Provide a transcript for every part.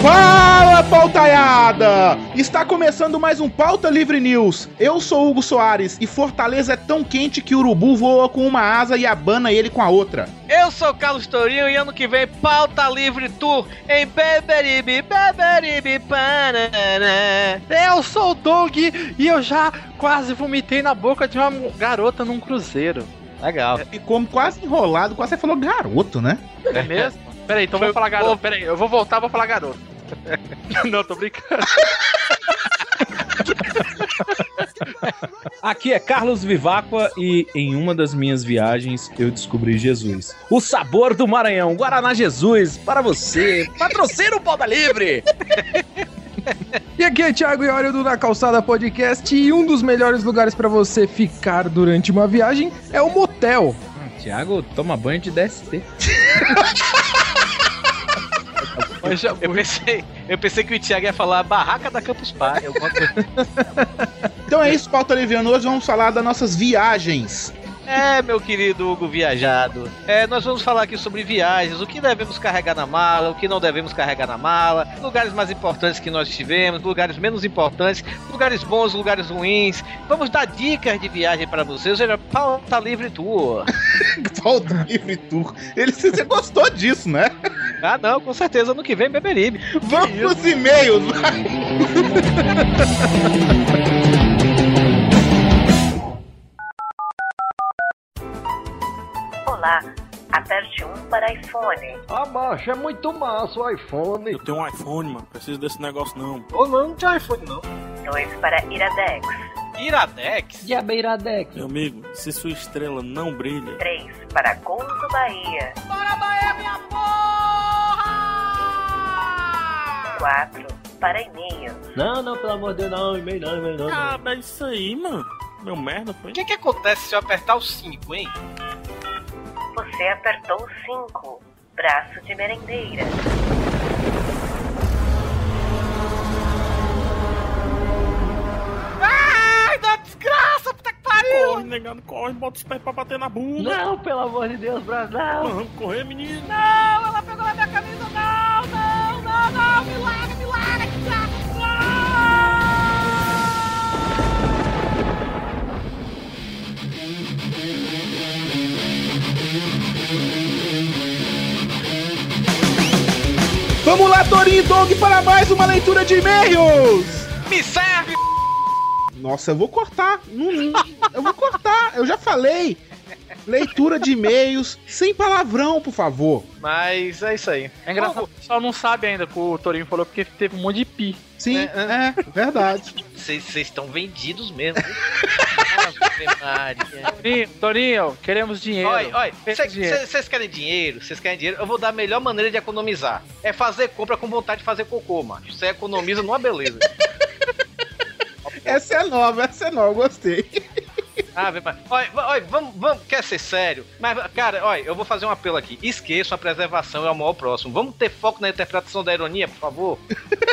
Fala, pautaiada! Está começando mais um Pauta Livre News. Eu sou Hugo Soares e Fortaleza é tão quente que o urubu voa com uma asa e abana ele com a outra. Eu sou Carlos Tourinho e ano que vem Pauta Livre Tour em Beberibe, Beberibe, Paraná. Eu sou o Doug e eu já quase vomitei na boca de uma garota num cruzeiro. Legal. E como quase enrolado, quase você falou garoto, né? É mesmo? Peraí, então vou falar garoto. Peraí, eu vou voltar, vou falar garoto. Não, tô brincando. Aqui é Carlos Viváqua e em uma das minhas viagens eu descobri Jesus. O sabor do Maranhão, Guaraná Jesus, para você. Patrocina o Pauta Livre! E aqui é Thiago Iório do Na Calçada Podcast e um dos melhores lugares para você ficar durante uma viagem é o motel. Tiago, toma banho de DST. Eu pensei, eu pensei que o Thiago ia falar barraca da Campus Party. alguma coisa. Então é isso, Pauta Livre. Hoje vamos falar das nossas viagens. É, meu querido Hugo Viajado. É, nós vamos falar aqui sobre viagens, o que devemos carregar na mala, o que não devemos carregar na mala, lugares mais importantes que nós tivemos, lugares menos importantes, lugares bons, lugares ruins. Vamos dar dicas de viagem para vocês. Seja pauta livre tour. Pauta Livre Tour. Ele, você gostou disso, né? Ah, não, com certeza no que vem Beberibe. Vamos pros e-mails. Olá, aperte 1 para iPhone, Ah, macho, é muito massa o iPhone. Eu tenho um iPhone, mano. Preciso desse negócio não. Ou não, não tinha iPhone não. 2 para Iradex, Iradex? Diabeiradex. Meu amigo, se sua estrela não brilha, 3 para Gonzo Bahia, Bora Bahia, minha porra! 4 para e-mail, Não, não, pelo amor de Deus, não, e-mail não, e-mail não. cara, é isso aí, mano. Meu merda, foi. O que que acontece se eu apertar o 5, hein? Você apertou 5, braço de merendeira, Ai, da desgraça, puta que pariu! Corre, negado, corre, bota os pés pra bater na bunda. Não, pelo amor de Deus, Brasil. Vamos correr, menino. Não, ela pegou na minha camisa, não, não, não, não, me Vamos lá, Torinho e Dog, para mais uma leitura de e-mails. Me serve! Nossa, eu vou cortar. Eu vou cortar. Eu já falei. Leitura de e-mails sem palavrão, por favor. Mas é isso aí. É engraçado, o pessoal não sabe ainda que o Torinho falou porque teve um monte de pi. Sim, É, é, verdade. Vocês estão vendidos mesmo. Torinho, Torinho, queremos dinheiro. Queremos dinheiro. vocês querem dinheiro? Vocês querem dinheiro? Eu vou dar a melhor maneira de economizar. É fazer compra com vontade de fazer cocô, macho. Você economiza numa beleza. Essa é nova, essa é nova, gostei. Maria. Olha, olha, vamos, vamos, quer ser sério? Mas, cara, olha, eu vou fazer um apelo aqui. Esqueçam a preservação é o maior próximo. Vamos ter foco na interpretação da ironia, por favor?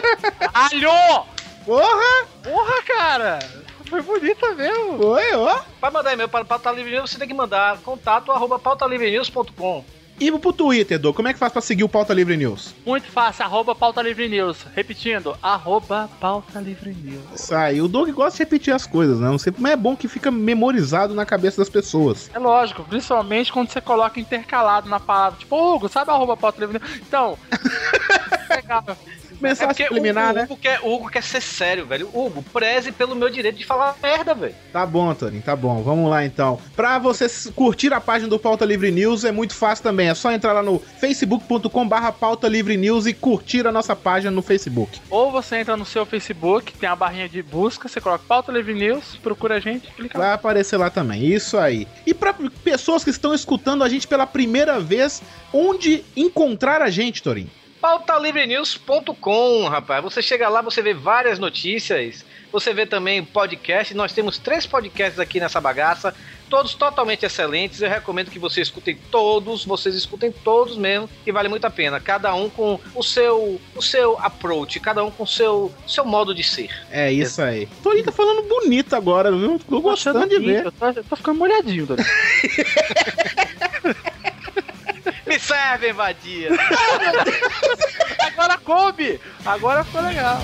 Alho! Porra! Porra, cara! Foi bonita mesmo. Oi, ó. Para mandar e-mail para Pauta Livre News, você tem que mandar contato arroba pautalivrenews.com. E pro Twitter, Dô, como é que faz pra seguir o Pauta Livre News? Muito fácil, arroba pauta livre news. Repetindo, arroba pauta livre news. Isso aí, o Doug gosta de repetir as coisas, né? Não sei, mas é bom que fica memorizado na cabeça das pessoas. É lógico, principalmente quando você coloca intercalado na palavra. Tipo, Hugo, sabe arroba pauta livre news? Então. legal. Mensagem subliminar, o, né? Hugo quer, o Hugo quer ser sério, velho. Hugo, preze pelo meu direito de falar merda, velho. Tá bom, Torinho, tá bom. Vamos lá então. Pra você curtir a página do Pauta Livre News é muito fácil também. É só entrar lá no facebook.com/barra Pauta Livre News e curtir a nossa página no Facebook. Ou você entra no seu Facebook, tem a barrinha de busca, você coloca pauta livre news, procura a gente, clica lá. Vai aparecer lá também. Isso aí. E pra pessoas que estão escutando a gente pela primeira vez, onde encontrar a gente, Torinho? pautalivrenews.com, rapaz. Você chega lá, você vê várias notícias, você vê também podcast. Nós temos três podcasts aqui nessa bagaça, todos totalmente excelentes. Eu recomendo que vocês escutem todos, vocês escutem todos mesmo, que vale muito a pena. Cada um com o seu, o seu approach, cada um com o seu, seu modo de ser. É isso aí. Torinho tá falando bonito agora, viu? Tô gostando de ver. Eu tô, eu tô ficando molhadinho, Dani. servem, vadia. Agora coube! Agora ficou legal.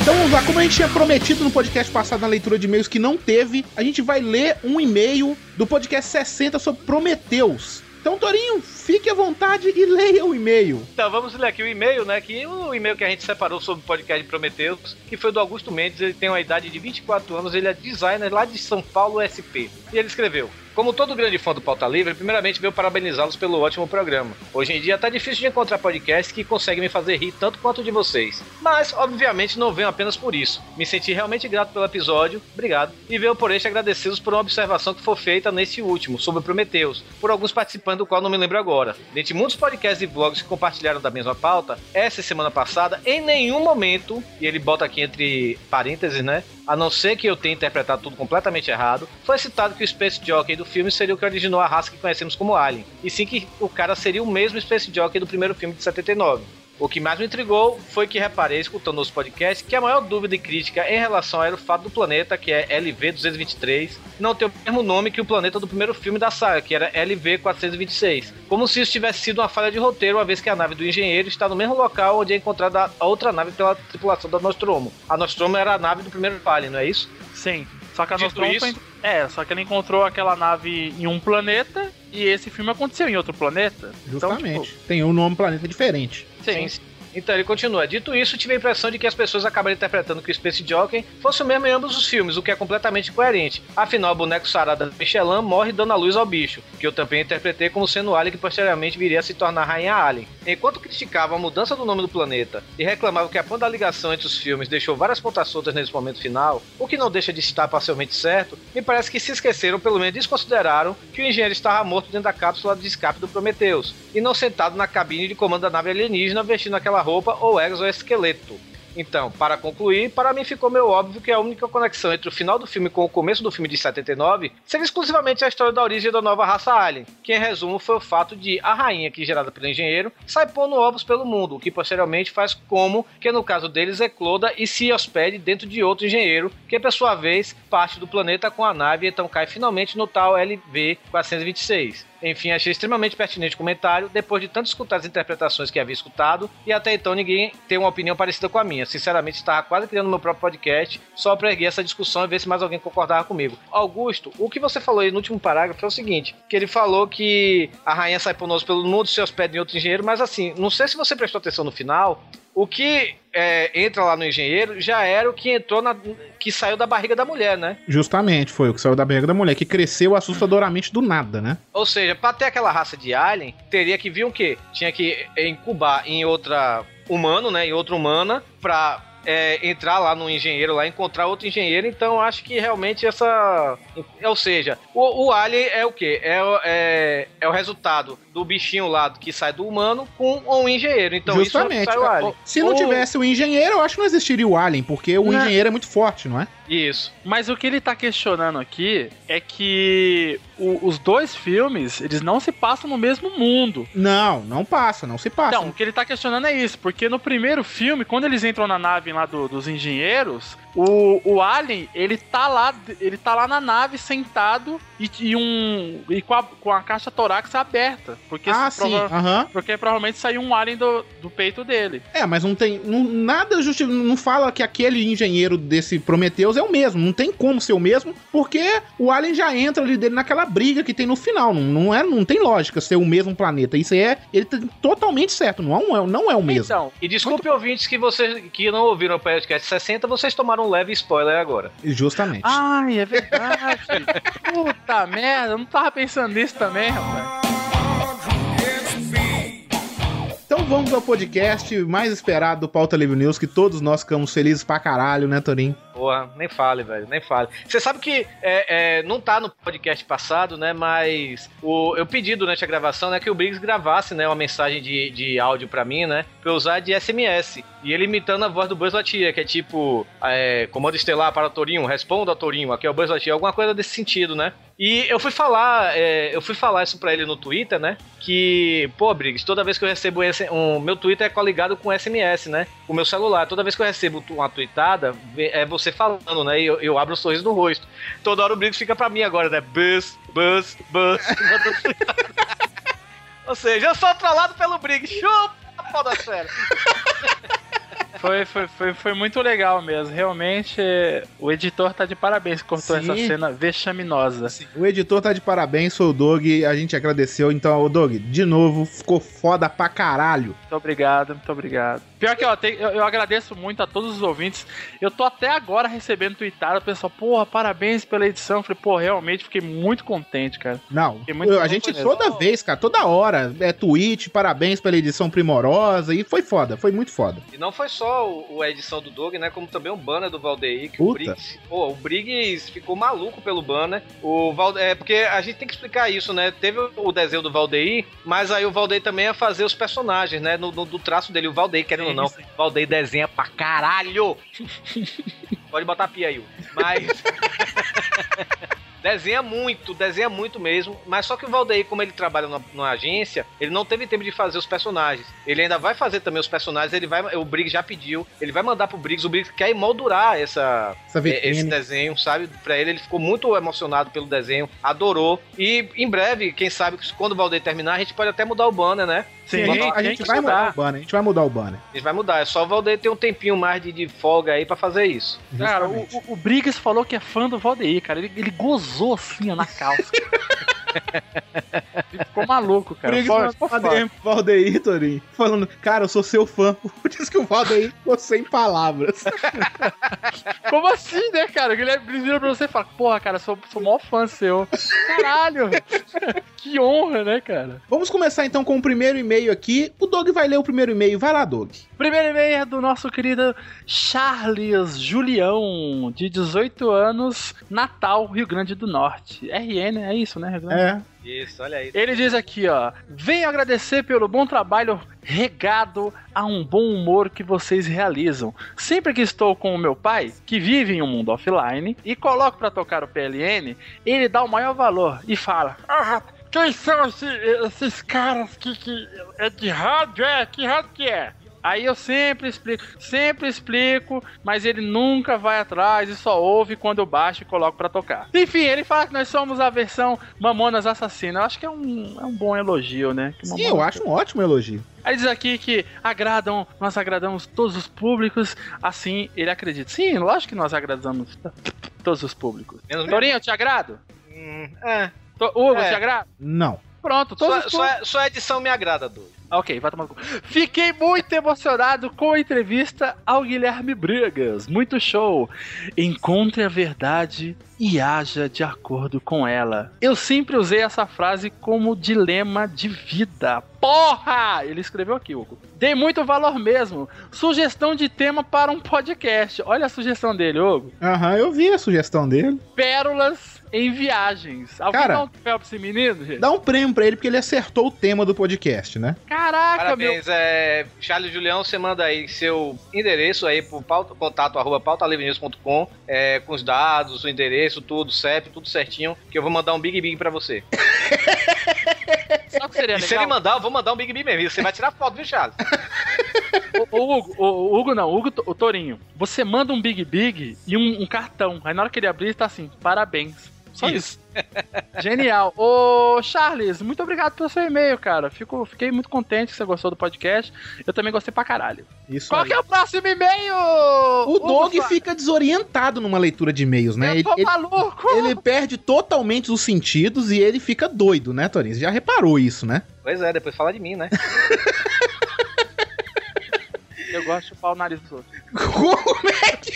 Então vamos lá, como a gente tinha prometido no podcast passado na leitura de e-mails que não teve, a gente vai ler um e-mail do podcast 60 sobre Prometeus. Então, Torinho, fique à vontade e leia o e-mail. Então, vamos ler aqui o e-mail, né? Que o e-mail que a gente separou sobre o podcast de Prometheus, que foi do Augusto Mendes, ele tem uma idade de 24 anos, ele é designer lá de São Paulo, SP. E ele escreveu: Como todo grande fã do Pauta Livre, primeiramente veio parabenizá-los pelo ótimo programa. Hoje em dia tá difícil de encontrar podcasts que conseguem me fazer rir tanto quanto de vocês. Mas, obviamente, não venho apenas por isso. Me senti realmente grato pelo episódio, obrigado, e veio por este agradecê-los por uma observação que foi feita nesse último, sobre Prometheus, por alguns participantes do qual não me lembro agora. Dentre muitos podcasts e vlogs que compartilharam da mesma pauta, essa semana passada, em nenhum momento, e ele bota aqui entre parênteses, né? A não ser que eu tenha interpretado tudo completamente errado, foi citado que o Space Jockey do filme seria o que originou a raça que conhecemos como Alien, e sim que o cara seria o mesmo Space Jockey do primeiro filme de 79. O que mais me intrigou foi que reparei, escutando nos podcasts, que a maior dúvida e crítica em relação era o fato do planeta, que é LV-223, não ter o mesmo nome que o planeta do primeiro filme da saga, que era LV-426. Como se isso tivesse sido uma falha de roteiro, uma vez que a nave do engenheiro está no mesmo local onde é encontrada a outra nave pela tripulação da Nostromo. A Nostromo era a nave do primeiro Alien, não é isso? Sim. Só que a Dito Nostromo isso- foi... É, só que ela encontrou aquela nave em um planeta e esse filme aconteceu em outro planeta. Justamente. Então, tipo, Tem um nome planeta diferente. Sim. Então ele continua. Dito isso, tive a impressão de que as pessoas acabaram interpretando que o Space Jockey fosse o mesmo em ambos os filmes, o que é completamente coerente. Afinal, o boneco sarada da Michelin morre dando a luz ao bicho, que eu também interpretei como sendo o Alien que posteriormente viria a se tornar Rainha Alien. Enquanto criticavam a mudança do nome do planeta e reclamavam que a ponta da ligação entre os filmes deixou várias pontas soltas nesse momento final, o que não deixa de estar parcialmente certo, me parece que se esqueceram, pelo menos desconsideraram, que o engenheiro estava morto dentro da cápsula de escape do Prometheus, e não sentado na cabine de comando da nave alienígena vestindo aquela roupa ou exoesqueleto. Então, para concluir, para mim ficou meio óbvio que a única conexão entre o final do filme com o começo do filme de 79 seria exclusivamente a história da origem da nova raça alien, que em resumo foi o fato de a rainha, que gerada pelo engenheiro, sai pondo ovos pelo mundo, o que posteriormente faz como que no caso deles ecloda e se hospede dentro de outro engenheiro, que por sua vez parte do planeta com a nave e então cai finalmente no tal LV-426. Enfim, achei extremamente pertinente o comentário, depois de tanto escutar as interpretações que havia escutado, e até então ninguém tem uma opinião parecida com a minha. Sinceramente, estava quase criando meu próprio podcast, só para erguer essa discussão e ver se mais alguém concordava comigo. Augusto, o que você falou aí no último parágrafo é o seguinte, que ele falou que a rainha sai ponoso pelo mundo, se hospeda em outro engenheiro, mas assim, não sei se você prestou atenção no final, o que é, entra lá no engenheiro já era o que entrou na. que saiu da barriga da mulher, né? Justamente, foi o que saiu da barriga da mulher, que cresceu assustadoramente do nada, né? Ou seja, pra ter aquela raça de alien, teria que vir o quê? Tinha que incubar em outra humano, né? Em outra humana, pra é, entrar lá no engenheiro, lá encontrar outro engenheiro. Então eu acho que realmente essa. Ou seja, o, o alien é o quê? É, o- é, é o resultado do bichinho lá que sai do humano com um engenheiro. Então Justamente. isso sai o alien. Se não O- tivesse o engenheiro, eu acho que não existiria o Alien, porque o Não. engenheiro é muito forte, não é? Isso. Mas o que ele tá questionando aqui é que o- os dois filmes, eles não se passam no mesmo mundo. Não, não passa, não se passa. Então, o que ele tá questionando é isso, porque no primeiro filme, quando eles entram na nave lá do- dos engenheiros, o, o Alien, ele tá lá, ele tá lá na nave sentado e, e um e com a, com a caixa torácica aberta, porque ah, prova- sim, aham. porque provavelmente saiu um alien do, do peito dele. É, mas não tem. não- nada justi não fala que aquele engenheiro desse Prometheus é o mesmo. Não tem como ser o mesmo, porque o Alien já entra ali dele naquela briga que tem no final. Não, não, é, não tem lógica ser o mesmo planeta. Isso é. Ele tá totalmente certo. Não é, não é o mesmo. Então, E desculpe, ouvintes, que vocês que não ouviram o podcast 60, vocês tomaram um leve spoiler agora. Justamente. ai, é verdade. Puta merda, eu não tava pensando nisso também, rapaz. Então vamos ao podcast mais esperado do Pauta Livre News, que todos nós ficamos felizes pra caralho, né, Torinho? Porra, nem fale, velho, nem fale. Você sabe que é, é, não tá no podcast passado, né? Mas o, eu pedi durante a gravação, né, que o Briggs gravasse, né, uma mensagem de, de áudio pra mim, né? Pra eu usar de SMS. E ele imitando a voz do Buzz Lightyear, que é tipo, é, comando estelar para Torinho, responda Torinho, aqui é o Buzz Lightyear, alguma coisa desse sentido, né? E eu fui falar, é, eu fui falar isso pra ele no Twitter, né? Que, pô, Briggs, toda vez que eu recebo esse, um, meu Twitter é coligado com SMS, né? O meu celular, toda vez que eu recebo uma tweetada, é você você falando, né? E eu, eu abro um sorriso no rosto. Toda hora o Briggs fica pra mim agora, né? Buzz, buzz, buzz. Ou seja, eu sou trollado pelo Briggs. Chupa, podosfera. Foi, foi, foi, foi muito legal mesmo. Realmente, o editor tá de parabéns que cortou Sim. essa cena vexaminosa. O editor tá de parabéns, foi o Doug, a gente agradeceu. Então, o Doug, de novo, ficou foda pra caralho. Muito obrigado, muito obrigado. Pior que, ó, tem- eu, eu agradeço muito a todos os ouvintes. Eu tô até agora recebendo tweetada, o pessoal, porra, parabéns pela edição. Eu falei, pô, realmente fiquei muito contente, cara. Não, eu- a gente mesmo. toda vez, cara, toda hora, é tweet, parabéns pela edição primorosa, e foi foda, foi muito foda. E não foi só o, o- a edição do Doug, né? Como também um banner do Valdeir, que o Puta. Briggs. Pô, o Briggs ficou maluco pelo banner. O Valde, é porque a gente tem que explicar isso, né? Teve o- o desenho do Valdeir, mas aí o Valdeir também ia fazer os personagens, né? No, no- do traço dele. O Valdeir, querendo não, Valdeir desenha pra caralho. Pode botar pia aí, mas. Desenha muito, desenha muito mesmo. Mas só que o Valdeir, como ele trabalha numa, numa agência, ele não teve tempo de fazer os personagens. Ele ainda vai fazer também os personagens. Ele vai, o Briggs já pediu. Ele vai mandar pro Briggs. O Briggs quer emoldurar essa, Essa é, esse desenho, sabe? Pra ele, ele ficou muito emocionado pelo desenho, adorou. E em breve, quem sabe, quando o Valdeir terminar, a gente pode até mudar o banner, né? Sim, a gente, a gente vai mudar mudar. o banner, a gente vai mudar o banner. A gente vai mudar. É só o Valdeir ter um tempinho mais de, de folga aí pra fazer isso. Cara, o, Justamente. o, o Briggs falou que é fã do Valdeir, cara. Ele, ele gozou assim, ó, na calça. ele ficou maluco, cara. DM pro Valdeir, Torinho, falando, cara, eu sou seu fã. Diz que o Valdeir ficou sem palavras. Como assim, né, cara? O Guilherme Briggs vira pra você e fala, porra, cara, sou, sou maior fã seu. Caralho! que honra, né, cara? Vamos começar então com o primeiro e-mail aqui. O Doug vai ler o primeiro e-mail. Vai lá, Doug. Primeiro e-mail é do nosso querido Charles Julião, de 18 anos, Natal, Rio Grande do Norte. RN, é isso, né, Rio Grande? É. Isso, olha aí. Ele diz aqui, ó. Venho agradecer pelo bom trabalho regado a um bom humor que vocês realizam. Sempre que estou com o meu pai, que vive em um mundo offline, e coloco pra tocar o PLN, ele dá o maior valor e fala: Ah, quem são esse- esses caras que, que. É de rádio? É? Que rádio que é? Aí eu sempre explico, sempre explico, mas ele nunca vai atrás e só ouve quando eu baixo e coloco pra tocar. Enfim, ele fala que nós somos a versão Mamonas Assassina. Eu acho que é um, é um bom elogio, né? Que Sim, eu acho um ótimo elogio. Aí diz aqui que agradam, nós agradamos todos os públicos, assim ele acredita. Sim, lógico que nós agradamos todos os públicos. Menos Torinho, eu te agrado? Hum, é. Hugo, É. te agrado? Não. Pronto, todos Sua, os sua, sua edição me agrada, Doug. Ok, vai tomar no cu. Fiquei muito emocionado com a entrevista ao Guilherme Brigas. Muito show. Encontre a verdade e haja de acordo com ela. Eu sempre usei essa frase como dilema de vida. Porra! Ele escreveu aqui, Hugo. Dei muito valor mesmo. Sugestão de tema para um podcast. Olha a sugestão dele, Hugo. Aham, eu vi a sugestão dele. Pérolas em viagens. Alguém Cara. dá um troféu pra esse menino, gente? Dá um prêmio pra ele porque ele acertou o tema do podcast, né? Caraca, meu. Parabéns, é, Charles Julião, você manda aí seu endereço aí pro pauta, contato arroba pautalivrenews.com é, com os dados, o endereço, tudo, CEP, tudo certinho, que eu vou mandar um Big Big pra você. O que seria E se legal? ele mandar, eu vou mandar um Big Big mesmo. Você vai tirar foto, viu, Charles? O, o Hugo, o, Hugo não, o Hugo, o Torinho. Você manda um Big Big e um, um cartão. Aí na hora que ele abrir, tá assim, parabéns. Só isso. Genial. Ô, Charles, muito obrigado pelo seu e-mail, cara. Fico, fiquei muito contente que você gostou do podcast. Eu também gostei pra caralho. Isso Qual aí. que é o próximo e-mail? O Doug Hugo, fica desorientado numa leitura de e-mails, né? Eu Ele, tô ele- maluco. ele perde totalmente os sentidos e ele fica doido, né, Torinho? Você já reparou isso, né? Pois é, depois fala de mim, né? Eu gosto de chupar o nariz dos outros. Como é que...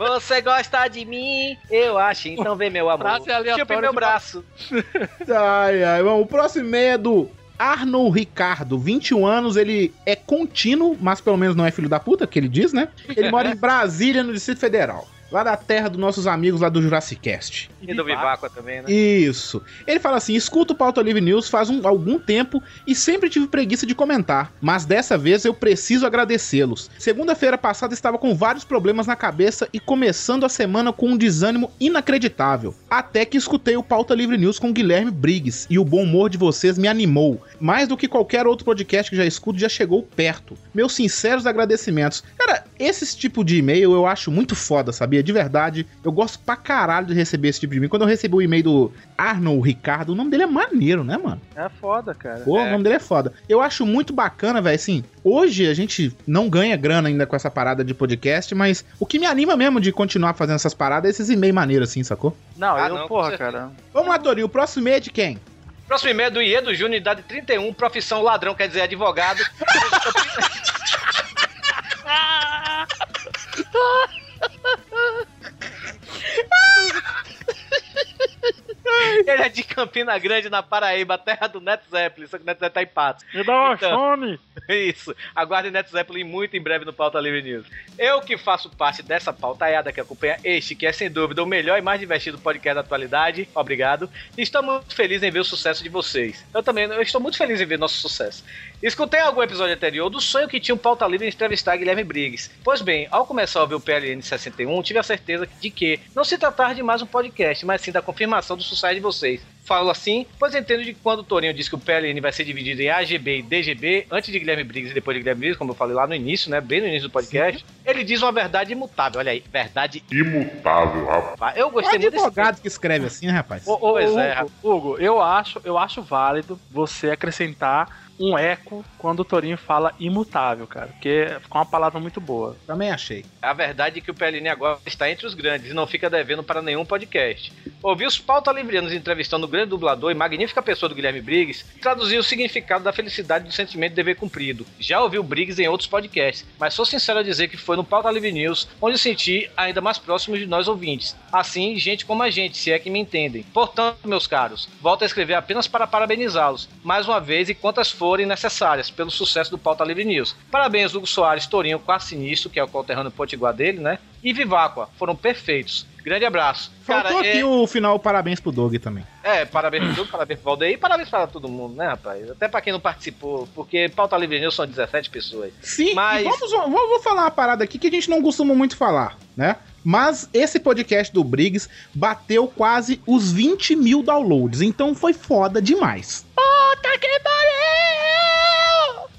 Você gosta de mim? Eu acho, então vem meu amor. Chupe meu braço. Ai, ai. Bom, o próximo e-mail é do Arnold Ricardo, 21 anos, ele é contínuo, mas pelo menos não é filho da puta, que ele diz, né? Ele mora em Brasília, no Distrito Federal. Lá da terra dos nossos amigos lá do Jurassic Cast. E do Viváqua também, né? Isso. Ele fala assim: escuto o Pauta Livre News faz um- algum tempo e sempre tive preguiça de comentar, mas dessa vez eu preciso agradecê-los. Segunda-feira passada estava com vários problemas na cabeça e começando a semana com um desânimo inacreditável. Até que escutei o Pauta Livre News com Guilherme Briggs e o bom humor de vocês me animou. Mais do que qualquer outro podcast que já escuto, já chegou perto. Meus sinceros agradecimentos. Cara, esse tipo de e-mail eu acho muito foda, sabia? De verdade, eu gosto pra caralho de receber esse tipo de e-mail. Quando eu recebi o e-mail do Arnold Ricardo, o nome dele é maneiro, né, mano? É foda, cara. Pô, o nome dele é foda. Eu acho muito bacana, velho, assim, hoje a gente não ganha grana ainda com essa parada de podcast, mas o que me anima mesmo de continuar fazendo essas paradas é esses e-mails maneiros, assim, sacou? Não, Ah, eu, não, porra, cara. Vamos lá, Torinho, o próximo e-mail é de quem? Próximo e-mail é do Iedo Júnior, idade 31, profissão ladrão, quer dizer advogado. é de Campina Grande, na Paraíba, terra do Neto Zeppelin, só que o Neto Zeppelin tá em Patos. Me dá uma Então. fome. Isso. Aguardem Neto Zeppelin muito em breve no Pauta Livre News. Eu que faço parte dessa pautaiada que acompanha este, que é sem dúvida o melhor e mais divertido podcast da atualidade, obrigado. E estou muito feliz em ver o sucesso de vocês. Eu também, eu estou muito feliz em ver nosso sucesso. Escutei algum episódio anterior do sonho que tinha um pauta livre em entrevistar Guilherme Briggs. Pois bem, ao começar a ouvir o PLN 61, tive a certeza de que não se tratar de mais um podcast, mas sim da confirmação do sucesso de vocês. Falo assim, pois entendo de que quando o Torinho disse que o PLN vai ser dividido em AGB e DGB, antes de Guilherme Briggs e depois de Guilherme Briggs, como eu falei lá no início, né? Bem no início do podcast, ele diz uma verdade imutável. Olha aí, verdade Imutável, rapaz. Eu É gostei muito desse advogado que escreve assim, né, rapaz? Ô, ô, Pois Hugo, é, Hugo, eu acho, eu acho válido você acrescentar um eco quando o Torinho fala imutável, cara. Porque ficou uma palavra muito boa. Também achei. A verdade é que o PLN agora está entre os grandes e não fica devendo para nenhum podcast. Ouvi os pauta livrianos entrevistando o grande dublador e magnífica pessoa do Guilherme Briggs traduzir o significado da felicidade do sentimento de dever cumprido. Já ouvi o Briggs em outros podcasts, mas sou sincero a dizer que foi no Pauta Livre News onde senti ainda mais próximo de nós ouvintes. Assim, gente como a gente, se é que me entendem. Portanto, meus caros, volto a escrever apenas para parabenizá-los, mais uma vez e quantas forem necessárias, pelo sucesso do Pauta Livre News. Parabéns, Hugo Soares, Torinho, quase sinistro, que é o conterrâneo potiguar dele, né? E Viváqua, foram perfeitos. Grande abraço. Faltou Cara, aqui é, o final, parabéns pro Doug também. é, parabéns pro Dudu, parabéns pro Valdeir e parabéns para todo mundo, né, rapaz? Até para quem não participou, porque Pauta Livre News são 17 pessoas. Sim, Mas- vamos, vamos, vamos falar uma parada aqui que a gente não costuma muito falar, né? Mas esse podcast do Briggs bateu quase os 20 mil downloads, então foi foda demais.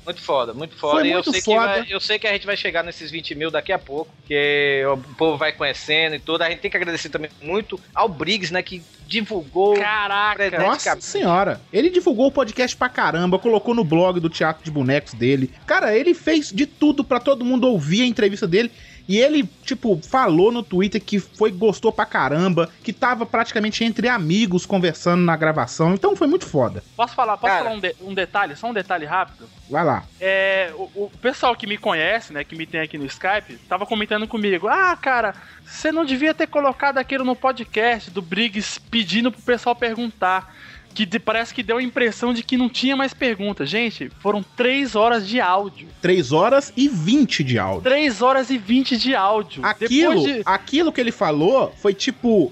Muito foda, muito foda. Foi e eu muito sei, foda. Que vai- eu sei que a gente vai chegar nesses 20 mil daqui a pouco, porque o povo vai conhecendo e tudo. A gente tem que agradecer também muito ao Briggs, né, que divulgou. Caraca! Nossa senhora, ele divulgou o podcast pra caramba, colocou no blog do Teatro de Bonecos dele. Cara, ele fez de tudo pra todo mundo ouvir a entrevista dele. E ele, tipo, falou no Twitter que foi gostou pra caramba, que tava praticamente entre amigos conversando na gravação. Então foi muito foda. Posso falar, posso Cara. falar um, de- um detalhe, só um detalhe rápido? Vai lá. É, o, o pessoal que me conhece, né, que me tem aqui no Skype, tava comentando comigo: Ah, cara, você não devia ter colocado aquilo no podcast do Briggs pedindo pro pessoal perguntar. Que de- parece que deu a impressão de que não tinha mais perguntas. Gente, foram 3 horas de áudio. 3 horas e 20 de áudio. 3 horas e 20 de áudio. Aquilo, de... aquilo que ele falou foi tipo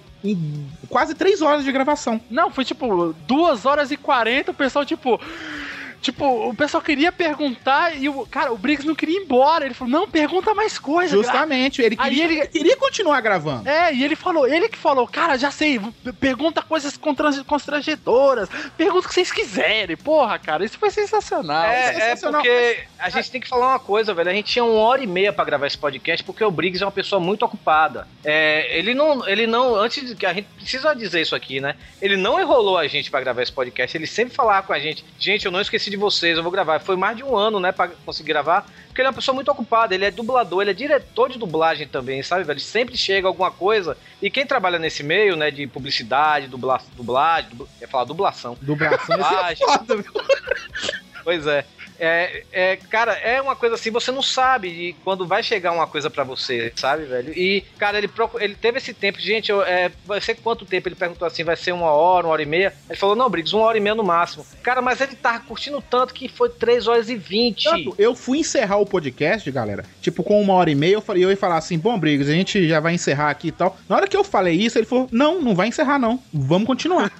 quase 3 horas de gravação. Não, foi tipo 2 horas e 40, o pessoal, tipo. Tipo, o pessoal queria perguntar e o. Cara, o Briggs não queria ir embora. Ele falou, não, pergunta mais coisa. Justamente, ele Aí queria, ele- ele queria continuar gravando. É, e ele falou, ele que falou, cara, já sei, pergunta coisas constrangedoras, pergunta o que vocês quiserem. Porra, cara, isso foi sensacional. É, é sensacional. porque a gente tem que falar uma coisa, velho. A gente tinha uma hora e meia pra gravar esse podcast porque o Briggs é uma pessoa muito ocupada. É, ele não, ele não, antes de que a gente precisa dizer isso aqui, né? Ele não enrolou a gente pra gravar esse podcast. Ele sempre falava com a gente, gente, eu não esqueci de vocês, eu vou gravar. Foi mais de um ano, né, pra conseguir gravar. Porque ele é uma pessoa muito ocupada. Ele é dublador, ele é diretor de dublagem também, sabe, velho? Sempre chega alguma coisa. E quem trabalha nesse meio, né, de publicidade, dubla, dublagem, dubla, ia falar dublação. Dublação Dublagem. Pois é. É, é, cara, é uma coisa assim, você não sabe de quando vai chegar uma coisa pra você, sabe, velho? E, cara, ele, ele teve esse tempo, gente, eu- é, vai ser quanto tempo? Ele perguntou assim, vai ser uma hora, uma hora e meia? Ele falou, não, Briggs, uma hora e meia no máximo. Cara, mas ele tava curtindo tanto que foi 3 horas e 20. Tanto, eu fui encerrar o podcast, galera, tipo, com uma hora e meia, eu falei, eu ia falar assim, bom, Briggs, a gente já vai encerrar aqui e tal. Na hora que eu falei isso, ele falou, não, não vai encerrar não, vamos continuar.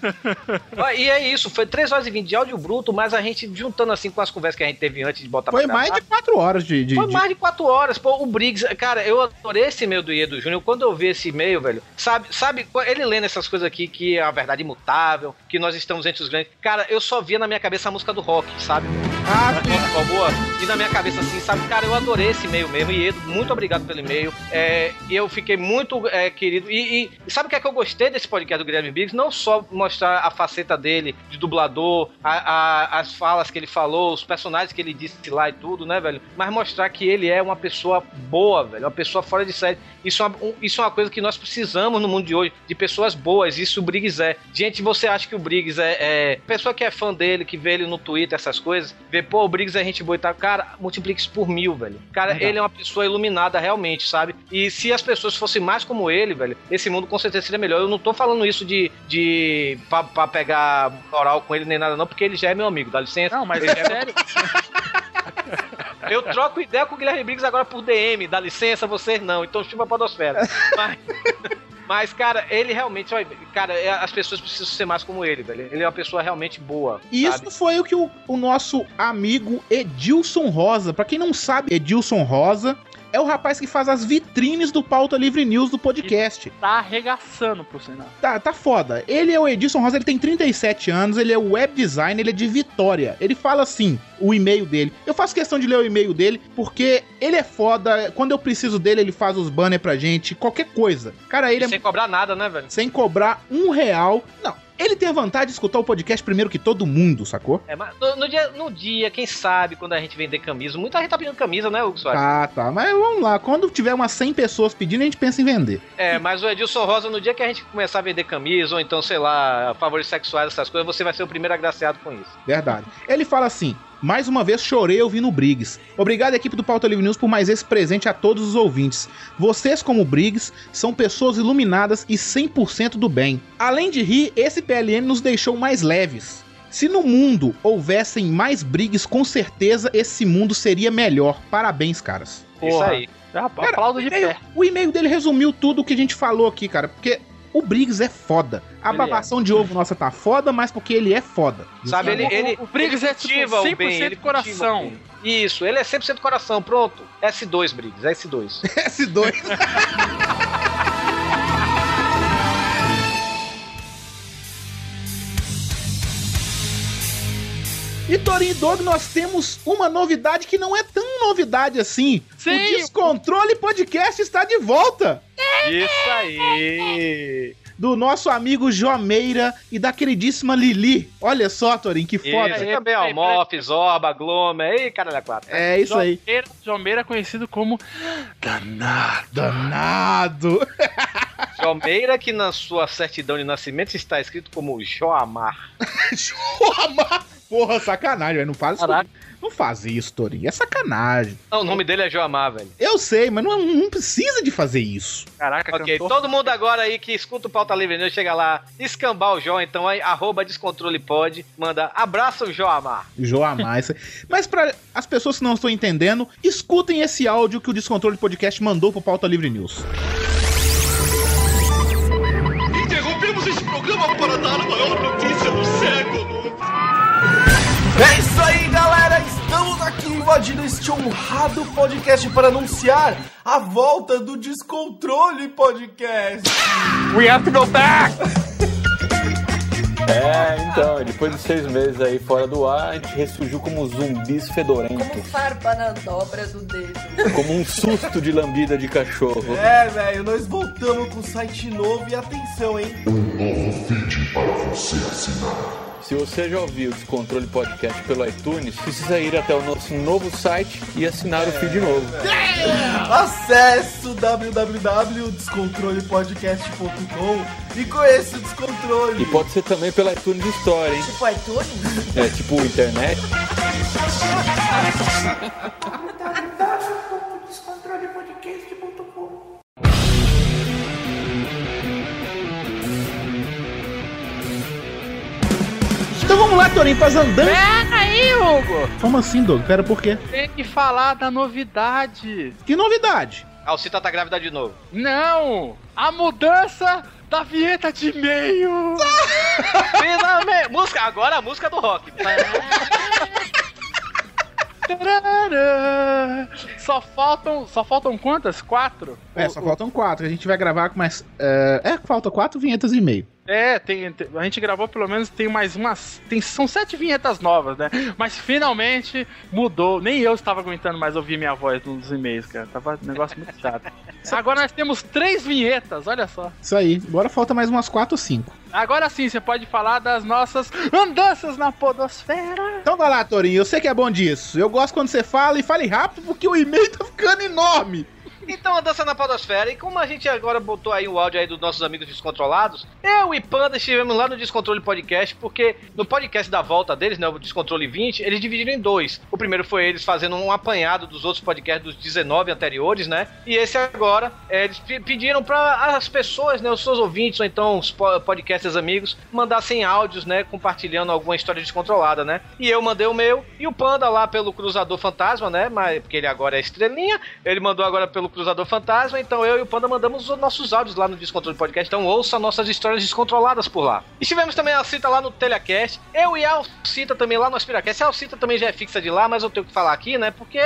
E é isso, foi 3 horas e 20 de áudio bruto, mas a gente juntando assim com as conversas que a gente teve antes de botar Foi mais de quatro horas de... de- Foi de- mais de quatro horas, pô, o Briggs, cara, eu adorei esse e-mail do Iedo Júnior. Quando eu vi esse e-mail, velho, sabe, sabe, ele lendo essas coisas aqui, que é a verdade imutável, que nós estamos entre os grandes. Cara, eu só via na minha cabeça a música do rock, sabe? Ah, Uma boa. E na minha cabeça, assim, sabe, cara, eu adorei esse e-mail mesmo. E Edo, muito obrigado pelo e-mail. É, e eu fiquei muito é, querido. E, e- e sabe o que é que eu gostei desse podcast do Guilherme Briggs? Não só mostrar a faceta dele de dublador, a- a- as falas que ele falou, os personagens que ele disse lá e tudo, né, velho? Mas mostrar que ele é uma pessoa boa, velho. Uma pessoa fora de série. Isso é uma, um- isso é uma coisa que nós precisamos no mundo de hoje, de pessoas boas. Isso o Briggs é. Gente, você acha que o Briggs é, é. Pessoa que é fã dele, que vê ele no Twitter, essas coisas, vê, pô, o Briggs é gente boa e tal. Cara, multiplique isso por mil, velho. Cara, Legal. ele é uma pessoa iluminada realmente, sabe? E se as pessoas fossem mais como ele, velho, esse mundo com certeza seria melhor. Eu não tô falando isso de. de pra, pra pegar moral com ele nem nada, não, porque ele já é meu amigo, dá licença. Não, mas Ele é já sério. Eu troco ideia com o Guilherme Briggs agora por DM, dá licença, vocês não. Então chupa a podosfera. Mas, mas, cara, ele realmente, cara, é- as pessoas precisam ser mais como ele, velho. Ele é uma pessoa realmente boa. E sabe? isso foi o que o, o nosso amigo Edilson Rosa, pra quem não sabe, Edilson Rosa é o rapaz que faz as vitrines do Pauta Livre News do podcast. Tá arregaçando pro Senado. Tá, tá foda. Ele é o Edilson Rosa, ele tem 37 anos, ele é web designer, ele é de Vitória. Ele fala assim, o e-mail dele. Eu faço questão de ler o e-mail dele, porque ele é foda. Quando eu preciso dele, ele faz os banners pra gente, qualquer coisa. Cara, ele é Sem cobrar nada, né, velho? sem cobrar um real. Não, ele tem a vantagem de escutar o podcast primeiro que todo mundo, sacou? É, mas no, no dia, no dia, quem sabe, quando a gente vender camisa, muita gente tá pedindo camisa, né, Hugo Soares? Tá, tá. Mas vamos lá. Quando tiver umas 100 pessoas pedindo, a gente pensa em vender. É, mas o Edilson Rosa, no dia que a gente começar a vender camisa, ou então, sei lá, favores sexuais, essas coisas, você vai ser o primeiro agraciado com isso. Verdade. Ele fala assim: mais uma vez chorei ouvindo o Briggs. Obrigado, equipe do Pauta Livre News, por mais esse presente a todos os ouvintes. Vocês, como Briggs, são pessoas iluminadas e 100% do bem. Além de rir, esse PLN nos deixou mais leves. Se no mundo houvessem mais Briggs, com certeza esse mundo seria melhor. Parabéns, caras. Isso Porra. aí. Já aplaudo de o pé. O e-mail dele resumiu tudo o que a gente falou aqui, cara. Porque o Briggs é foda. A Ele babação de ovo nossa tá foda, mas porque ele é foda. Sabe, ele, O- ele, o Briggs ele é, tipo, cultiva o 100% bem, ele coração. o. Isso, ele é 100% coração, pronto. S2, Briggs, S2. S2. E Torinho e Dog, nós temos uma novidade que não é tão novidade assim. Sim. O Descontrole Podcast está de volta. Isso aí. Do nosso amigo Jomeira e da queridíssima Lili. Olha só, Torinho, que foda. Isso, também, ó, Moff, Zorba, Glomer, ei, caralho, quatro. É isso aí. Jomeira, Jomeira é conhecido como Danado. Danado. Jomeira, que na sua certidão de nascimento está escrito como Joamar. Joamar. Porra, sacanagem, velho. Não faz isso. Caraca. Não faz isso, Torinho. É sacanagem. Não, o nome dele é Joamar, velho. Eu sei, mas não, não precisa de fazer isso. Caraca, Ok, cantor. todo mundo agora aí que escuta o Pauta Livre News, chega lá, escambar o Jó, então aí, arroba descontrolepod, manda abraço, Joamar. Joamar. isso aí. Mas para as pessoas que não estão entendendo, escutem esse áudio que o Descontrole Podcast mandou pro Pauta Livre News. Interrompemos este programa para dar a maior notícia Invadindo este honrado podcast para anunciar a volta do Descontrole Podcast. We have to go back! É, então, depois de seis meses aí fora do ar, a gente ressurgiu como zumbis fedorentos, Farpa na dobra do dedo. como um susto de lambida de cachorro. É, velho, nós voltamos com site novo e atenção, hein? Um novo feed para você assinar. Se você já ouviu o Descontrole Podcast pelo iTunes, precisa ir até o nosso novo site e assinar o feed novo. Acesse o www.descontrolepodcast.com e conheça o Descontrole. E pode ser também pela iTunes Store, hein? Tipo iTunes? É tipo internet. Então vamos lá, Torinho, pras andanças. Pera aí, Hugo! Como assim, Doug? Pera, por quê? Tem que falar da novidade. Que novidade? A Alcita tá grávida de novo. Não! A mudança da vinheta de e-mail! Finalmente! música, agora a música do rock. Só faltam. Só faltam quantas? Quatro? É, só faltam quatro. A gente vai gravar com mais. É, é falta quatro vinhetas e meio. É, tem, a gente gravou pelo menos tem mais umas. Tem, são sete vinhetas novas, né? Mas finalmente mudou. Nem eu estava aguentando mais ouvir minha voz nos e-mails, cara. Tava um negócio muito chato. Agora nós temos três vinhetas, olha só. Isso aí. Agora falta mais umas quatro ou cinco. Agora sim, você pode falar das nossas andanças na Podosfera. Então vai lá, Torinho. Eu sei que é bom disso. Eu gosto quando você fala e fale rápido porque o e-mail tá ficando enorme. Então, a dança na podosfera, e como a gente agora botou aí o áudio aí dos nossos amigos descontrolados, eu e Panda estivemos lá no Descontrole Podcast, porque no podcast da volta deles, né, o Descontrole 20, eles dividiram em dois. O primeiro foi eles fazendo um apanhado dos outros podcasts dos 19 anteriores, né, e esse agora, é, eles pe- pediram para as pessoas, né, os seus ouvintes, ou então os po- podcasters amigos, mandassem áudios, né, compartilhando alguma história descontrolada, né, e eu mandei o meu, e o Panda lá pelo Cruzador Fantasma, né, mas, porque ele agora é estrelinha, ele mandou agora pelo Cruzador Fantasma, então eu e o Panda mandamos os nossos áudios lá no Descontrole Podcast. Então ouça nossas histórias descontroladas por lá. E tivemos também a Alcita lá no Telecast. Eu e a Alcita também lá no Aspiracast. A Alcita também já é fixa de lá, mas eu tenho que falar aqui, né? Porque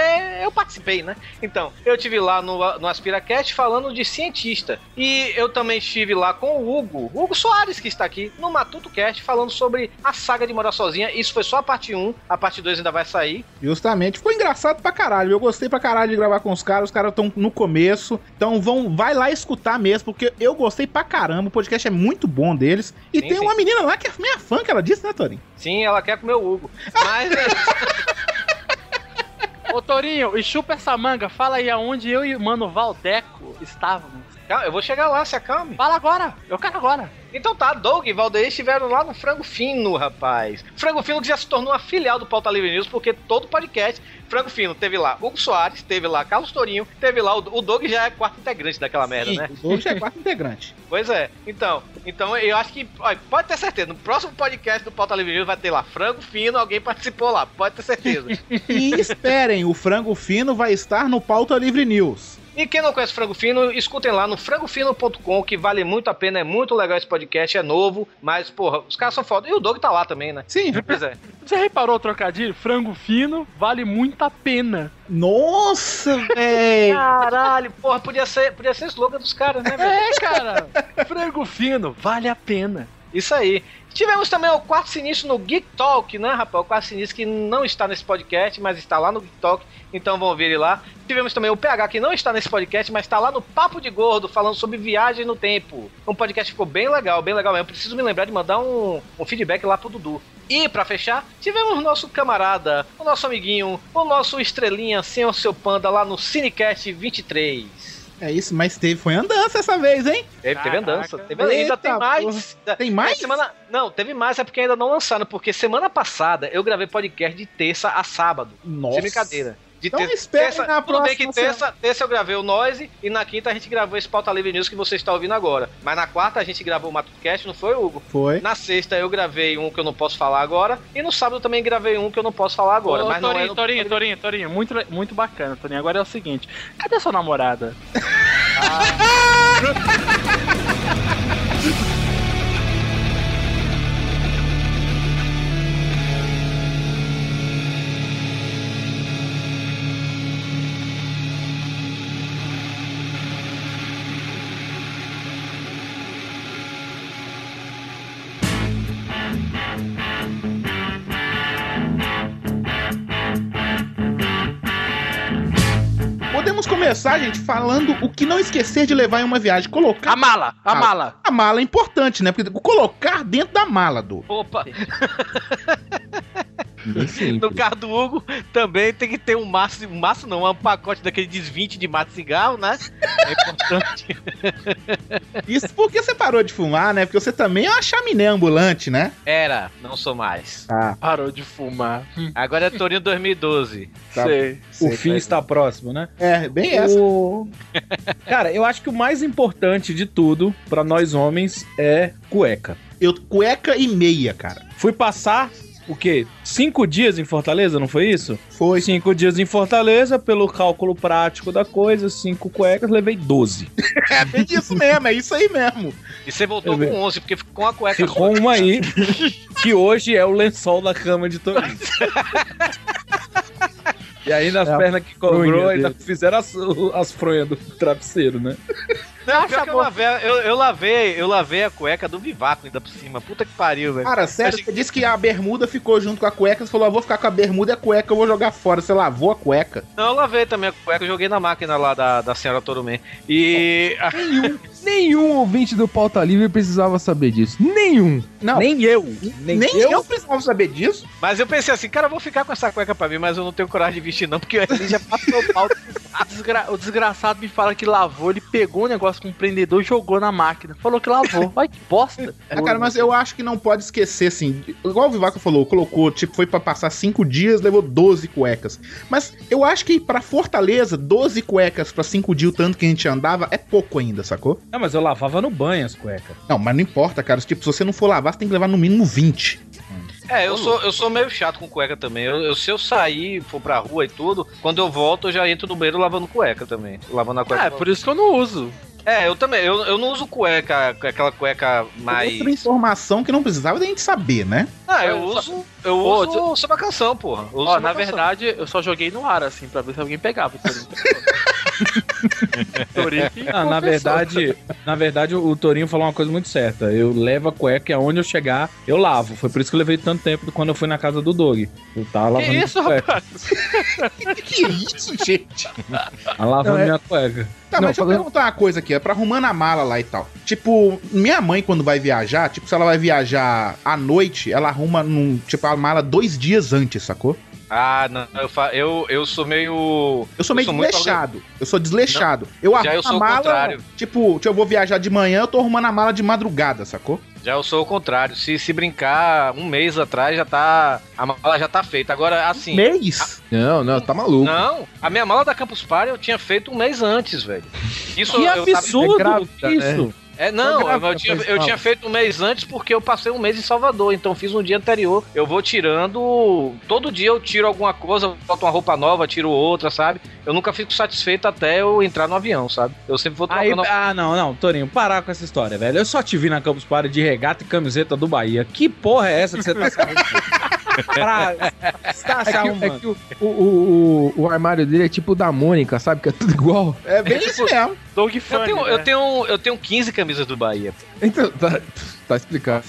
eu participei, né? Então, eu tive lá no, no Aspiracast falando de cientista. E eu também estive lá com o Hugo, Hugo Soares, que está aqui, no Matuto Cast, falando sobre a saga de morar sozinha. Isso foi só a parte 1, a parte 2 ainda vai sair. Justamente. Ficou engraçado pra caralho. Eu gostei pra caralho de gravar com os caras. Os caras estão no começo. Então vão, vai lá escutar mesmo, porque eu gostei pra caramba. O podcast é muito bom deles. E Sim, tem sim. uma menina lá que é minha fã, que ela disse, né, Torinho? Sim, ela quer comer o Hugo. Mas. Ô Torinho, e chupa essa manga, fala aí aonde eu e o mano Valdeco estávamos. Calma, eu vou chegar lá, se acalme. Fala agora, eu quero agora. Então tá, Doug e Valdeir estiveram lá no Frango Fino, rapaz. Frango Fino que já se tornou uma filial do Pauta Livre News, porque todo podcast, Frango Fino, teve lá Hugo Soares, teve lá Carlos Torinho, teve lá o, o Doug já é quarto integrante daquela merda, Sim, né? Hoje é quarto integrante. Pois é. Então, então eu acho que, olha, pode ter certeza, no próximo podcast do Pauta Livre News vai ter lá Frango Fino, alguém participou lá, pode ter certeza. E esperem, o frango fino vai estar no Pauta Livre News. E quem não conhece Frango Fino, escutem lá no frangofino.com, que vale muito a pena, é muito legal esse podcast, é novo, mas, porra, os caras são foda. E o Doug tá lá também, né? Sim. Pois é. Você reparou o trocadilho? Frango fino vale muito a pena. Nossa, velho. Caralho, porra, podia ser, podia ser slogan dos caras, né, velho? É, cara. Frango fino vale a pena. Isso aí. Tivemos também o quarto sinistro no Geek Talk, né, rapaz? O quarto sinistro que não está nesse podcast, mas está lá no Geek Talk, então vão ver ele lá. Tivemos também o PH que não está nesse podcast, mas está lá no Papo de Gordo, falando sobre viagem no tempo. Um podcast ficou bem legal, bem legal mesmo. Preciso me lembrar de mandar um, um feedback lá pro Dudu. E pra fechar, tivemos o nosso camarada, o nosso amiguinho, o nosso estrelinha sem o seu panda lá no Cinecast 23. É isso, mas teve, foi andança essa vez, hein? Teve, teve andança. Teve, ainda tem mais. Tem mais? Semana, não, teve mais, é porque ainda não lançaram. Porque semana passada eu gravei podcast de terça a sábado. Nossa. Sem brincadeira. De Então terça- espere terça- na Tudo bem que próxima terça, terça eu gravei o Noise e na quinta a gente gravou esse Pauta Livre News que você está ouvindo agora. Mas na quarta a gente gravou o MatuCast, não foi, Hugo? Foi. Na sexta eu gravei um que eu não posso falar agora. E no sábado também gravei um que eu não posso falar agora. Ô, mas Torinho, não é no- Torinho, Torinho, Torinho, muito, muito bacana, Torinho. Agora é o seguinte: cadê a sua namorada? Podemos começar, gente, falando o que não esquecer de levar em uma viagem. Colocar. A mala, a mala. A mala é importante, né? Porque colocar dentro da mala, do. Opa. no carro do Hugo também tem que ter um maço, um maço não, um pacote daquele desvinte de mato de cigarro, né? É importante. Isso porque você parou de fumar, né? Porque você também é uma chaminé ambulante, né? Era, não sou mais. Ah, Parou de fumar. Agora é Torinho 2012. Tá. Sei. O sei, fim mas- está próximo, né? É, bem essa. O- Cara, eu acho que o mais importante de tudo pra nós homens é cueca. Eu, cueca e meia, cara. Fui passar o quê? Cinco dias em Fortaleza, não foi isso? Foi. Cinco dias em Fortaleza, pelo cálculo prático da coisa, cinco cuecas, levei 12. É bem isso mesmo, é isso aí mesmo. E você voltou com 11, porque ficou com a cueca Ficou uma aí, que hoje é o lençol da cama de Torinho. E aí nas É pernas que cobrou, ainda dele. fizeram as, as fronhas do travesseiro, né? Não, pior que eu lavei, eu, eu lavei, eu lavei a cueca do Vivaco ainda por cima. Puta que pariu, velho. Cara, sério, você disse que a bermuda ficou junto com a cueca. Você falou, ah, vou ficar com a bermuda e a cueca eu vou jogar fora. Você lavou a cueca. Não, eu lavei também a cueca, eu joguei na máquina lá da, da senhora Torumê. E. Nenhum, nenhum ouvinte do Pauta Livre precisava saber disso. Nenhum. Não, Nem eu. Nem, nem eu, precisava saber disso. Mas eu pensei assim, cara, eu vou ficar com essa cueca pra mim, mas eu não tenho coragem de vestir, não, porque ele já passou o pau. Desgra- O desgraçado me fala que lavou, ele pegou o negócio com o prendedor e jogou na máquina. Falou que lavou. Ai, que bosta. Ah, cara, mas eu acho que não pode esquecer, assim. Igual o Vivaco falou, colocou, tipo, foi pra passar cinco dias, levou 12 cuecas. Mas eu acho que pra Fortaleza, 12 cuecas pra cinco dias, o tanto que a gente andava, é pouco ainda, sacou? Não, mas eu lavava no banho as cuecas. Não, mas não importa, cara. Tipo, se você não for lavar, você tem que levar no mínimo 20. É, eu sou, eu sou meio chato com cueca também. Eu, eu- se eu sair, for pra rua e tudo, quando eu volto, eu já entro no banheiro lavando cueca também. Lavando a cueca. É, por isso que eu não uso. É, eu também. Eu, eu não uso cueca, aquela cueca mais. Outra informação que não precisava da gente saber, né? Ah, eu Só- uso. Eu Ô, uso sob a canção, porra. Eu uso Ó, na canção. verdade, eu só joguei no ar, assim, pra ver se alguém pegava. Ah, na verdade, na verdade, o Torinho falou uma coisa muito certa. Eu levo a cueca e aonde eu chegar, eu lavo. Foi por isso que eu levei tanto tempo quando eu fui na casa do Doug. Eu tava lavando Que isso, rapaz? que isso, gente? Tava lavando Não, é- minha cueca. Tá, Não, mas deixa eu perguntar uma coisa aqui, é pra arrumando a mala lá e tal. Tipo, minha mãe, quando vai viajar, tipo, se ela vai viajar à noite, ela arruma num, tipo, a mala dois dias antes, sacou? Ah, não. Eu, fa- eu, eu sou meio. Eu sou meio muito desleixado. Eu sou desleixado. eu arrumo eu sou a mala. contrário. Tipo, se eu vou viajar de manhã, eu tô arrumando a mala de madrugada, sacou? Já eu sou o contrário. Se, se brincar, um mês atrás já tá. A mala já tá feita. Agora, assim. Mês? Não, não, tá maluco. Não, a minha mala da Campus Party eu tinha feito um mês antes, velho. Isso Que eu tava- absurdo! é grávida, que isso? É, não, grávida, eu, tinha, eu tinha feito um mês antes porque eu passei um mês em Salvador, então fiz um dia anterior. Eu vou tirando. Todo dia eu tiro alguma coisa, boto uma roupa nova, tiro outra, sabe? Eu nunca fico satisfeito até eu entrar no avião, sabe? Eu sempre vou Aí, ah, não, não, Torinho, parar com essa história, velho. Eu só te vi na Campus Party de regata e camiseta do Bahia. Que porra é essa que você tá se arrumando? pra estar se É que, é arrumando? que o, o, o, o armário dele é tipo o da Mônica, sabe? Que é tudo igual. É bem isso mesmo. Doug Eu Funny, tenho, né? eu, tenho, eu tenho 15 camisas do Bahia, Então, tá, tá explicado.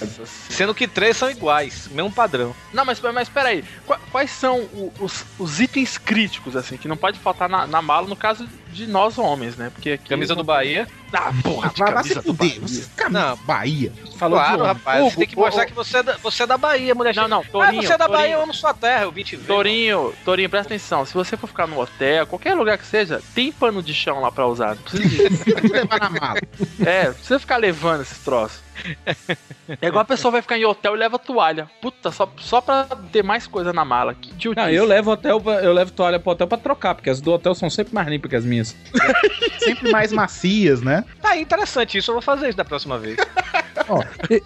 sendo que três são iguais, mesmo padrão. Não, mas, mas peraí. Qua- Quais são os, os itens críticos, assim, que não pode faltar na, na mala, no caso de nós homens, né? Porque aqui. Camisa do Bahia. Ah, porra, de Vai, se camisa do fuder. Bahia. Você camisa Não. Bahia. Falou de claro, rapaz. Você tem que mostrar que você é, da, você é da Bahia, mulher. Não, não, ah, Torinho, você é da Bahia, Torinho. eu amo sua terra, eu vim te ver. Torinho, Torinho, presta atenção. Se você for ficar no hotel, qualquer lugar que seja, tem pano de chão lá pra usar. Não precisa que levar na mala. É, não precisa ficar levando esses troços. É igual a pessoa vai ficar em hotel e leva toalha. Puta, só, só pra ter mais coisa na mala. Que. Não, eu levo hotel, eu levo toalha pro hotel pra trocar, porque as do hotel são sempre mais limpas que as minhas. Sempre mais macias, né? Tá interessante isso, eu vou fazer isso da próxima vez. Ó,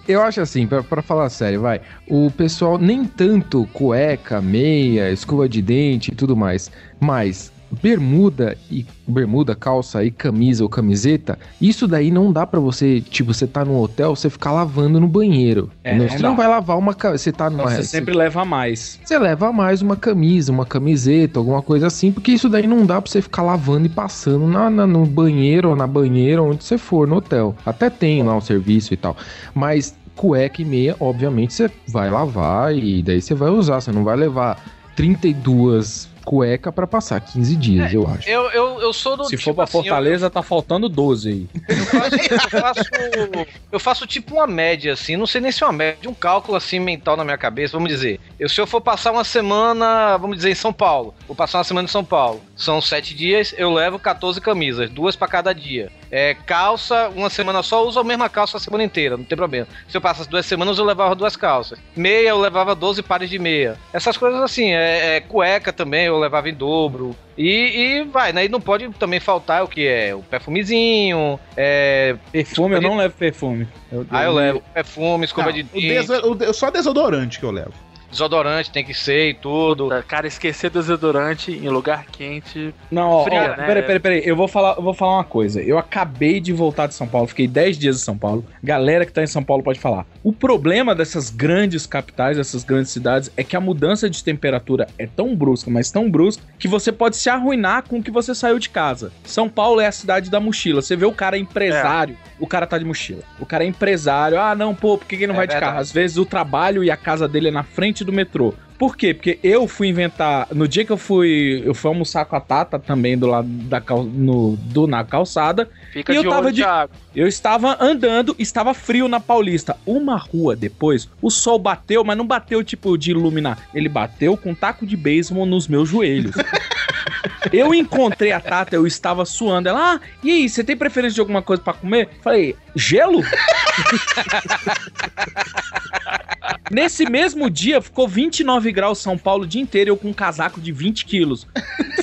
eu acho assim, pra, pra falar sério, vai. O pessoal nem tanto cueca, meia, escova de dente e tudo mais, mas bermuda e bermuda, calça e camisa ou camiseta, isso daí não dá pra você, tipo, você tá no hotel, você ficar lavando no banheiro. É, não você não vai lavar uma você tá numa Você sempre leva mais. você leva mais uma camisa, uma camiseta, alguma coisa assim, porque isso daí não dá pra você ficar lavando e passando na, na- no banheiro ou na banheira, onde você for no hotel. Até tem lá o serviço e tal. Mas cueca e meia, obviamente, você vai lavar e daí você vai usar. Você não vai levar 32 cueca pra passar 15 dias, eu acho. Eu, eu, eu sou do. Se tipo for pra assim, eu- Fortaleza, tá faltando 12 aí. Eu faço, eu faço tipo uma média, assim, não sei nem se é uma média, um cálculo assim mental na minha cabeça, vamos dizer. Eu, se eu for passar uma semana, vamos dizer, em São Paulo, vou passar uma semana em São Paulo, são sete dias, eu levo 14 camisas, duas pra cada dia. É, calça, uma semana só, eu uso a mesma calça a semana inteira, não tem problema. Se eu passasse duas semanas, eu levava duas calças. Meia, eu levava 12 pares de meia. Essas coisas assim, é, é cueca também, eu levava em dobro. E, e vai, né? E não pode também faltar o que é o perfumezinho, é. Perfume, eu não levo perfume. Eu, Ah, eu levo perfume, escova Não, de o dente, deso- o de- só desodorante que eu levo. Desodorante tem que ser e tudo. Cara, esquecer desodorante em lugar quente. Não, ó, Fria, ó, né? peraí, peraí, peraí. Eu vou falar, eu vou falar uma coisa. Eu acabei de voltar de São Paulo, fiquei 10 dias em São Paulo. Galera que tá em São Paulo pode falar. O problema dessas grandes capitais, dessas grandes cidades, é que a mudança de temperatura é tão brusca, mas tão brusca, que você pode se arruinar com o que você saiu de casa. São Paulo é a cidade da mochila. Você vê o cara empresário, o cara tá de mochila. O cara é empresário. Ah, não, pô, por que que não É vai de verdade. carro? Às vezes o trabalho e a casa dele é na frente do metrô. Por quê? Porque eu fui inventar. No dia que eu fui. Eu fui almoçar com a Tata também do lado da cal, no, do, na calçada. Fica E eu de tava olho, de- Thiago. Eu estava andando, estava frio na Paulista. Uma rua depois, o sol bateu, mas não bateu tipo de iluminar. Ele bateu com um taco de beisebol nos meus joelhos. Eu encontrei a Tata, eu estava suando. Ela, ah, e aí, você tem preferência de alguma coisa pra comer? Falei, gelo? Nesse mesmo dia, ficou 29 graus São Paulo o dia inteiro, eu com um casaco de 20 quilos.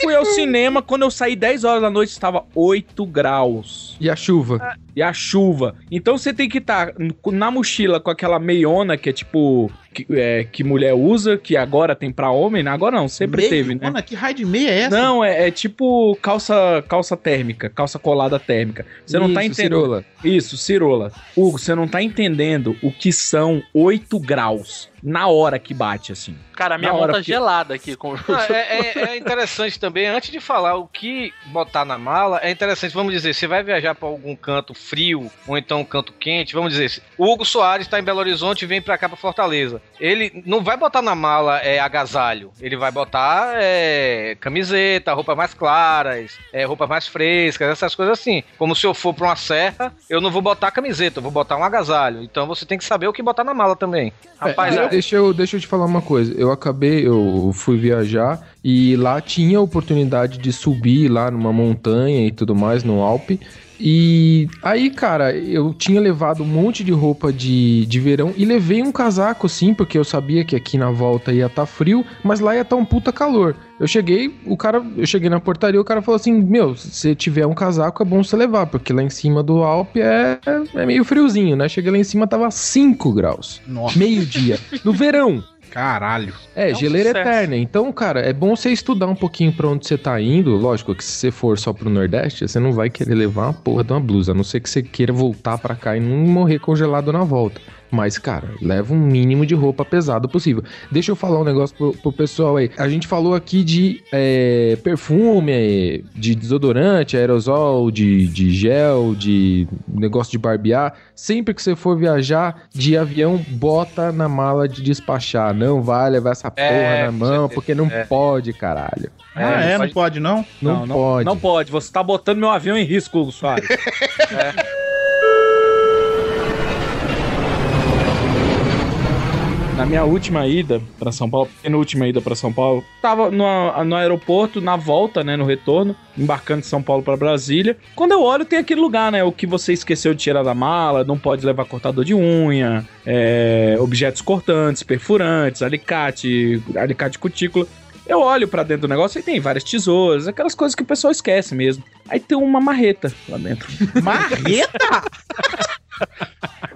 Fui ao cinema, quando eu saí 10 horas da noite, estava 8 graus. E a chuva? E a chuva. Então você tem que estar na mochila com aquela meiona que é tipo. Que, é, que mulher usa, que agora tem pra homem, né? Agora não, sempre teve, né? Mano, que raio de meia é essa? Não, é, é tipo calça calça térmica, calça colada térmica. Você não tá Isso, entendendo. cirola. Isso, cirola. Hugo, você não tá entendendo o que são 8 graus na hora que bate, assim. Cara, a minha Na mão hora, tá porque- gelada aqui. Com... Ah, é, é- é interessante também, antes de falar o que botar na mala, é interessante, vamos dizer, você vai viajar para algum canto frio ou então um canto quente, vamos dizer, o Hugo Soares está em Belo Horizonte e vem para cá para Fortaleza. Ele não vai botar na mala é, agasalho, ele vai botar é, camiseta, roupas mais claras, é, roupas mais frescas, essas coisas assim. Como se eu for para uma serra, eu não vou botar camiseta, eu vou botar um agasalho. Então você tem que saber o que botar na mala também. Rapaz, É, é- deixa, eu, deixa eu te falar uma coisa. Eu acabei, eu fui viajar e lá tinha a oportunidade de subir lá numa montanha e tudo mais, no Alpe. E aí, cara, eu tinha levado um monte de roupa de, de verão e levei um casaco, sim, porque eu sabia que aqui na volta ia estar frio, mas lá ia estar um puta calor. Eu cheguei, o cara, eu cheguei na portaria, o cara falou assim: Meu, se você tiver um casaco, é bom você levar, porque lá em cima do Alpe é, é meio friozinho, né? Cheguei lá em cima, tava 5 graus. Nossa. Meio-dia. No verão. Caralho. É, É um geleira sucesso. eterna. Então, cara, é bom você estudar um pouquinho pra onde você tá indo. Lógico que se você for só pro Nordeste, você não vai querer levar uma porra de uma blusa, a não ser que você queira voltar pra cá e não morrer congelado na volta. Mas, cara, leva um mínimo de roupa pesado possível. Deixa eu falar um negócio pro, pro pessoal aí. A gente falou aqui de é, perfume, de desodorante, aerosol, de, de gel, de negócio de barbear. Sempre que você for viajar de avião, bota na mala de despachar. Não vai levar essa porra É, na mão, certeza. porque não É. pode, caralho. Ah, é? Não pode não? Não, pode. Não pode, você tá botando meu avião em risco, Hugo Soares. Na minha última ida pra São Paulo, penúltima ida pra São Paulo, tava no, no aeroporto, na volta, né, no retorno, embarcando de São Paulo pra Brasília. Quando eu olho, tem aquele lugar, né, o que você esqueceu de tirar da mala, não pode levar cortador de unha, é, objetos cortantes, perfurantes, alicate, alicate cutícula. Eu olho pra dentro do negócio e tem várias tesouras, aquelas coisas que o pessoal esquece mesmo. Aí tem uma marreta lá dentro. Marreta?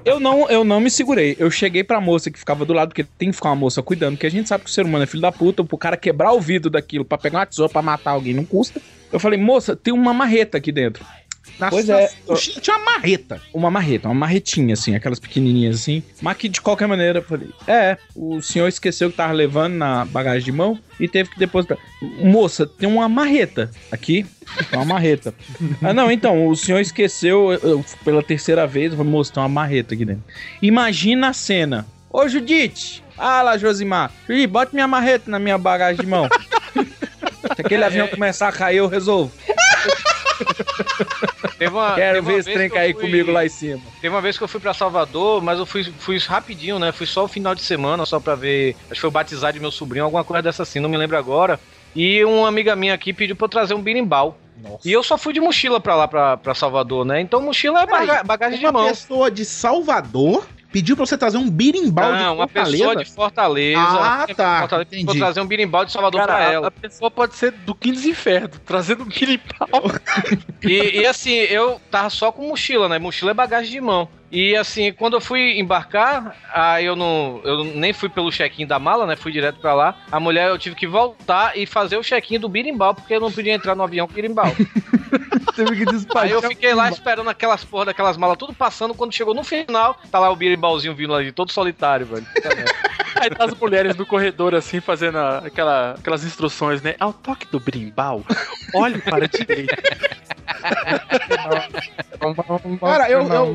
Eu não, eu não me segurei. Eu cheguei pra moça que ficava do lado, porque tem que ficar uma moça cuidando, porque a gente sabe que o ser humano é filho da puta, pro cara quebrar o vidro daquilo pra pegar uma tesoura pra matar alguém não custa. Eu falei, moça, tem uma marreta aqui dentro. Pois é. Tinha uma marreta. Uma marreta, uma marretinha, assim, aquelas pequenininhas assim. Mas que de qualquer maneira, eu falei, é, o senhor esqueceu que tava levando na bagagem de mão e teve que depositar. Moça, tem uma marreta aqui. Tem uma marreta. ah, não, então, o senhor esqueceu eu- eu- pela terceira vez, eu falei, moça, tem uma marreta aqui dentro. Imagina a cena. Ô, Judite! Ah lá, Josimar. Judite, bota minha marreta na minha bagagem de mão. Se aquele avião começar a cair, eu resolvo. Teve uma, Quero teve uma ver esse trem cair fui- comigo lá em cima. Teve uma vez que eu fui pra Salvador, mas eu fui, fui rapidinho, né? Fui só o final de semana, só pra ver. Acho que foi o batizado de meu sobrinho, alguma coisa dessa assim, não me lembro agora. E uma amiga minha aqui pediu pra eu trazer um birimbau. E eu só fui de mochila pra lá, pra, pra Salvador, né? Então mochila é Peraí, baga- bagagem de Uma mão. pessoa de Salvador pediu pra você trazer um birimbau de Não, uma Fortaleza? pessoa de Fortaleza. Ah, tá, Fortaleza, entendi. Vou trazer um birimbau de Salvador Cara, pra ela. A pessoa pode ser do Quinto Inferno, trazendo um birimbau. E, e, assim, eu tava só com mochila, né? Mochila é bagagem de mão. E assim, quando eu fui embarcar, aí eu não. Eu nem fui pelo check-in da mala, né? Fui direto pra lá. A mulher eu tive que voltar e fazer o check-in do birimbau, porque eu não podia entrar no avião com birimbau. Teve que despachar. Aí eu fiquei lá esperando aquelas porra daquelas malas tudo passando. Quando chegou no final, tá lá o birimbauzinho vindo ali, todo solitário, velho. Aí tá as mulheres no corredor, assim, fazendo aquela, aquelas instruções, né? Ao toque do brimbal, olhe para a direita. Cara, eu, eu,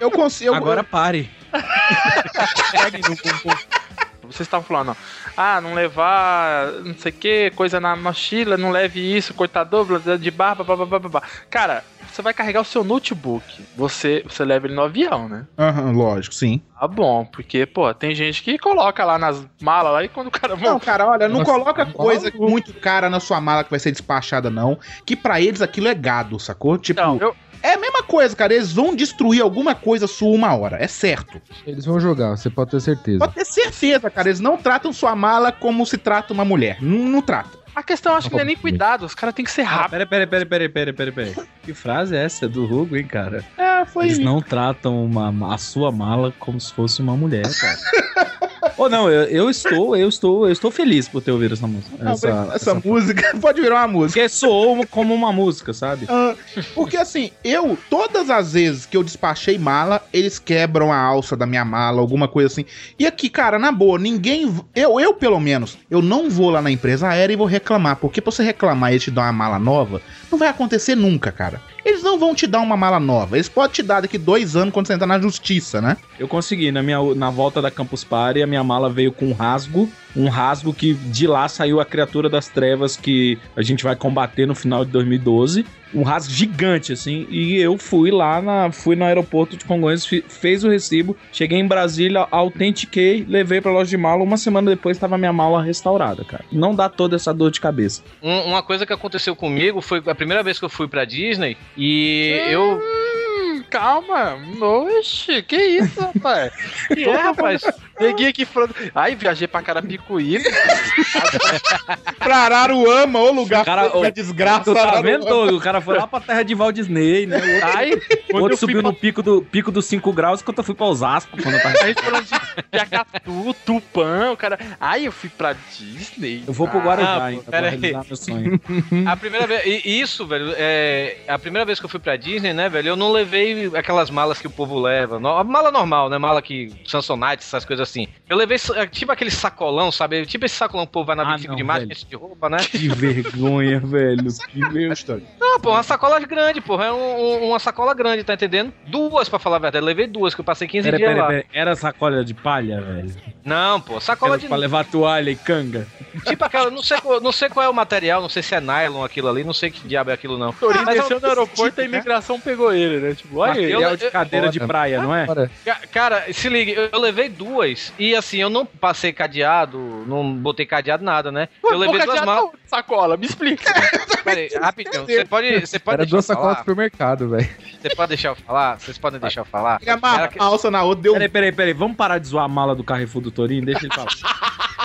eu consigo. Agora pare. Vocês estavam falando, ah, não levar não sei o que, coisa na mochila, não leve isso, cortador, de barba, blá, blá, blá, blá, blá. Cara, você vai carregar o seu notebook, você, você leva ele no avião, né? Aham, lógico, sim. Tá bom, porque, pô, tem gente que coloca lá nas malas lá e quando o cara Não, cara, olha, não Nossa, coloca coisa maluco. muito cara na sua mala que vai ser despachada, não. Que pra eles aquilo é gado, sacou? Tipo, é a mesma coisa, cara. Eles vão destruir alguma coisa sua uma hora, é certo. Eles vão jogar, você pode ter certeza. Pode ter certeza, cara. Eles não tratam sua mala como se trata uma mulher. Não, não tratam. A questão acho que não é nem cuidado, os caras têm que ser rápidos. Peraí, peraí, peraí, peraí, peraí, peraí, peraí. Que frase é essa? É do Hugo, hein, cara? É, foi. Eles não tratam uma, a sua mala como se fosse uma mulher, cara. Ou não, eu, eu estou, eu estou, eu estou feliz por ter ouvido essa música. Não, essa, música pode virar uma música. Porque soou como uma música, sabe? Ah, porque assim, eu, todas as vezes que eu despachei mala, eles quebram a alça da minha mala, alguma coisa assim. E aqui, cara, na boa, ninguém. Eu, eu pelo menos, eu não vou lá na empresa aérea e vou reclamar. Porque pra você reclamar e te dar uma mala nova, não vai acontecer nunca, cara. Eles não vão te dar uma mala nova. Eles podem te dar daqui dois anos quando você entrar na justiça, né? Eu consegui, na, minha, na volta da Campus Party, a minha mala veio com um rasgo. Um rasgo que de lá saiu a criatura das trevas que a gente vai combater no final de 2012. Um rasgo gigante, assim. E eu fui lá, na, fui no aeroporto de Congonhas, fi- fez o recibo. Cheguei em Brasília, autentiquei, levei pra loja de mala. Uma semana depois tava minha mala restaurada, cara. Não dá toda essa dor de cabeça. Um- uma coisa que aconteceu comigo foi a primeira vez que eu fui pra Disney e eu. Calma, oxe, que isso, rapaz? Que é, rapaz? Peguei aqui falando. Ai, viajei pra Carapicuíba. pra Araruama, o lugar Cara, que ô, desgraça. Tá vendo? O cara foi lá pra terra de Walt Disney, né? O outro, Ai, o quando outro subiu pra- no pico do, pico dos 5 graus enquanto eu fui pra Osasco. Quando eu tava... Aí falando de Jacatu, Tupã, o cara. Ai, eu fui pra Disney. Eu vou pro Ah, Guarujá ainda pra pera aí. realizar meu sonho. A primeira vez. Isso, velho, é. A primeira vez que eu fui pra Disney, né, velho, eu não levei aquelas malas que o povo leva. no- A mala normal, né? Mala que. Samsonite, essas coisas assim. Eu levei é, tipo aquele sacolão, sabe? Tipo esse sacolão que o povo vai na Ah, não, de velho. marketing de roupa, né? Que vergonha, velho. Que vergonha. Não, pô, uma sacola grande, porra. É um- um- uma sacola grande, tá entendendo? Duas, pra falar a verdade. Eu levei duas, que eu passei 15 Pera, dias pera, lá. pera. Era sacola de palha, velho? Não, pô, sacola Era de. pra levar toalha e canga? Tipo aquela, não sei, qual- não sei qual é o material, não sei se é nylon aquilo ali, não sei que diabo é aquilo não. Torinho Mas desceu eu- no aeroporto e a imigração pegou ele, né? Tipo, olha aí. Material de cadeira de praia, não é? Ca- Cara, se liga, eu, eu levei duas e assim, eu não passei cadeado, não botei cadeado nada, né? Eu levei duas malas. Sacola, me explica. Pera aí, rapidinho, você pode, você pode Era deixar duas eu sacolas do supermercado, velho. Você pode deixar eu falar? Vocês podem deixar eu falar? Ele amarra Era que- a alça na outra, deu Peraí, peraí, peraí. Vamos parar de zoar a mala do Carrefour do Torinho? Deixa ele falar.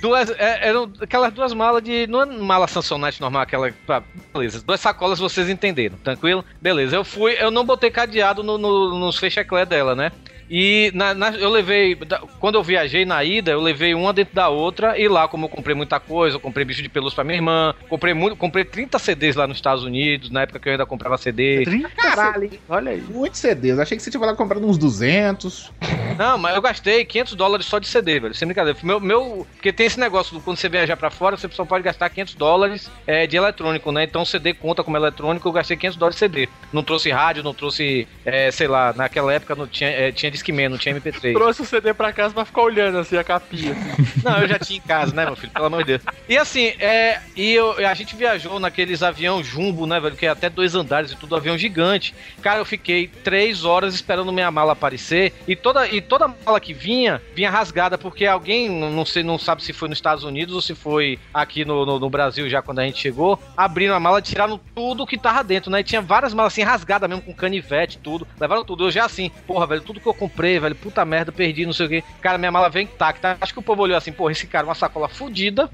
Duas, é, eram aquelas duas malas de. Não é mala Samsonite normal, aquela. pá, Beleza, duas sacolas vocês entenderam, tranquilo? Beleza, eu fui, eu não botei cadeado no, no, nos fecheclé dela, né? E na, na- eu levei. da- Quando eu viajei na ida, eu levei uma dentro da outra. E lá, como eu comprei muita coisa, eu comprei bicho de pelúcia pra minha irmã. Comprei muito, comprei 30 CDs lá nos Estados Unidos, na época que eu ainda comprava CD. 30 Caralho, Olha aí. muitos CDs. Achei que você tinha falado comprando uns 200. Não, mas eu gastei 500 dólares só de CD, velho. Sem brincadeira. Meu, meu, porque tem esse negócio, do quando você viajar pra fora, você só pode gastar 500 dólares é, de eletrônico, né? Então CD conta como eletrônico, eu gastei 500 dólares de CD. não trouxe rádio, não trouxe, é, sei lá, naquela época não tinha, é, tinha Discman, não tinha MP3. Trouxe o CD pra casa pra ficar olhando assim a capinha. assim. Não, eu já tinha em casa, né, meu filho? Pelo amor de Deus. E assim, é, e eu- a gente viajou naqueles avião jumbo, né, velho? Que é até dois andares e tudo, avião gigante. Cara, eu fiquei três horas esperando minha mala aparecer. E toda, e toda mala que vinha, vinha rasgada, porque alguém, não sei, não sabe se foi nos Estados Unidos ou se foi aqui no, no, no Brasil já quando a gente chegou, abriram a mala, tiraram tudo que tava dentro, né? E tinha várias malas assim rasgadas mesmo, com canivete, tudo. Levaram tudo. Eu já assim, porra, velho, tudo que eu comprei, velho, puta merda, perdi, não sei o quê. Cara, minha mala veio intacta. Acho que o povo olhou assim, porra, esse cara, uma sacola fodida.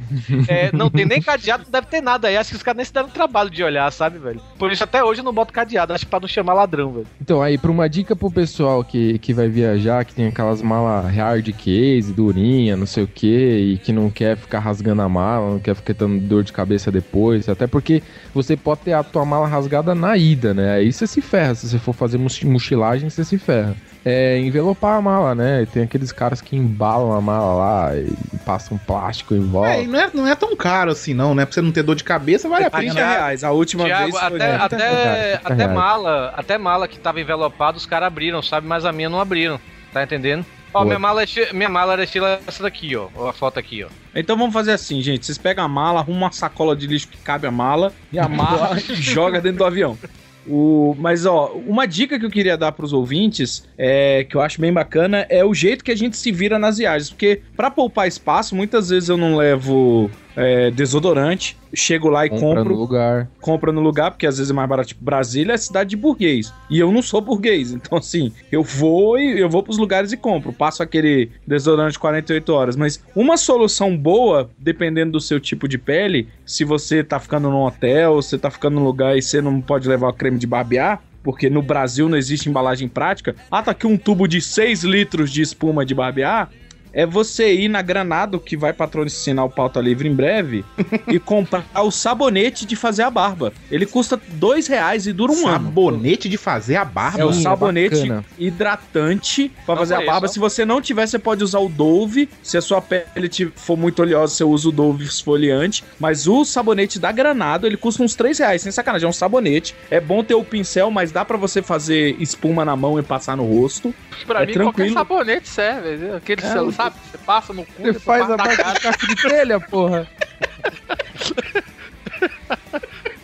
É, não tem nem cadeado, não deve ter nada aí. Acho que os caras nem se deram trabalho de olhar, sabe, velho? Por isso até hoje eu não boto cadeado, acho que pra não chamar ladrão, velho. Então, aí, pra uma dica pro pessoal que, que vai viajar, que tem aquelas malas hard case, durinha, não sei o que, e que não quer ficar rasgando a mala, não quer ficar dando dor de cabeça depois, até porque você pode ter a tua mala rasgada na ida, né? Aí você se ferra, se você for fazer mochi- mochilagem, você se ferra. É envelopar a mala, né? Tem aqueles caras que embalam a mala lá e passam plástico em volta. É, e não é, não é tão caro assim, não, né? Pra você não ter dor de cabeça, vale a pena. 30 reais. A última Thiago, vez foi até, 30 até, reais, 30 até mala, até mala que tava envelopada, os caras abriram, sabe? Mas a minha não abriram. Tá entendendo? Ó, Boa. minha mala, é minha mala era estilo essa daqui, ó. A foto aqui, ó. Então vamos fazer assim, gente. Vocês pegam a mala, arrumam uma sacola de lixo que cabe a mala e amarra e joga dentro do avião. O, mas, ó, uma dica que eu queria dar pros ouvintes, é, que eu acho bem bacana, é o jeito que a gente se vira nas viagens. Porque, pra poupar espaço, muitas vezes eu não levo é, desodorante, chego lá e Compra compro no lugar. compra no lugar, porque às vezes é mais barato. Tipo, Brasília é cidade de burguês. E eu não sou burguês. Então, assim, eu vou e eu vou pros lugares e compro. Passo aquele desodorante de 48 horas. Mas uma solução boa, dependendo do seu tipo de pele, se você tá ficando num hotel, você tá ficando num lugar e você não pode levar o creme de barbear. Porque no Brasil não existe embalagem prática. Ah, tá aqui um tubo de 6 litros de espuma de barbear é você ir na Granado, que vai patrocinar o Pauta Livre em breve, e comprar o sabonete de fazer a barba. Ele custa dois reais e dura um ano. Sabonete de fazer a barba. É o é sabonete bacana. hidratante pra Não fazer a barba. Se você não tiver, você pode usar o Dove. Se a sua pele for muito oleosa, você usa o Dove esfoliante. Mas o sabonete da Granado, ele custa uns 3 reais. Sem sacanagem, é um sabonete. É bom ter o pincel, mas dá pra você fazer espuma na mão e passar no rosto. Pra É mim, tranquilo. qualquer sabonete serve. Aquele, É, celular, sabe? Você passa no cu, Você faz a na barba cara. de caixa de telha, porra.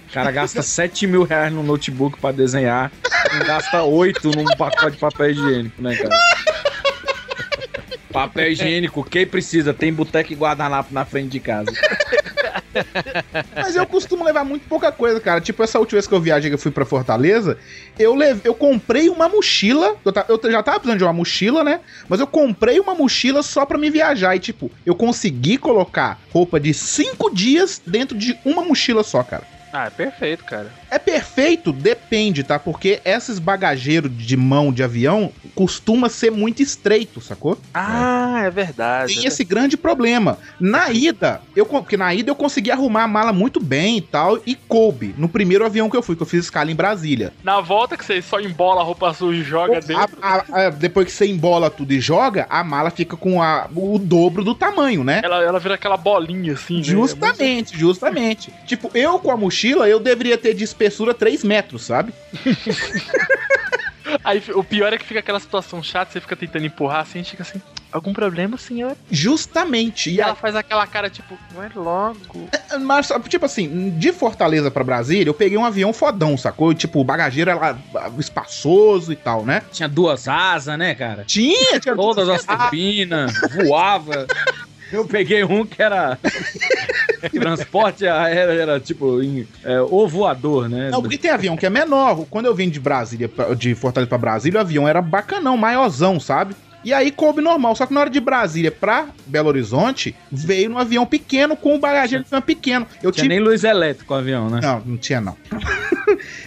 O cara gasta 7 mil reais no notebook pra desenhar. E gasta 8 num pacote de papel higiênico, né, cara? Papel higiênico, quem precisa? Tem boteca e guardanapo na frente de casa. Mas eu costumo levar muito pouca coisa, cara. Tipo, essa última vez que eu viajei, que eu fui pra Fortaleza, eu, leve, eu comprei uma mochila. Eu, ta- eu já tava precisando de uma mochila, né? Mas eu comprei uma mochila só pra me viajar. E, tipo, eu consegui colocar roupa de cinco dias dentro de uma mochila só, cara. Ah, é perfeito, cara. É perfeito? Depende, tá? Porque esses bagageiros de mão de avião costuma ser muito estreito, sacou? Ah, é verdade. Tem esse grande problema. Na ida, eu, porque na ida eu consegui arrumar a mala muito bem e tal, e coube. No primeiro avião que eu fui, que eu fiz escala em Brasília. Na volta que você só embola a roupa suja e joga A- dentro. a- a- depois que você embola tudo e joga, a mala fica com a- o dobro do tamanho, né? Ela, ela vira aquela bolinha assim, né? Justamente, justamente. Tipo, eu com a mochila, eu deveria ter de espessura 3 metros, sabe? Aí o pior é que fica aquela situação chata, você fica tentando empurrar assim, a gente fica assim, algum problema, senhor? Justamente. E E ela a, faz aquela cara tipo, vai logo. mas, tipo assim, de Fortaleza pra Brasília, eu peguei um avião fodão, sacou? E, tipo, o bagageiro era espaçoso e tal, né? Tinha duas asas, né, cara? Tinha, tinha Todas as turbinas, voava. Eu peguei um que era. Transporte aéreo, era tipo em, é, o voador, né? Não, porque tem avião que é menor. Quando eu vim de Brasília, pra- de Fortaleza pra Brasília, o avião era bacanão, maiorzão, sabe? E aí coube normal. Só que na hora de Brasília pra Belo Horizonte, veio num avião pequeno com o bagageiro pequeno. Eu Tinha tive. nem luz elétrica o avião, né? Não, não tinha não.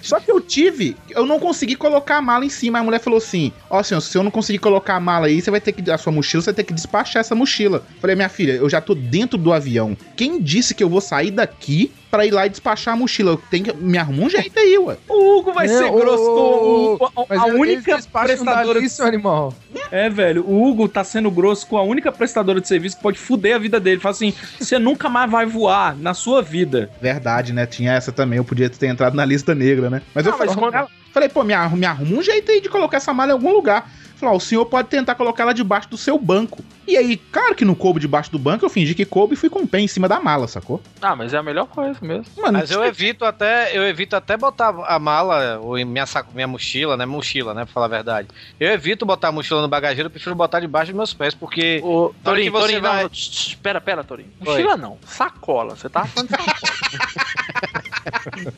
Só que eu tive, eu não consegui colocar a mala em cima. A mulher falou assim: Ó, senhor, se eu não conseguir colocar a mala aí, você vai ter que. A sua mochila, você vai ter que despachar essa mochila. Falei, minha filha, eu já tô dentro do avião. Quem disse que eu vou sair daqui pra ir lá e despachar a mochila. Tem que me arruma um jeito aí, ué. O Hugo vai Não, ser grosso com o- mas a eles única prestadora seu animal. É, velho, o Hugo tá sendo grosso com a única prestadora de serviço que pode fuder a vida dele. Fala assim: você nunca mais vai voar na sua vida. Verdade, né? Tinha essa também. Eu podia ter entrado na lista negra, né? Mas eu Não, falei, mas quando- ela- falei, pô, me arruma, me arruma um jeito aí de colocar essa mala em algum lugar. Falou, ó, o senhor pode tentar colocar ela debaixo do seu banco. E aí, claro que não coube debaixo do banco, eu fingi que coube e fui com o pé em cima da mala, sacou? Ah, mas é a melhor coisa mesmo. Mano, Mas eu evito até, eu evito até botar a mala, ou minha, saco, minha mochila, né? Mochila, né? Pra falar a verdade. Eu evito botar a mochila no bagageiro, eu prefiro botar debaixo dos meus pés, porque. Hora Torinho, Torinho, vai- não, tch, tch, pera, pera, Torinho. Oi. Mochila não, sacola. Você tava falando de sacola.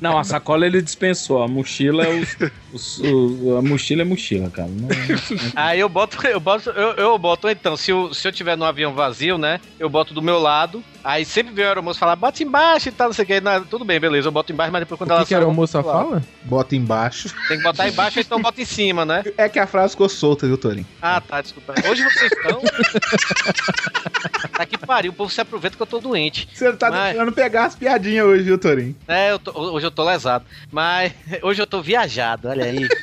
Não, a sacola ele dispensou. A mochila é os, os- o- a mochila é mochila, cara. Não- Aí eu boto, eu boto, eu, eu boto então, se eu, se eu tiver no avião vazio, né? Eu boto do meu lado. Aí sempre vem o aeromoço falar, bota embaixo e tal, não sei o que. Não, tudo bem, beleza, eu boto embaixo, mas depois quando O ela que, que era sai, o moça boto lá. fala? bota embaixo. Tem que botar embaixo, então bota em cima, né? É que a frase ficou solta, viu, Torinho? Ah, tá, desculpa. Hoje vocês estão. tá que pariu, o povo se aproveita que eu tô doente. Você tá Mas- tentando pegar as piadinhas hoje, viu, Torinho? É, eu tô- hoje eu tô lesado. Mas hoje eu tô viajado, olha aí.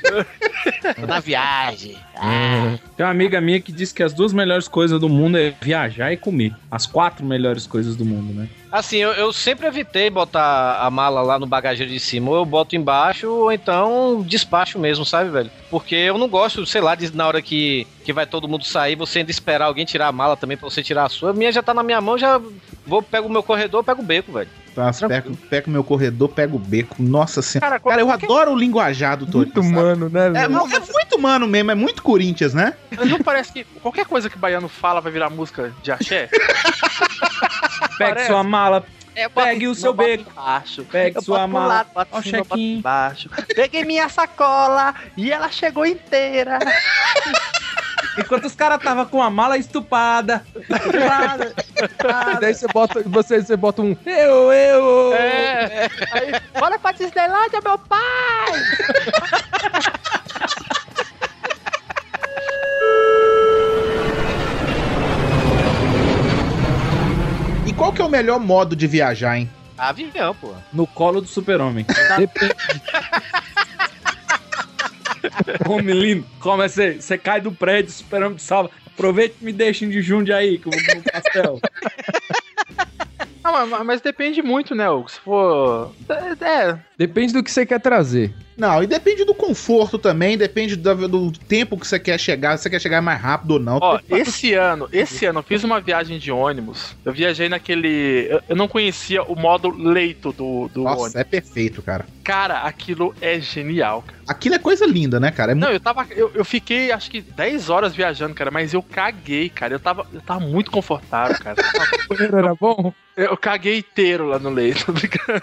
Tô na viagem. Tem uma amiga minha que diz que as duas melhores coisas do mundo é viajar e comer. As quatro melhores coisas do mundo, né? Assim, eu, eu sempre evitei botar a mala lá no bagageiro de cima. Ou eu boto embaixo, ou então despacho mesmo, sabe, velho? Porque eu não gosto, sei lá, de, na hora que, que vai todo mundo sair, você ainda esperar alguém tirar a mala também pra você tirar a sua. A minha já tá na minha mão, já vou, pego o meu corredor, pego o beco, velho. Tá, pego, pego meu corredor, pego o beco. Nossa senhora. Cara, Cara, eu adoro o linguajado, Torinho. Muito sabe? mano, né, É, é muito mano mesmo, é muito Corinthians, né? Não parece que qualquer coisa que o baiano fala vai virar música de axé? Pegue Parece. sua mala, É, Pegue o seu beco. Baixo. pegue Eu sua mala. lado, o em cima, embaixo. Peguei minha sacola e ela chegou inteira. Enquanto os caras tava com a mala estupada. Estupada. E daí você bota, você, você bota um eu, eu. É. Aí, bora pra Disneylandia, meu pai! E qual que é o melhor modo de viajar, hein? Avião, pô. No colo do super-homem. Depende. Lindo. Como é você? Você cai do prédio, o super-homem te salva. Aproveita e me deixem de junde aí, que eu vou no pastel. Ah, mas, mas depende muito, né, Hugo? Se for. É, é, Depende do que você quer trazer. Não, e depende do conforto também, depende do, do tempo que você quer chegar, se você quer chegar mais rápido ou não. Ó, esse ano, esse ano eu fiz uma viagem de ônibus. Eu viajei naquele. Eu, eu não conhecia o modo leito do, do ônibus. Nossa, é perfeito, cara. Cara, aquilo é genial, cara. Aquilo é coisa linda, né, cara? É Não, muito... eu tava. Eu, eu fiquei acho que 10 horas viajando, cara, mas eu caguei, cara. Eu tava, eu tava muito confortável, cara. Era bom? Eu caguei inteiro lá no leito, brincando.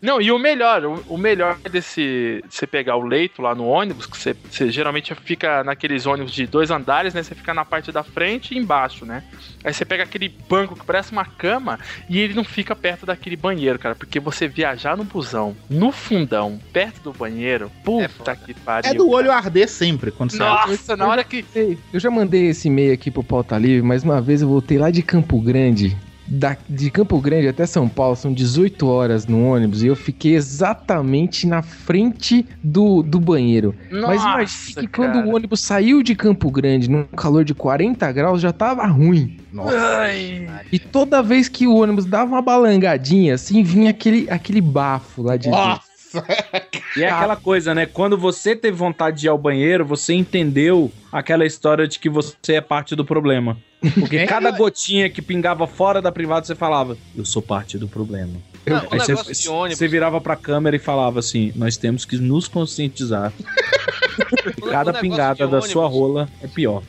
Não, e o melhor, o, o melhor desse. Você pegar o leito lá no ônibus, que você, você geralmente fica naqueles ônibus de dois andares, né? Você fica na parte da frente e embaixo, né? Aí você pega aquele banco que parece uma cama e ele não fica perto daquele banheiro, cara. Porque você viajar no busão, no fundão, perto do banheiro, puta que pariu. É do olho cara. arder sempre quando você Nossa, na hora que. Ei, Eu já mandei esse e-mail aqui pro Pauta Livre, mas uma vez eu voltei lá de Campo Grande. Da- de Campo Grande até São Paulo são 18 horas no ônibus e eu fiquei exatamente na frente do, do banheiro. mas Nossa, imagine que quando cara. o ônibus saiu de Campo Grande num calor de 40 graus já tava ruim. Ai. E toda vez que o ônibus dava uma balangadinha assim, vinha aquele, aquele bafo lá de dentro. E é aquela coisa, né? Quando você teve vontade de ir ao banheiro, você entendeu aquela história de que você é parte do problema. Porque cada gotinha que pingava fora da privada, você falava, eu sou parte do problema. Não, Aí você, você virava pra câmera e falava assim: nós temos que nos conscientizar. Cada pingada da sua rola é pior.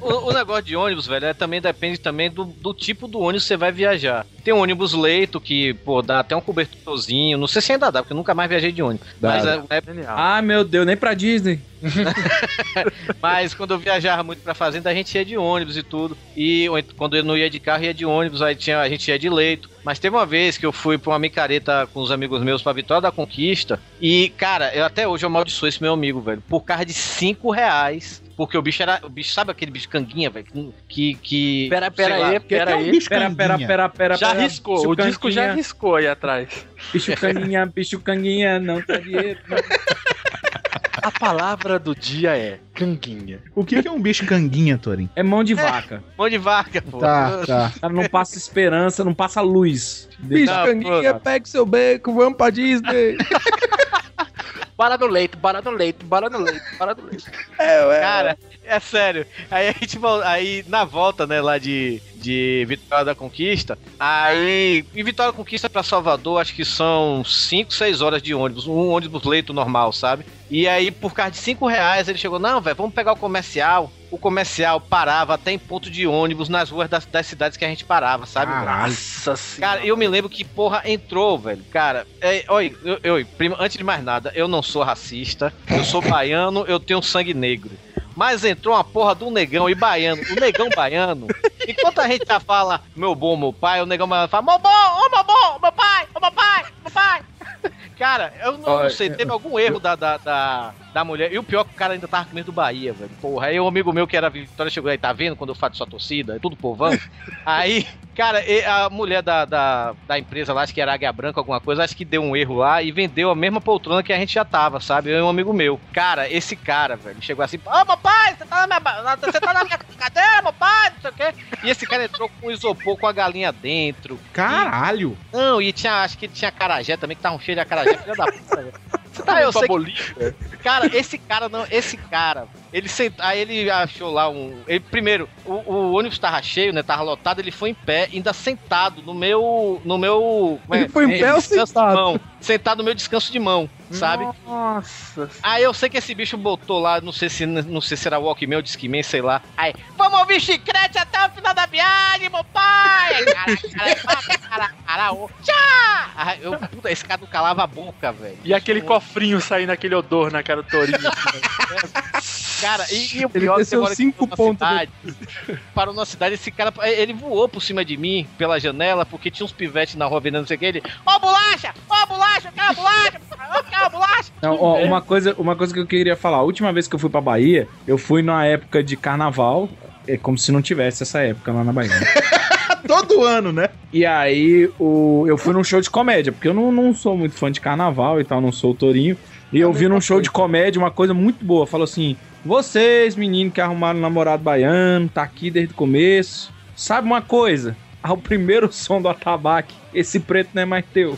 O, o negócio de ônibus, velho, é, também depende também do, do tipo do ônibus que você vai viajar. Tem um ônibus leito que, pô, dá até um cobertorzinho. Não sei se ainda dá, porque eu nunca mais viajei de ônibus. Dá, mas, é- é-. Ah, meu Deus, nem pra Disney. mas quando eu viajava muito pra fazenda, a gente ia de ônibus e tudo. E ou ent- quando eu não ia de carro, ia de ônibus, aí tinha, a gente ia de leito. Mas teve uma vez que eu fui pra uma micareta com os amigos meus pra Vitória da Conquista. E, cara, eu até hoje eu amaldiçoo esse meu amigo, velho. Por causa de 5 reais. Porque o bicho era. O bicho, sabe aquele bicho canguinha, velho? Que. que Pera, pera aí, pera que é um aí. bicho Pera, pera, canguinha? pera, pera. Já riscou, Bicho o disco já canguinha, riscou aí atrás. Bicho canguinha, bicho canguinha, não tá dinheiro. A palavra do dia é canguinha. O que, que é um bicho canguinha, Torin? É mão de vaca. Mão de vaca, pô. Tá, tá. O cara não passa esperança, não passa luz. Bicho Não, canguinha, pega o seu beco, vamos pra Disney. Bala no leito, bala no leito, bala no leito, bala no leito. Cara, é sério. Aí a gente aí na volta, né, lá de, de Vitória da Conquista, aí em Vitória da Conquista pra Salvador, acho que são 5, 6 horas de ônibus, um ônibus leito normal, sabe? E aí por causa de 5 reais ele chegou, não, velho, vamos pegar o comercial. O comercial parava até em ponto de ônibus nas ruas das, das cidades que a gente parava, sabe? Nossa senhora. Cara, eu me lembro que porra entrou, velho. Cara, é, oi, eu, eu, prima, antes de mais nada, eu não sou racista, eu sou baiano, eu tenho sangue negro. Mas entrou uma porra do negão e baiano. O negão baiano, enquanto a gente já fala meu bom, meu pai, o negão baiano fala, meu bom, ô meu bom, meu pai, ô meu pai, meu pai. Cara, eu não, não sei, teve algum erro da, da, da, da mulher. E o pior é que o cara ainda tava com medo do Bahia, velho. Porra, aí um amigo meu que era Vitória chegou aí, tá vendo quando eu faço sua torcida? É tudo povão. aí, cara, e a mulher da, da, da empresa lá, acho que era Águia Branca, alguma coisa, acho que deu um erro lá e vendeu a mesma poltrona que a gente já tava, sabe? Eu e um amigo meu. Cara, esse cara, velho, chegou assim, ô meu pai, você tá na minha, você tá na minha cadeira, meu pai, não sei o quê. E esse cara entrou com isopor com a galinha dentro. Caralho! Não, e tinha, acho que tinha carajé também, que tava um cheio de acarajé, filha da puta. velho. Ah, eu sei que, Cara, esse cara não, esse cara, ele senta, aí ele achou lá um, ele primeiro, o, o ônibus tava cheio, né, tava lotado, ele foi em pé, ainda sentado no meu, no meu, como é? Ele foi em pé ou sentado? mão, sentado no meu descanso de mão, sabe? Nossa. Aí eu sei que esse bicho botou lá, não sei se não sei se era Walkman ou Discman, sei lá. Aí, vamos ouvir chiclete até o final da viagem, meu pai! Cara, cara, cara, cara, cara! Aí eu, puta, esse cara não calava a boca, velho. E aquele cofrinho saindo aquele odor na cara do Torinho. Cara, e, e o Ele pior é que cinco pontos cidade, parou na cidade, esse cara, ele voou por cima de mim, pela janela, porque tinha uns pivetes na rua vendendo não sei o que, ele, ó bolacha, ó bolacha, eu quero bolacha, eu quero bolacha. Não, ó, uma, coisa, uma coisa que eu queria falar. A última vez que eu fui pra Bahia, eu fui na época de carnaval. É como se não tivesse essa época lá na Bahia. Todo ano, né? E aí, o, eu fui num show de comédia, porque eu não, não sou muito fã de carnaval e tal, não sou o Torinho. E eu vi num show de comédia uma coisa muito boa. Falou assim: vocês, meninos que arrumaram um namorado baiano, tá aqui desde o começo. Sabe uma coisa? Ao primeiro som do atabaque, esse preto não é mais teu.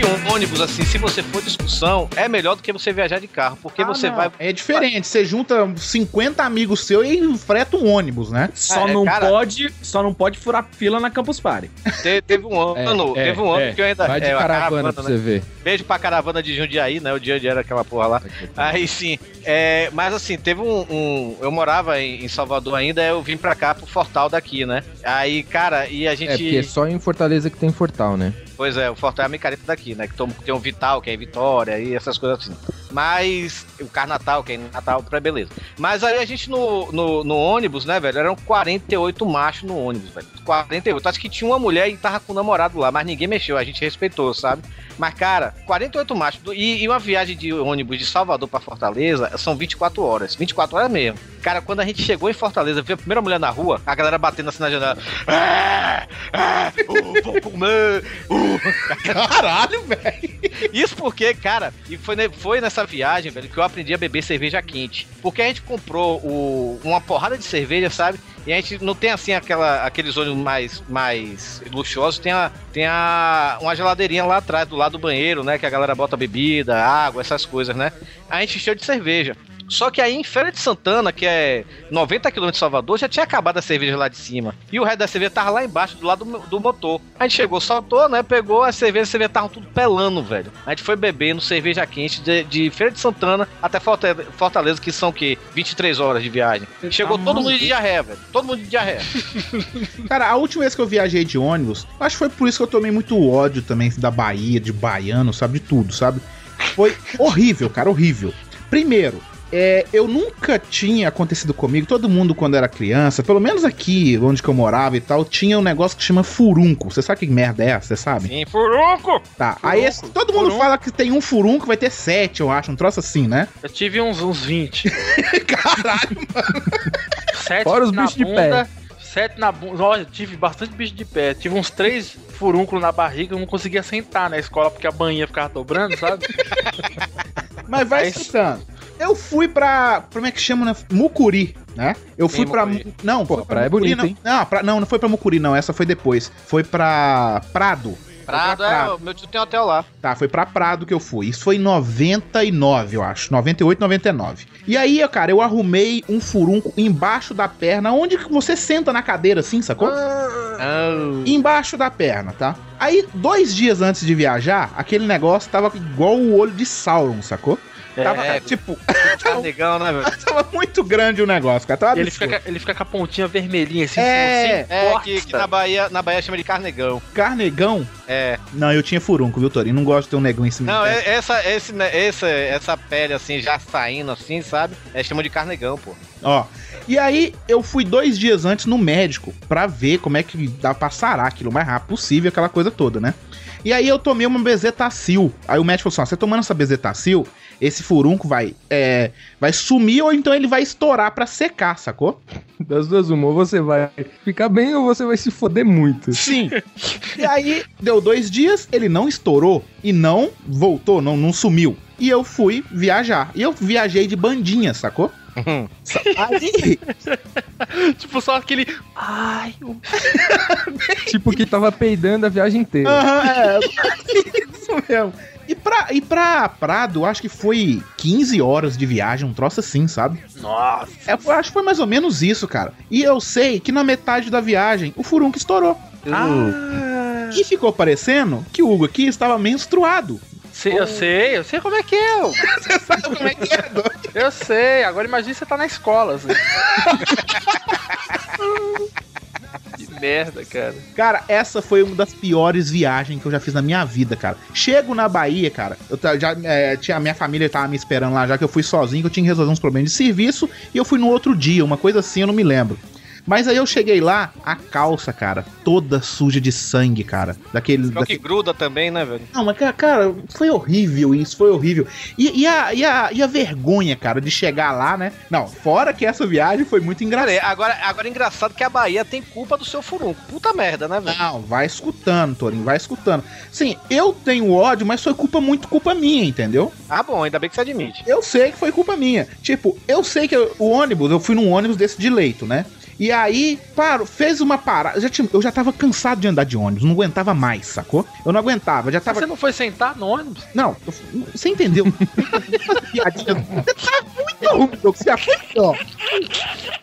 Que um ônibus, assim, se você for discussão, é melhor do que você viajar de carro, porque você não. vai. É diferente, você junta 50 amigos seus e freta um ônibus, né? Só Ah, é, não cara- pode, só não pode furar fila na Campus Party. Te- teve um ano, É, teve um ano é. que eu ainda. Vai de é, a caravana pra né? você ver. Beijo pra caravana de Jundiaí, né? O dia era aquela porra lá. Aí sim. É, mas assim, teve um, um- Eu morava em, Salvador ainda, eu vim pra cá pro Fortal daqui, né? Aí, cara, e a gente. É, porque é só em Fortaleza que tem Fortal, né? Pois é, o Fortal é a micareta daqui, né? Que tem o Vital, que é Vitória, e essas coisas assim. Mas. O Carnatal, que é Natal, pra beleza. Mas aí a gente no, no, no ônibus, né, velho? Eram 48 machos no ônibus, velho. 48. Acho que tinha uma mulher e tava com o namorado lá, mas ninguém mexeu, a gente respeitou, sabe? Mas, cara, 48 machos. E, e uma viagem de ônibus de Salvador pra Fortaleza são 24 horas. 24 horas mesmo. Cara, quando a gente chegou em Fortaleza, viu a primeira mulher na rua, a galera batendo assim na janela. Ah, ah, uh. Caralho, velho. Isso porque, cara, e foi, ne- foi nessa viagem, velho, que eu aprendi a beber cerveja quente. Porque a gente comprou o- uma porrada de cerveja, sabe? E a gente não tem assim aquela, aqueles ônibus mais, mais luxuosos, tem, a, tem a, uma geladeirinha lá atrás, do lado do banheiro, né? Que a galera bota bebida, água, essas coisas, né? A gente encheu de cerveja. Só que aí em Feira de Santana, que é 90 km de Salvador, já tinha acabado a cerveja lá de cima. E o resto da cerveja tava lá embaixo, do lado do, do motor. A gente chegou, soltou, né? Pegou a cerveja, a cerveja tava tudo pelando, velho. A gente foi bebendo cerveja quente de, de Feira de Santana até Fortaleza, que são o quê? 23 horas de viagem. Chegou tá todo mundo maluco. de diarreia, velho. Todo mundo de diarreia. Cara, a última vez que eu viajei de ônibus, acho que foi por isso que eu tomei muito ódio também da Bahia, de baiano, sabe? De tudo, sabe? Foi horrível, cara, horrível. Primeiro, é, eu nunca tinha acontecido comigo, todo mundo quando era criança, pelo menos aqui onde que eu morava e tal, tinha um negócio que chama furunco. Você sabe que merda é essa, você sabe? Sim, furunco! Tá, aí esse- todo mundo fala que tem um furunco, vai ter sete, eu acho, um troço assim, né? Eu tive uns, uns 20. Caralho, Sete Fora os na bichos de bunda, Sete na bunda. Olha, tive bastante bicho de pé. Tive uns três furúnculos na barriga. Eu não conseguia sentar na escola porque a banhinha ficava dobrando, sabe? Mas vai Mas- escutando. Eu fui pra. Como é que chama, né? Mucuri, né? Eu fui Sim, pra. Mucuri. Mu- Não, Pô, foi a praia é bonita, não. hein? Não, pra- não, não foi pra Mucuri, não. Essa foi depois. Foi pra Prado. Prado, pra é, o meu tio tem um hotel lá. Tá, foi pra Prado que eu fui. Isso foi em 99, eu acho. 98, 99. E aí, cara, eu arrumei um furunco embaixo da perna, onde você senta na cadeira assim, sacou? Embaixo da perna, tá? Aí, dois dias antes de viajar, aquele negócio tava igual o olho de Sauron, sacou? Tava, É, tipo, Carnegão, né, velho? tava muito grande o negócio, cara. Tava ele absurdo. fica, ele fica com a pontinha vermelhinha assim. É, assim, É, que, que na, Bahia, na Bahia chama de carnegão. Carnegão? É. Não, eu tinha furunco, viu, Torinho? Não gosto de ter um negão em cima Não, é- essa, esse, né, essa, essa pele assim, já saindo assim, sabe? É chama de carnegão, pô. Ó. E aí, eu fui dois dias antes no médico pra ver como é que dá pra sarar aquilo o mais rápido possível, aquela coisa toda, né? E aí eu tomei uma bezetacil. Aí o médico falou assim: ó, você tomando essa bezetacil, esse furunco vai, é, vai sumir ou então ele vai estourar pra secar, sacou? Das duas, uma, ou você vai ficar bem ou você vai se foder muito. Sim. e aí, deu dois dias, ele não estourou e não voltou, não, não sumiu. E eu fui viajar. E eu viajei de bandinha, sacou? Sa- Aí, Tipo, só aquele. Ai, o tipo que tava peidando a viagem inteira. Aham, é. Isso mesmo. E pra, e pra Prado, acho que foi 15 horas de viagem, um troço assim, sabe? Nossa. É, eu acho que foi mais ou menos isso, cara. E eu sei que na metade da viagem, o furunco estourou. Ah, E ficou parecendo que o Hugo aqui estava menstruado. sei, eu sei, eu sei como é que é. eu- Você sabe como é que é, doido? Eu sei, agora imagina você tá na escola, assim. merda, cara. Cara, essa foi uma das piores viagens que eu já fiz na minha vida, cara. Chego na Bahia, cara. Eu já é, tinha a minha família tava me esperando lá, já que eu fui sozinho, que eu tinha que resolver uns problemas de serviço, e eu fui no outro dia, uma coisa assim, eu não me lembro. Mas aí eu cheguei lá, a calça, cara, toda suja de sangue, cara. Daquele. É o que gruda também, né, velho? Não, mas cara, foi horrível isso, foi horrível. E, e a, e, a, e a vergonha, cara, de chegar lá, né? Não, fora que essa viagem foi muito engraçada. Agora, agora é engraçado que a Bahia tem culpa do seu furunco. Puta merda, né, velho? Não, vai escutando, Torinho, vai escutando. Sim, eu tenho ódio, mas foi culpa muito culpa minha, entendeu? Ah, bom, ainda bem que você admite. Eu sei que foi culpa minha. Tipo, eu sei que eu- o ônibus, eu fui num ônibus desse de leito, né? E aí, paro, fez uma parada. Eu já, tinha- eu já tava cansado de andar de ônibus, não aguentava mais, sacou? Eu não aguentava, já tava. Você não foi sentar no ônibus? Não, eu- você entendeu? Você tá muito ruim, Doug. Você já foi melhor.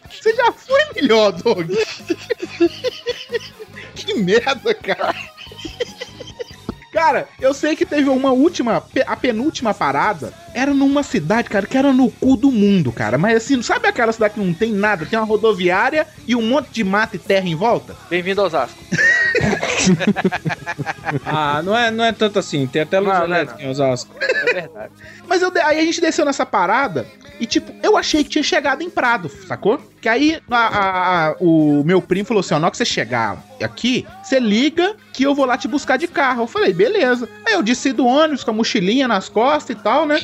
Você já foi melhor, Doug. Que merda, cara. Cara, eu sei que teve uma última, a penúltima parada, era numa cidade, cara, que era no cu do mundo, cara. Mas assim, sabe aquela cidade que não tem nada? Tem uma rodoviária e um monte de mata e terra em volta? Bem-vindo ao Osasco. Ah, não é, não é tanto assim. Tem até luz elétrica em Osasco. É verdade. Mas eu, aí a gente desceu nessa parada e, tipo, eu achei que tinha chegado em Prado, sacou? Que aí a- a- a- o meu primo falou assim: ó, na hora que você chegar aqui, você liga que eu vou lá te buscar de carro. Eu falei, beleza. Aí eu desci do ônibus com a mochilinha nas costas e tal, né?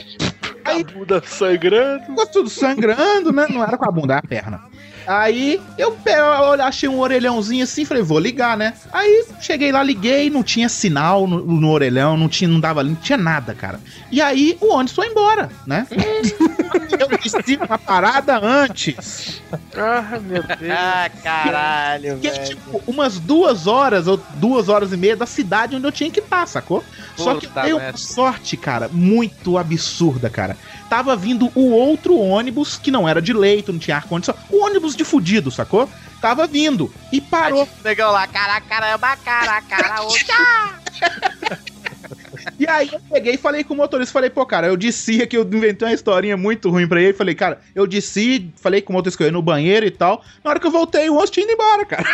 Aí, Bunda sangrando. ficou tudo sangrando, né? Não era com a bunda, era a perna. Aí eu, eu achei um orelhãozinho assim, falei, vou ligar, né? Aí cheguei lá, liguei, não tinha sinal no, no orelhão, não tinha, não dava não tinha nada, cara. E aí o ônibus foi embora, né? eu desci uma parada antes. Ah, meu Deus. Ah, caralho, Que é velho. tipo umas duas horas ou duas horas e meia da cidade onde eu tinha que estar, sacou? Só que eu Puta dei uma sorte, cara, muito absurda, cara. Tava vindo o outro ônibus, que não era de leito, não tinha ar-condicionado. O ônibus de fudido, sacou? Tava vindo. E parou. Negão lá, cara, caramba, cara, cara! E aí eu peguei e falei com o motorista, falei, pô, cara, eu disse que eu inventei uma historinha muito ruim pra ele. Falei, cara, eu disse, falei com o motorista que eu ia no banheiro e tal. Na hora que eu voltei, o ônibus tinha ido embora, cara.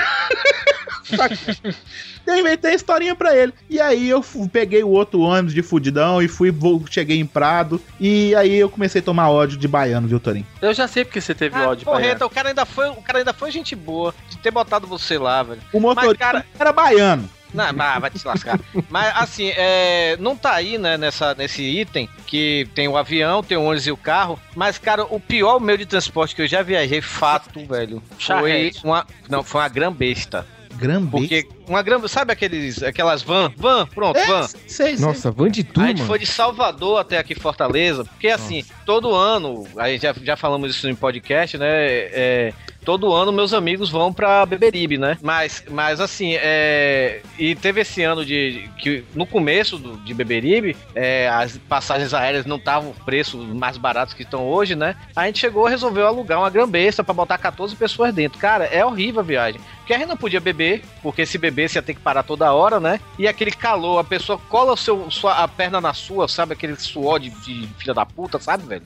eu inventei a historinha pra ele. E aí eu peguei o outro ônibus de fudidão e fui, cheguei em Prado. E aí eu comecei a tomar ódio de baiano, viu, Torinho? Eu já sei porque você teve Ah, ódio, porreta, Baiano. o cara ainda foi, o cara ainda foi gente boa de ter botado você lá, velho. O motorista Mas, cara- era baiano. Não, mas vai te lascar. Mas assim, é, não tá aí, né, nessa, nesse item que tem o avião, tem o ônibus e o carro. Mas, cara, o pior meio de transporte que eu já viajei, fato, velho, foi uma. Não, foi uma gran besta. Gran Porque uma gran. Sabe aqueles, aquelas van? Van, pronto, É, van. sei, sei. Nossa, van de A turma. gente foi de Salvador até aqui Fortaleza, porque assim, todo ano, aí já, já falamos isso em podcast, né? é, todo ano meus amigos vão pra Beberibe, né? Mas, mas assim, é, e teve esse ano de que no começo do, de Beberibe, é, as passagens aéreas não estavam preços mais baratos que estão hoje, né? A gente chegou e resolveu alugar uma grambesta pra botar 14 pessoas dentro. Cara, é horrível a viagem. Porque a não podia beber, porque se você ia ter que parar toda hora, né? E aquele calor, a pessoa cola o seu, sua, a perna na sua, sabe? Aquele suor de, de filha da puta, sabe, velho?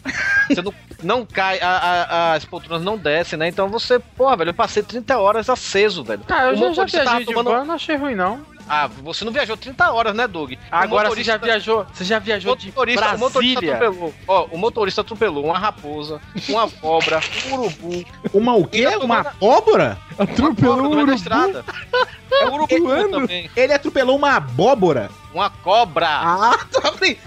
Você não, não cai, a- a- as poltronas não descem, né? Então você, porra, velho, eu passei 30 horas aceso, velho. Ah, eu O já, já viajei de tomando- não achei ruim, não. Ah, você não viajou 30 horas, né, Doug? Agora você motorista- já viajou, você já viajou de motorista, o motorista Brasília. atropelou. Ó, o motorista atropelou uma raposa, uma cobra, um urubu. Uma o quê? Uma abóbora? Atropelou uma um cobra da urubu. É urubu também. Ele atropelou uma abóbora? Uma cobra. Ah, tá bem.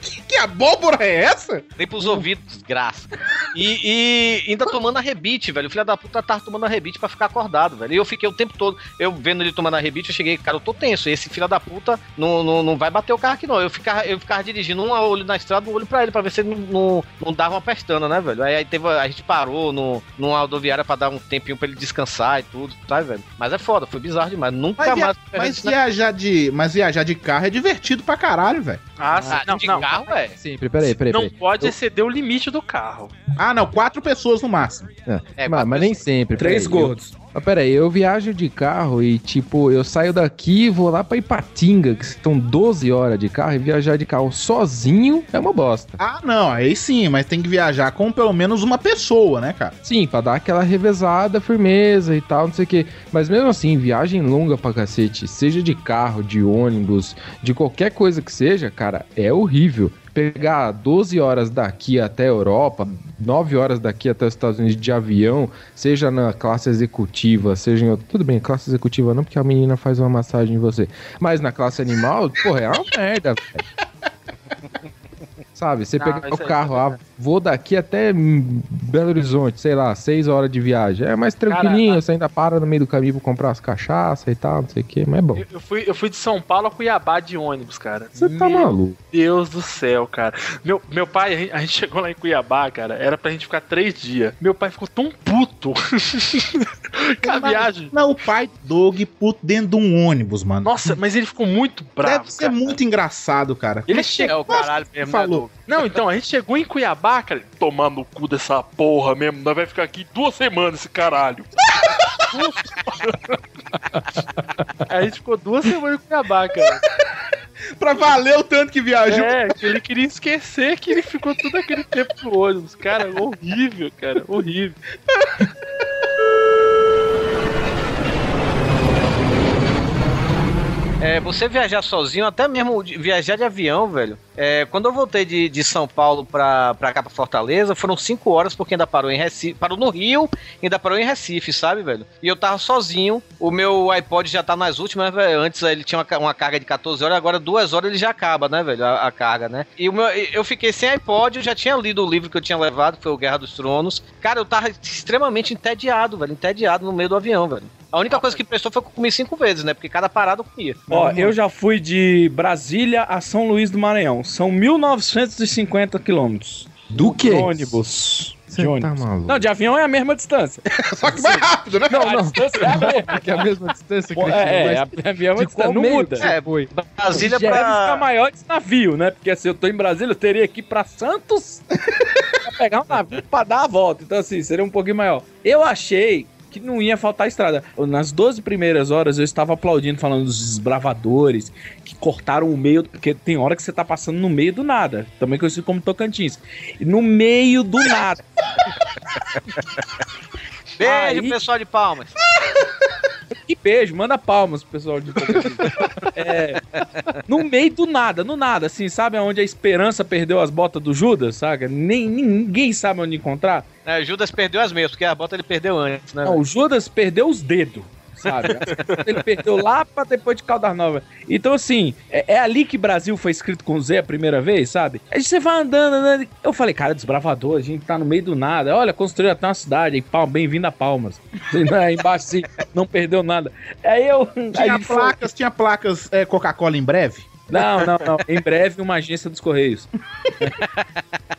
que, que abóbora é essa? Nem pros ouvidos, desgraça. E, e ainda tomando a rebite, velho. O filho da puta tava tomando a rebite pra ficar acordado, velho. E eu fiquei o tempo todo, eu vendo ele tomando a rebite, eu cheguei, cara, eu tô tenso. Esse filho da puta não, não, não vai bater o carro aqui, não. Eu ficava, eu ficava dirigindo um olho na estrada, um olho pra ele, pra ver se ele não, não, não dava uma pestana, né, velho? Aí, aí teve, a gente parou no, numa rodoviária pra dar um tempinho pra ele descansar e tudo, sabe, velho? Mas é foda, foi bizarro demais. Nunca Mas, via- mais. mas viajar de, mas viajar de carro é divertido pra caralho, velho. Ah, sim. Ah, não, de não. carro, é. Sempre, peraí, peraí, Não peraí. pode exceder o limite do carro. Ah, não, quatro pessoas no máximo. É, É, mas, mas nem sempre. Três peraí, eu- gordos. Mas peraí, eu viajo de carro e, tipo, eu saio daqui e vou lá pra Ipatinga, que estão 12 horas de carro, e viajar de carro sozinho é uma bosta. Ah, não, aí sim, mas tem que viajar com pelo menos uma pessoa, né, cara? Sim, pra dar aquela revezada, firmeza e tal, não sei o quê. Mas mesmo assim, viagem longa pra cacete, seja de carro, de ônibus, de qualquer coisa que seja, cara, é horrível. Pegar 12 horas daqui até a Europa, 9 horas daqui até os Estados Unidos de avião, seja na classe executiva, seja em. Tudo bem, classe executiva não, porque a menina faz uma massagem em você. Mas na classe animal, porra, é uma merda, velho. Sabe, você Não, pegar o aí, carro, ah, vou daqui até Belo Horizonte, sei lá, seis horas de viagem. É mais tranquilinho, você ainda para no meio do caminho pra comprar as cachaças e tal, não sei o que, mas é bom. Eu, eu fui, eu fui de São Paulo a Cuiabá de ônibus, cara. Você tá Meu maluco? Deus do céu, cara. Meu, meu pai, a gente, a gente chegou lá em Cuiabá, cara, era pra gente ficar três dias. Meu pai ficou tão puto com a viagem. Não, o pai Doug puto dentro de um ônibus, mano. Nossa, mas ele ficou muito bravo. Deve ser cara. muito engraçado, cara. Ele É chegou. o caralho mesmo, né, falou. Não, então, a gente chegou em Cuiabá, cara. Tomar no cu dessa porra mesmo. Nós vai ficar aqui duas semanas esse caralho. A gente ficou duas semanas em Cuiabá, cara. Pra valer o tanto que viajou. É, que ele queria esquecer que ele ficou todo aquele tempo no ônibus. Cara, horrível, cara, horrível. É, você viajar sozinho, até mesmo viajar de avião, velho. É, quando eu voltei de, de São Paulo pra, pra cá, pra Fortaleza, foram cinco horas, porque ainda parou em Recife. Parou no Rio, ainda parou em Recife, sabe, velho? E eu tava sozinho. O meu iPod já tá nas últimas, velho. Antes ele tinha uma, uma carga de 14 horas, agora duas horas ele já acaba, né, velho? A, a carga, né? E meu, eu fiquei sem iPod, eu já tinha lido o livro que eu tinha levado, que foi o Guerra dos Tronos. Cara, eu tava extremamente entediado, velho. Entediado no meio do avião, velho. A única coisa que prestou foi que eu comi cinco vezes, né? Porque cada parada eu comia. Ó, eu já fui de Brasília a São Luís do Maranhão. São 1950 quilômetros. Do De ônibus. Você de tá ônibus. maluco? Não, de avião é a mesma distância. Só que mais rápido, né? Não, A não. distância é a mesma. Que é a mesma distância que É, é, mas a avião é de a distância, não muda. É, foi? Brasília Deve ficar pra. maior esse navio, né? Porque se eu tô em Brasília, eu teria que ir pra Santos pra pegar um navio pra dar a volta. Então, assim, seria um pouquinho maior. Eu achei que não ia faltar estrada. Nas 12 primeiras horas eu estava aplaudindo, falando dos desbravadores que cortaram o meio, porque tem hora que você tá passando no meio do nada, também conhecido como Tocantins. No meio do nada. Beijo, Aí- pessoal de Palmas. Que beijo, manda palmas pro pessoal de. É, no meio do nada, no nada, assim, sabe onde a esperança perdeu as botas do Judas, saca? Nem, ninguém sabe onde encontrar. É, Judas perdeu as meias, porque a bota ele perdeu antes, né? Não, o Judas perdeu os dedos, sabe? Ele perdeu lá pra depois de Caldas Novas. Então, assim, é, é ali que Brasil foi escrito com Z a primeira vez, sabe? Aí você vai andando, andando. Eu falei, cara, desbravador, a gente tá no meio do nada. Olha, construiu até uma cidade, aí, Palma, bem-vindo a Palmas. Aí embaixo, assim, não perdeu nada. Aí eu. aí Tinha foi- placas, tinha placas é, Coca-Cola em breve? Não, não, não. Em breve, uma agência dos Correios.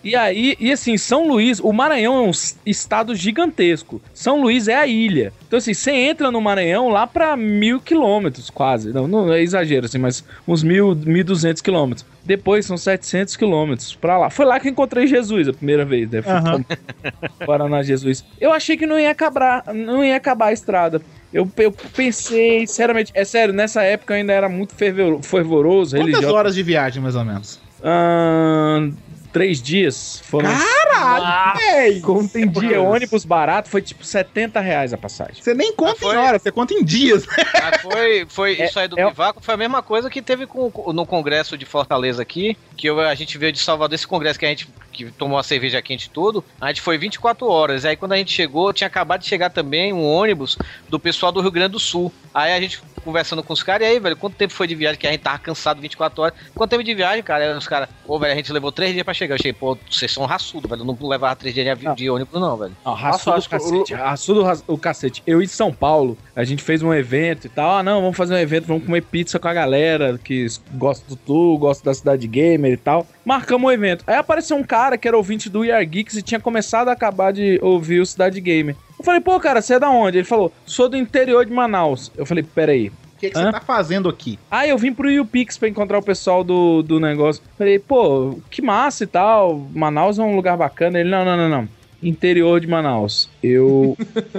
e aí, e assim, São Luís, o Maranhão é um estado gigantesco. São Luís é a ilha. Então, assim, você entra no Maranhão lá pra mil quilômetros, quase. Não, não é exagero, assim, mas uns mil, mil duzentos quilômetros. Depois são 700 quilômetros pra lá. Foi lá que eu encontrei Jesus a primeira vez, né? Pra Paraná Jesus. Eu achei que não ia acabar, não ia acabar a estrada. Eu, eu pensei, sinceramente, é sério, nessa época eu ainda era muito fervor- fervoroso, Quantas religioso. horas de viagem, mais ou menos? Ahn, três dias. Foram. Caralho! véi! Conta em Porque dias. ônibus barato foi tipo 70 reais a passagem. Você nem conta foi- em horas, você conta em dias. Foi, foi É- isso aí do é- Bivaco foi a mesma coisa que teve com, no congresso de Fortaleza aqui, que eu- a gente veio de Salvador, esse congresso que a gente que tomou a cerveja quente e tudo, a gente foi 24 horas. Aí quando a gente chegou, tinha acabado de chegar também um ônibus do pessoal do Rio Grande do Sul. Aí a gente conversando com os caras, e aí, velho, quanto tempo foi de viagem? Que a gente tava cansado 24 horas. Quanto tempo de viagem, cara? Aí os caras, pô, velho, a gente levou três dias pra chegar. Eu cheguei, pô, vocês são raçudo, velho. Eu não levava três dias de, de ônibus, não, velho. Não, raçudo o cacete. Raçudo o ra- o cacete. Eu em São Paulo, a gente fez um evento e tal. Ah, não, vamos fazer um evento, vamos comer pizza com a galera que gosta do Tu, gosta da Cidade Gamer e tal. Marcamos o evento. Aí apareceu um cara que era ouvinte do We Are Geeks e tinha começado a acabar de ouvir o Cidade Gamer. Eu falei, pô, cara, você é da onde? Ele falou, sou do interior de Manaus. Eu falei, peraí. O que, que você tá fazendo aqui? Ah, eu vim pro YouPix pra encontrar o pessoal do, do negócio. Falei, pô, que massa e tal. Manaus é um lugar bacana. Ele, não, não, não, não. Interior de Manaus. Eu.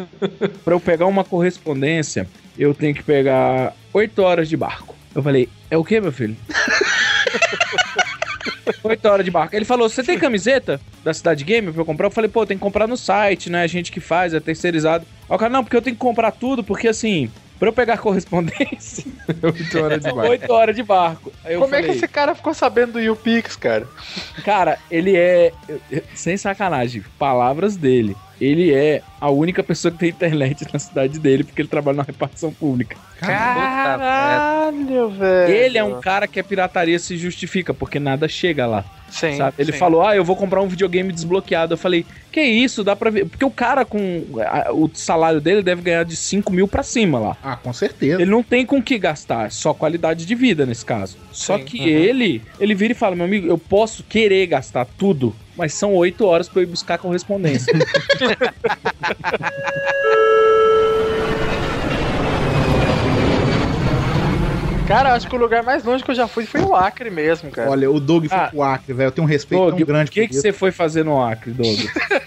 pra eu pegar uma correspondência, eu tenho que pegar 8 horas de barco. Eu falei, é o que, meu filho? 8 horas de barco. Ele falou: Você tem camiseta da Cidade Gamer pra eu comprar? Eu falei: Pô, tem que comprar no site, né? A gente que faz, é terceirizado. Aí o cara: Não, porque eu tenho que comprar tudo, porque assim, pra eu pegar correspondência, 8 horas de barco. 8 horas de barco. Aí eu Como é falei, que esse cara ficou sabendo do YouPix, cara? Cara, ele é. Sem sacanagem, palavras dele. Ele é a única pessoa que tem internet na cidade dele, porque ele trabalha na repartição pública. Caralho, velho. Ele é um cara que a pirataria se justifica, porque nada chega lá. Sim, sabe? Ele sim. falou: Ah, eu vou comprar um videogame desbloqueado. Eu falei: Que isso? Dá pra ver. Porque o cara com. a- o salário dele deve ganhar de 5 mil pra cima lá. Ah, com certeza. Ele não tem com o que gastar, só qualidade de vida nesse caso. Só Sim, que uhum. ele, ele vira e fala: Meu amigo, eu posso querer gastar tudo, mas são 8 horas pra eu ir buscar correspondência. Cara, acho que o lugar mais longe que eu já fui foi o Acre mesmo, cara. Olha, o Doug foi Ah. pro Acre, velho. Eu tenho um respeito Doug, tão grande o que, por que isso. você foi fazer no Acre, Doug?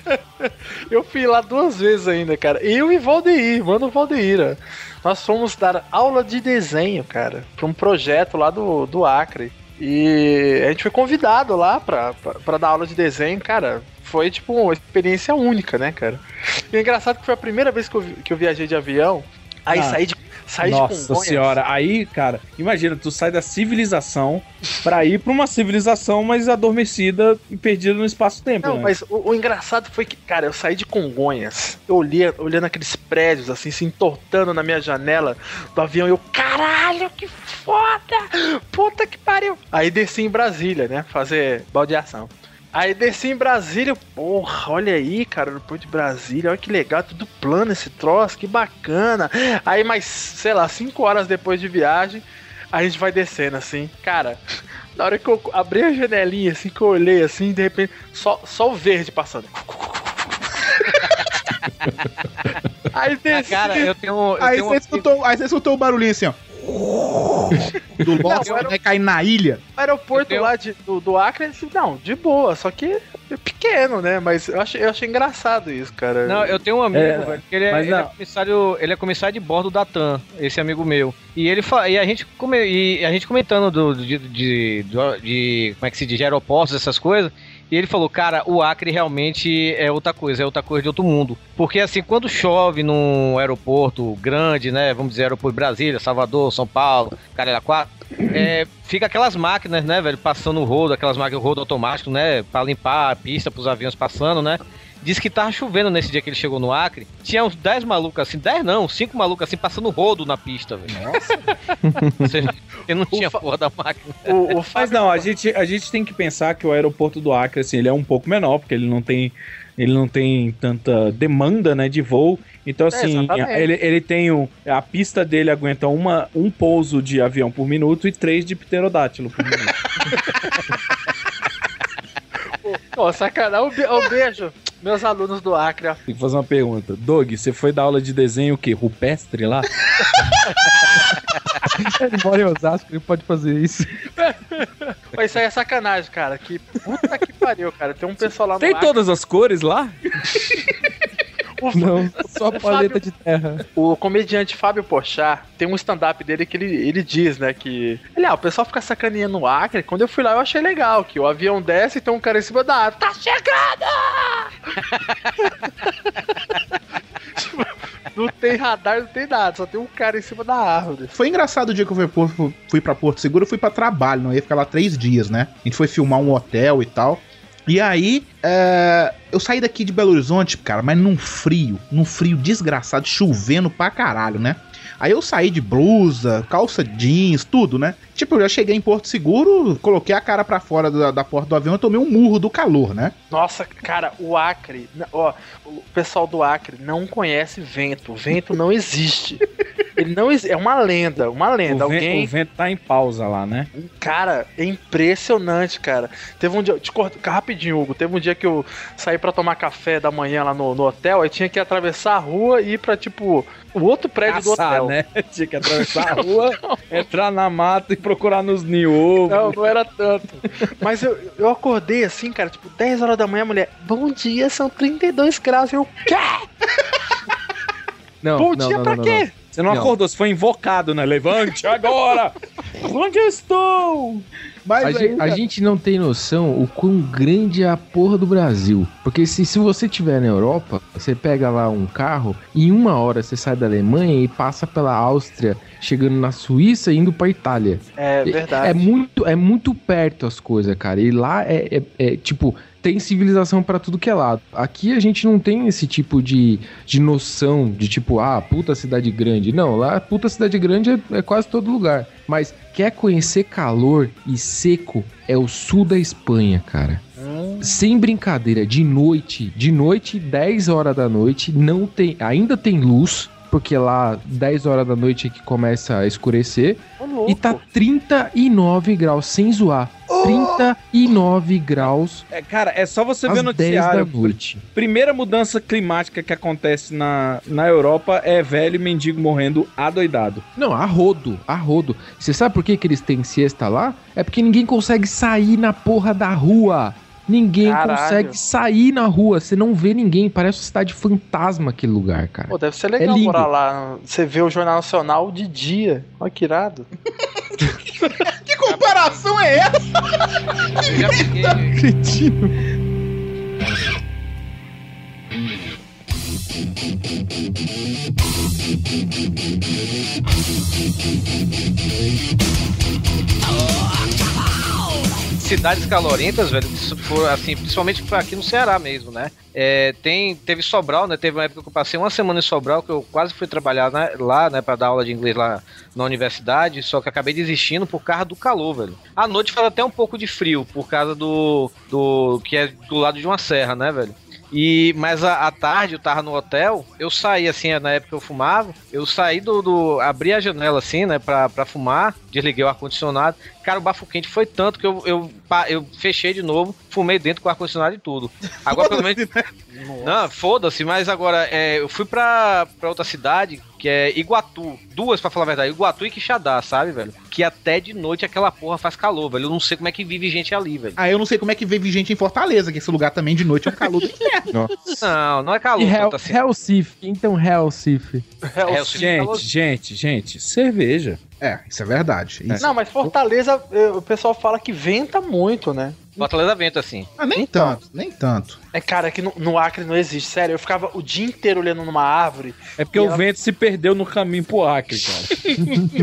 Eu fui lá duas vezes ainda, cara. Eu e Valdeir, mano Valdeira. Nós fomos dar aula de desenho, cara, pra um projeto lá do, do Acre. E a gente foi convidado lá pra, pra, pra dar aula de desenho, cara. Foi, tipo, uma experiência única, né, cara? E é engraçado que foi a primeira vez que eu, que eu viajei de avião. Aí Ah. saí de, de Nossa senhora, aí, cara, imagina, tu sai da civilização pra ir pra uma civilização mais adormecida e perdida no espaço-tempo. Não, né? mas o, o engraçado foi que, cara, eu saí de Congonhas, eu olhei, olhando aqueles prédios, assim, se entortando na minha janela do avião, e eu, caralho, que foda! Puta que pariu! Aí desci em Brasília, né, fazer baldeação. Aí desci em Brasília, porra, olha aí, cara, no Porto de Brasília, olha que legal, tudo plano esse troço, que bacana. Aí, mais, sei lá, cinco horas depois de viagem, a gente vai descendo, assim, cara... Na hora que eu abri a janelinha, assim, que eu olhei, assim, de repente, só, só o verde passando. Aí desci. Cara, eu tenho. Eu Aí tenho um você, escutou, aí você escutou o barulhinho assim, ó. Do Lost Não, vai cair na ilha. O aeroporto Eu tenho- lá de- do, do Acre, assim, não, de boa, só que é pequeno, né? Mas eu achei, eu achei engraçado isso, cara. Não, eu tenho um amigo, É, velho, que ele é, ele é comissário, ele é comissário de bordo da TAM, esse amigo meu. E ele fa- e a gente come, e a gente comentando do, de, de, de- de- como é que se diz, de aeroportos, essas coisas. E ele falou, cara, o Acre realmente é outra coisa, é outra coisa de outro mundo. Porque assim, quando chove num aeroporto grande, né? Vamos dizer, aeroporto Brasília, Salvador, São Paulo, Caralho 4, é, fica aquelas máquinas, né, velho, passando o rodo, aquelas máquinas, rodo automático, né? Pra limpar a pista pros aviões passando, né? Diz que tava chovendo nesse dia que ele chegou no Acre. Tinha uns 10 malucos assim, 10 não, 5 malucos assim, passando rodo na pista, velho. Nossa. Você, não tinha porra da máquina. O, o Mas não, a gente, a gente tem que pensar que o aeroporto do Acre, assim, ele é um pouco menor, porque ele não tem, ele não tem tanta demanda, né, de voo. Então, assim, exatamente. ele, ele tem o, a pista dele aguenta uma, um pouso de avião por minuto e três de pterodátilo por minuto. Ô, sacanagem. Ô, beijo, meus alunos do Acre, ó. Tem que fazer uma pergunta. Doug, você foi dar aula de desenho o quê? Rupestre lá? Ele mora em Osasco, ele pode fazer isso. Isso aí é sacanagem, cara. Que puta que pariu, cara. Tem um pessoal lá no Tem Acre. todas as cores lá? Não, só paleta de terra. O comediante Fábio Pochá tem um stand-up dele que ele, ele diz, né, que... Ele, ah, o pessoal fica sacaneando no Acre. Quando eu fui lá, eu achei legal, que o avião desce e tem um cara em cima da árvore. Tá chegando! Tipo, não tem radar, não tem nada. Só tem um cara em cima da árvore. Foi engraçado o dia que eu fui, Porto- fui pra Porto Seguro, eu fui pra trabalho, não ia ficar lá três dias, né? A gente foi filmar um hotel e tal. E aí, é, eu saí daqui de Belo Horizonte, cara, mas num frio, num frio desgraçado, chovendo pra caralho, né? Aí eu saí de blusa, calça jeans, tudo, né? Tipo, eu já cheguei em Porto Seguro, coloquei a cara pra fora da, da porta do avião e tomei um murro do calor, né? Nossa, cara, o Acre, ó, o pessoal do Acre não conhece vento. Vento não existe. Ele não existe. É uma lenda, uma lenda. O, Alguém. o vento tá em pausa lá, né? Cara, é impressionante, cara. Teve um dia. Te corto, rapidinho, Hugo. Teve um dia que eu saí pra tomar café da manhã lá no, no hotel. Aí tinha que atravessar a rua e ir pra, tipo, o outro prédio do Caçar, hotel. Né? Tinha que atravessar a rua, entrar na mata e procurar nos ninhos. Não, não era tanto. Mas eu, eu acordei assim, cara, tipo, 10 horas da manhã, a mulher, bom dia, são 32 graus. Eu, quê? Não, Bom não, dia não, pra não, quê? não. Você não, Não. acordou, você foi invocado, né? Levante agora! Onde eu estou? Mas A, gente, a gente não tem noção o quão grande é a porra do Brasil. Porque se, se você estiver na Europa, você pega lá um carro e em uma hora você sai da Alemanha e passa pela Áustria, chegando na Suíça e indo pra Itália. É verdade. É muito, é muito perto as coisas, cara. E lá é, é- é, tipo, tem civilização pra tudo que é lado. Aqui a gente não tem esse tipo de, de noção de tipo, ah, puta cidade grande. Não, lá puta cidade grande é, é quase todo lugar. Mas quer conhecer calor e seco é o sul da Espanha, cara. Sem brincadeira, de noite, de noite, 10 horas da noite, não tem, ainda tem luz, porque lá 10 horas da noite é que começa a escurecer. E tá 39 graus, sem zoar. 39 graus É, cara, é só você ver o 10 da noticiário. noite. Primeira mudança climática que acontece na, na Europa é velho e mendigo morrendo adoidado. Não, a rodo, a rodo. Você sabe por que, que eles têm siesta lá? É porque ninguém consegue sair na porra da rua. Ninguém Caralho. consegue sair na rua. Você não vê ninguém. Parece uma cidade fantasma aquele lugar, cara. Pô, deve ser legal lindo. morar lá. Você vê o Jornal Nacional de dia. Olha que irado. que comparação é essa? Já fiquei. Cidades calorentas, velho, for, assim, principalmente aqui no Ceará mesmo, né? É, tem, teve Sobral, né? Teve uma época que eu passei uma semana em Sobral, que eu quase fui trabalhar né, lá, né, pra dar aula de inglês lá na universidade, só que acabei desistindo por causa do calor, velho. À noite faz até um pouco de frio, por causa do, do que é do lado de uma serra, né, velho? E, mas à tarde eu tava no hotel, eu saí assim, na época eu fumava, eu saí do. do abri a janela assim, né, pra, pra fumar, desliguei o ar-condicionado. Cara, o bafo quente foi tanto que eu, eu, eu fechei de novo, fumei dentro com o ar-condicionado e tudo. Agora pelo menos. Não, foda-se, mas agora é, eu fui pra, pra outra cidade, que é Iguatu. Duas, pra falar a verdade, Iguatu e Quixadá, sabe, velho? que até de noite aquela porra faz calor, velho. Eu não sei como é que vive gente ali, velho. Ah, eu não sei como é que vive gente em Fortaleza, que esse lugar também de noite é um calor do inferno. Não, não é calor Hell, assim. Hellsif, então Hellsif. Hellsif Gente, calor- gente, gente, cerveja. É, isso é verdade. Isso. Não, mas Fortaleza, eh, o pessoal fala que venta muito, né? Fortaleza vento assim. Ah, nem Então. tanto, nem tanto. É, cara, que no, no Acre não existe. Sério, eu ficava o dia inteiro olhando numa árvore. É porque o ela- vento se perdeu no caminho pro Acre, cara.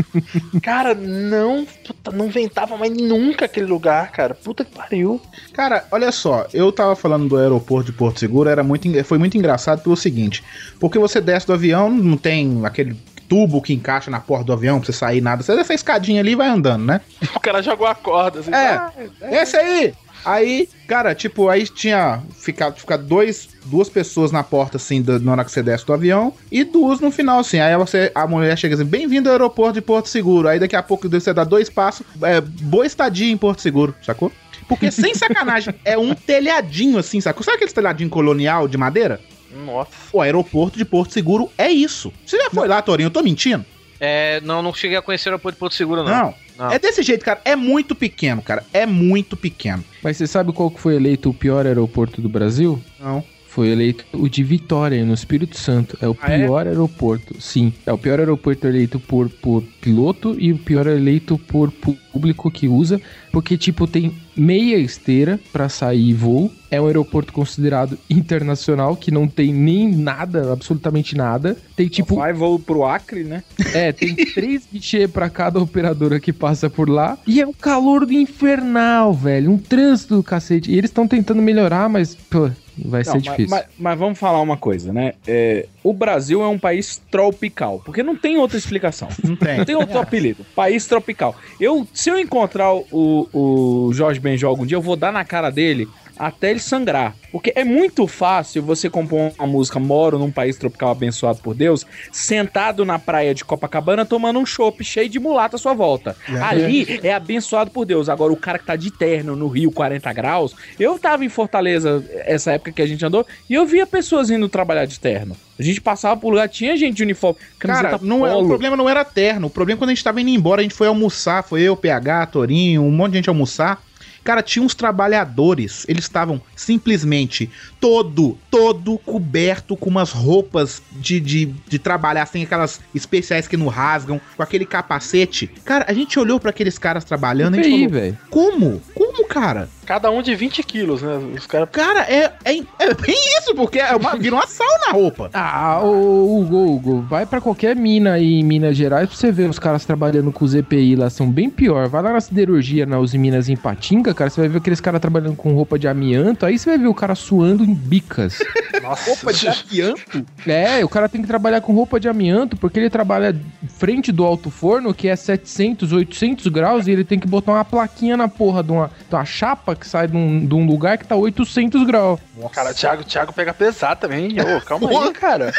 Cara, não, puta, não ventava mais nunca aquele lugar, cara. Puta que pariu. Cara, olha só, eu tava falando do aeroporto de Porto Seguro, era muito, foi muito engraçado pelo seguinte, porque você desce do avião, não tem aquele tubo que encaixa na porta do avião pra você sair nada, você essa escadinha ali e vai andando, né? O cara jogou a corda. Assim, É, ah, esse aí! Aí, cara, tipo, aí tinha ficado, ficado dois, duas pessoas na porta, assim, do, na hora que você desce do avião, e duas no final, assim. Aí você, a mulher chega assim, bem-vindo ao aeroporto de Porto Seguro. Aí daqui a pouco você dá dois passos, é, boa estadia em Porto Seguro, sacou? Porque, sem sacanagem, é um telhadinho, assim, sacou? Sabe aquele telhadinho colonial de madeira? Nossa. O aeroporto de Porto Seguro é isso. Você já foi lá, Torinho? Eu tô mentindo? É, não, não cheguei a conhecer o aeroporto de Porto Seguro, não. Não. Não. É desse jeito, cara. É muito pequeno, cara. É muito pequeno. Mas você sabe qual que foi eleito o pior aeroporto do Brasil? Não. Foi eleito o de Vitória, no Espírito Santo. É o Ah, é? pior aeroporto. Sim. É o pior aeroporto eleito por, por piloto e o pior eleito por público que usa. Porque, tipo, tem meia esteira pra sair voo. É um aeroporto considerado internacional, que não tem nem nada, absolutamente nada. Tem, tipo, Vai voo pro Acre, né? é, tem três guichês pra cada operadora que passa por lá. E é um calor do infernal, velho. Um trânsito do cacete. E eles estão tentando melhorar, mas, pô, vai Não, ser mas- difícil. Mas, mas vamos falar uma coisa, né? É, o Brasil é um país tropical, porque não tem outra explicação. Não tem. Não tem outro apelido. País tropical. Eu, se eu encontrar o, o Jorge Benjol algum dia, eu vou dar na cara dele até ele sangrar. Porque é muito fácil você compor uma música Moro num país tropical abençoado por Deus, sentado na praia de Copacabana tomando um chopp cheio de mulata à sua volta. Ali é abençoado por Deus. Agora, o cara que tá de terno no Rio, 40 graus, eu tava em Fortaleza essa época que a gente andou e eu via pessoas indo trabalhar de terno. A gente passava por lugar, tinha gente de uniforme. Cara, não é, o problema não era terno. O problema é quando a gente tava indo embora, a gente foi almoçar, foi eu, PH, Torinho, um monte de gente almoçar. Cara, tinha uns trabalhadores, eles estavam simplesmente todo, todo coberto com umas roupas de, de, de trabalhar, assim, aquelas especiais que não rasgam, com aquele capacete. Cara, a gente olhou pra aqueles caras trabalhando e a gente aí, falou, velho. como? Como, cara? Cada um de 20 quilos, né? Os caras. Cara, é, é, é bem isso, porque é uma, vira uma sauna a roupa. Ah, Hugo, Hugo, vai pra qualquer mina aí em Minas Gerais pra você ver os caras trabalhando com os EPI lá, são bem pior. Vai lá na siderurgia, na Uzi Minas em Patinga, cara, você vai ver aqueles caras trabalhando com roupa de amianto, aí você vai ver o cara suando em bicas. Nossa. Roupa de amianto? É, o cara tem que trabalhar com roupa de amianto, porque ele trabalha frente do alto forno, que é 700, 800 graus, e ele tem que botar uma plaquinha na porra de uma, de uma chapa que sai de um, de um lugar que tá 800 graus. Cara, o Thiago, Thiago pega pesado também. Ô, calma aí, cara.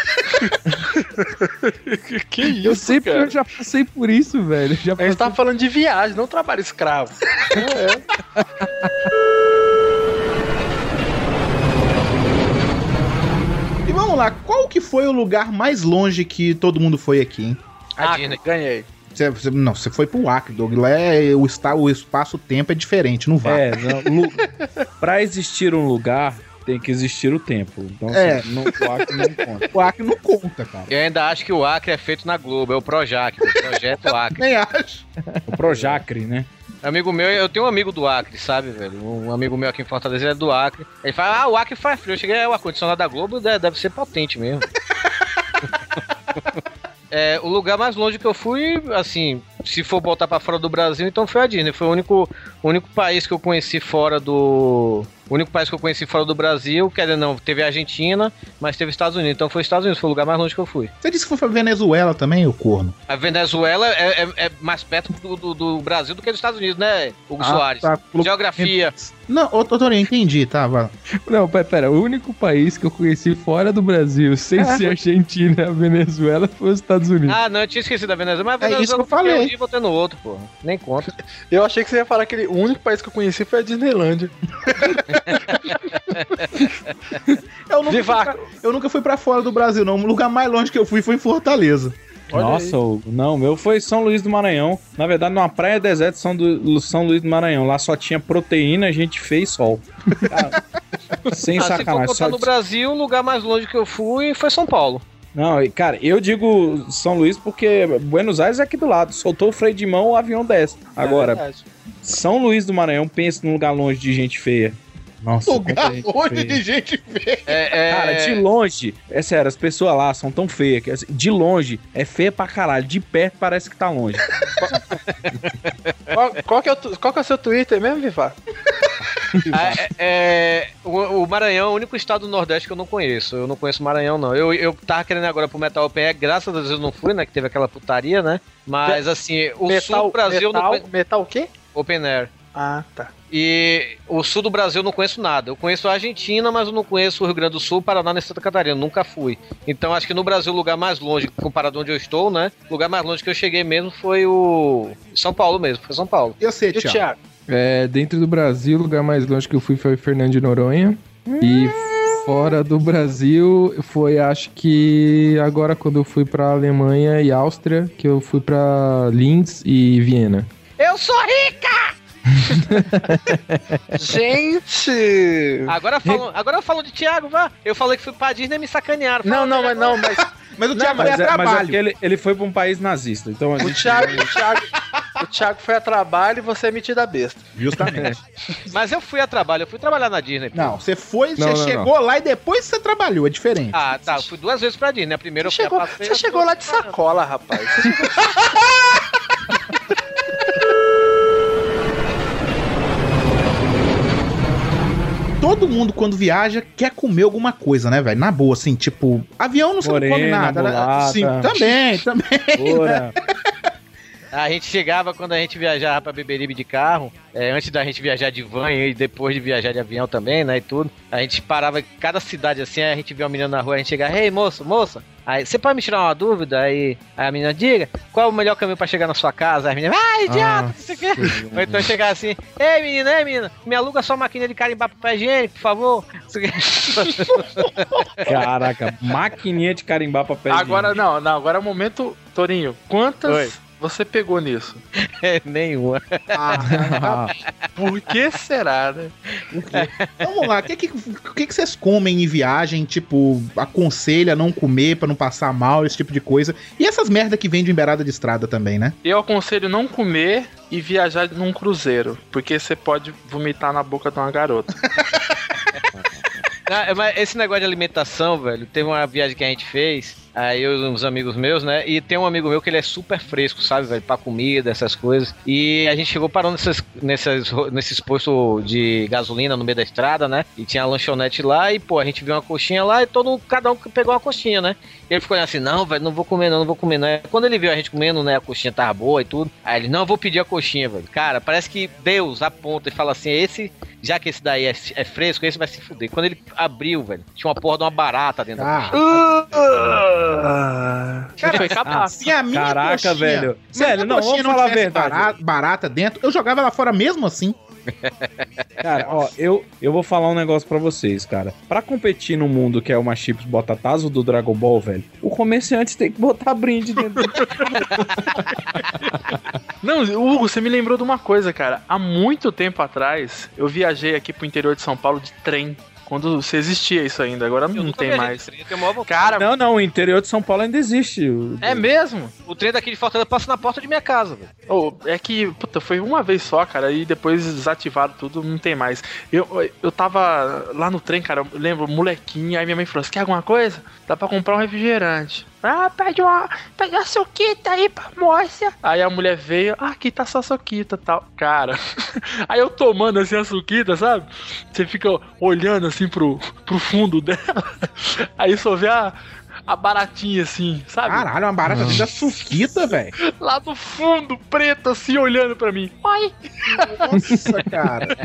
que isso, Eu sei porque cara? eu já passei por isso, velho. Já A gente tava falando de viagem, não trabalho escravo. E vamos lá, qual que foi o lugar mais longe que todo mundo foi aqui, hein? A Ah, Disney. ganhei. Você, você- não, você foi pro Acre, Doug. Lá é, o, está, o espaço-tempo é diferente, não vai. É, não, pra existir um lugar, tem que existir o tempo. Então, É. assim, não, o Acre não conta. O Acre não conta, cara. Eu ainda acho que o Acre é feito na Globo, é o Projac, o Projeto Acre. Nem acho. O Projacre, né? Amigo meu, eu tenho um amigo do Acre, sabe, velho? Um amigo meu aqui em Fortaleza ele é do Acre. Ele fala, ah, o Acre faz frio. Eu cheguei, é, o ar-condicionado da Globo deve, deve ser potente mesmo. É, o lugar mais longe que eu fui, assim, se for botar pra fora do Brasil, então foi a Disney. Foi o único, o único país que eu conheci fora do. O único país que eu conheci fora do Brasil, quer dizer, não, teve a Argentina, mas teve Estados Unidos. Então foi Estados Unidos, foi o lugar mais longe que eu fui. Você disse que foi pra Venezuela também, o corno. A Venezuela é, é- é mais perto do, do- do Brasil do que dos Estados Unidos, né, Hugo Ah, Soares? tá. Geografia. Não, ô, ô Torinho, entendi, tá? Vai. Não, pera, pera, o único país que eu conheci fora do Brasil, sem ser Argentina a Venezuela, foi os Estados Unidos. Ah, não, eu tinha esquecido da Venezuela, mas a É isso Venezuela que eu falei. um dia votei no outro, pô. Nem conta. Eu achei que você ia falar que ele- o único país que eu conheci foi a Disneylândia. Eu nunca, pra, eu nunca fui pra fora do Brasil, não. O lugar mais longe que eu fui foi em Fortaleza. Olha Nossa, Hugo, não, o meu foi São Luís do Maranhão. Na verdade, numa praia deserta São, do, São Luís do Maranhão. Lá só tinha proteína, a gente fez sol. Cara, sem Ah, se for sacanagem. só- no Brasil, o lugar mais longe que eu fui foi São Paulo. Não, cara, eu digo São Luís porque Buenos Aires é aqui do lado. Soltou o freio de mão, o avião desce. Agora, verdade. São Luís do Maranhão, pensa num lugar longe de gente feia. Nossa, Lugar longe feia. de gente feia. É, é- Cara, de longe, é sério, as pessoas lá são tão feias que assim, de longe é feia pra caralho, de perto parece que tá longe. Qual, qual que é o, tu- qual que é o seu Twitter mesmo, Vivar? Ah, é- é, o, o Maranhão é o único estado do Nordeste que eu não conheço. Eu não conheço Maranhão, não. Eu, eu tava querendo agora pro Metal OPE, graças a Deus eu não fui, né? Que teve aquela putaria, né? Mas assim, o sul do Brasil não metal, conheço. metal o quê? Open Air. Ah, tá. E o sul do Brasil eu não conheço nada. Eu conheço a Argentina, mas eu não conheço o Rio Grande do Sul, Paraná nem Santa Catarina. Nunca fui. Então acho que no Brasil o lugar mais longe, comparado onde eu estou, né? O lugar mais longe que eu cheguei mesmo foi o São Paulo mesmo. Foi São Paulo. Eu sei, E o Thiago. Thiago? É, dentro do Brasil, o lugar mais longe que eu fui foi Fernando de Noronha. E fora do Brasil, foi acho que agora quando eu fui pra Alemanha e Áustria, que eu fui pra Linz e Viena. Eu sou rica! Gente! Agora falam, agora falam de Thiago, vá. Eu falei que fui pra Disney e me sacanearam. Não, não, mas não, mas Mas o Não, Thiago foi mas, a é, mas é trabalho. porque ele, ele foi pra um país nazista. Então a o gente. Thiago, o Thiago, o Thiago foi a trabalho e você é metido a besta. Justamente. Mas eu fui a trabalho, eu fui trabalhar na Disney. pô. Não, você foi, Não, você não, chegou lá e depois você trabalhou, é diferente. Ah, tá. Eu fui duas vezes pra Disney. A primeira Você eu fui chegou, a passeio, você chegou lá de sacola, rapaz. Você chegou- Todo mundo, quando viaja, quer comer alguma coisa, né, velho? Na boa, assim, tipo, avião não se come nada, né? Sim, também, também. Ora, A gente chegava quando a gente viajava pra Beberibe de carro, é, antes da gente viajar de van e depois de viajar de avião também, né, e tudo. A gente parava em cada cidade assim, aí a gente via uma menina na rua, a gente chegava, ei, moço, moça, aí você pode me tirar uma dúvida? Aí, aí a menina, diga, qual é o melhor caminho pra chegar na sua casa? Aí a menina, ah, idiota, sei o quê. Ou então chegar assim, ei, menina, ei, menina, me aluga sua máquina de carimbar papel higiênico, por favor. Caraca, maquininha de carimbar papel. Agora não, não, agora é o momento, Torinho. Quantas Oi. Você pegou nisso? É, nenhuma. Ah, Por que será, né? vamos lá, o que, que, o que, que vocês comem em viagem? Tipo, aconselha não comer pra não passar mal, esse tipo de coisa. E essas merda que vende em beirada de estrada também, né? Eu aconselho não comer e viajar num cruzeiro, porque você pode vomitar na boca de uma garota. Ah, mas esse negócio de alimentação, velho, teve uma viagem que a gente fez, aí eu uns amigos meus, né? E tem um amigo meu que ele é super fresco, sabe, velho, pra comida, essas coisas. E a gente chegou parando nesses, nesses, nesses postos de gasolina no meio da estrada, né? E tinha a lanchonete lá, e pô, a gente viu uma coxinha lá e todo cada um pegou uma coxinha, né? E ele ficou assim, não, velho, não vou comer não, não vou comer não. Quando ele viu a gente comendo, né, a coxinha tava boa e tudo, aí ele, não, eu vou pedir a coxinha, velho. Cara, parece que Deus aponta e fala assim, esse, já que esse daí é, é fresco, esse vai se fuder. Quando ele abriu, velho, tinha uma porra de uma barata dentro da Ah, Cara, foi capaz. se a minha Caraca, coxinha, velho. se a minha Velho, não, vamos falar a verdade. bara- barata dentro, eu jogava ela fora mesmo assim. Cara, ó, eu, eu vou falar um negócio pra vocês, cara. Pra competir no mundo que é uma chips botatazo do Dragon Ball, velho, o comerciante tem que botar brinde dentro do... Não, Hugo, você me lembrou de uma coisa, cara. Há muito tempo atrás, eu viajei aqui pro interior de São Paulo de trem. Quando se existia isso ainda, agora não tem mais. trem, eu. Cara, Não, não, o interior de São Paulo ainda existe. O- é mesmo? O trem daqui de Fortaleza passa na porta de minha casa, velho. Oh, é que, puta, foi uma vez só, cara, e depois desativaram tudo, não tem mais. Eu, eu tava lá no trem, cara, eu lembro, molequinho, aí minha mãe falou: Você quer alguma coisa? Dá pra comprar um refrigerante. Ah, pede uma, pede uma suquita aí pra moça. Aí a mulher veio, ah, aqui tá só suquita tal. Cara, aí eu tomando assim a suquita, sabe? Você fica olhando assim pro, pro fundo dela, aí só vê a, a baratinha assim, sabe? Caralho, uma barata dentro da suquita, velho. Lá no fundo, preto assim, olhando pra mim. Oi! Nossa, cara.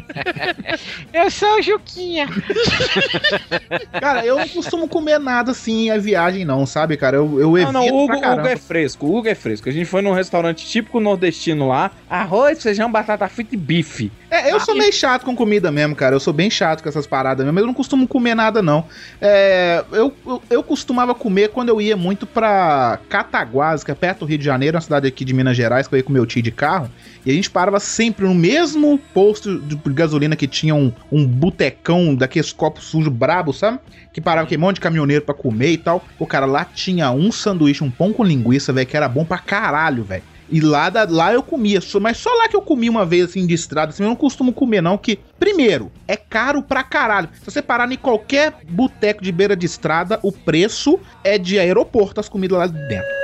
Eu sou o Juquinha. Cara, eu não costumo comer nada assim em viagem, não, sabe, cara? Eu, eu evito Não, não, o Hugo, pra Hugo é fresco, o Hugo é fresco. A gente foi num restaurante típico nordestino lá, arroz, feijão, batata frita e bife. É, eu sou meio chato com comida mesmo, cara. Eu sou bem chato com essas paradas mesmo. mas Eu não costumo comer nada, não. É, eu, eu, eu costumava comer quando eu ia muito pra Cataguases, que é perto do Rio de Janeiro, uma cidade aqui de Minas Gerais, que eu ia com meu tio de carro. E a gente parava sempre no mesmo posto de gasolina que tinha um, um botecão daqueles copos sujos brabo, sabe? Que parava aquele monte de caminhoneiro pra comer e tal. O cara lá tinha um sanduíche, um pão com linguiça, velho, que era bom pra caralho, velho. E lá, da- lá eu comia, mas só lá que eu comi uma vez assim de estrada, assim, eu não costumo comer não, que primeiro, é caro pra caralho. Se você parar em qualquer boteco de beira de estrada, o preço é de aeroporto as comidas lá dentro.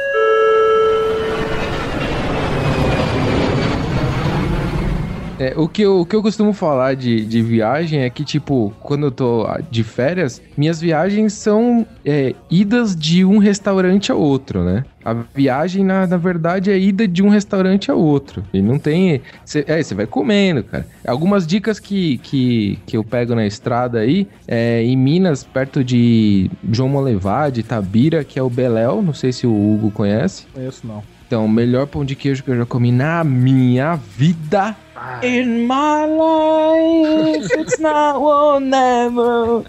É, o, que eu, o que eu costumo falar de, de viagem é que, tipo, quando eu tô ah, de férias, minhas viagens são é, idas de um restaurante a outro, né? A viagem, na, na verdade, é ida de um restaurante a outro. E não tem. Cê, é, você vai comendo, cara. Algumas dicas que, que, que eu pego na estrada aí, é, em Minas, perto de João Molevade, Tabira, que é o Beléu. Não sei se o Hugo conhece. Conheço não. Então, o melhor pão de queijo que eu já comi na minha vida. In my life, it's not one never.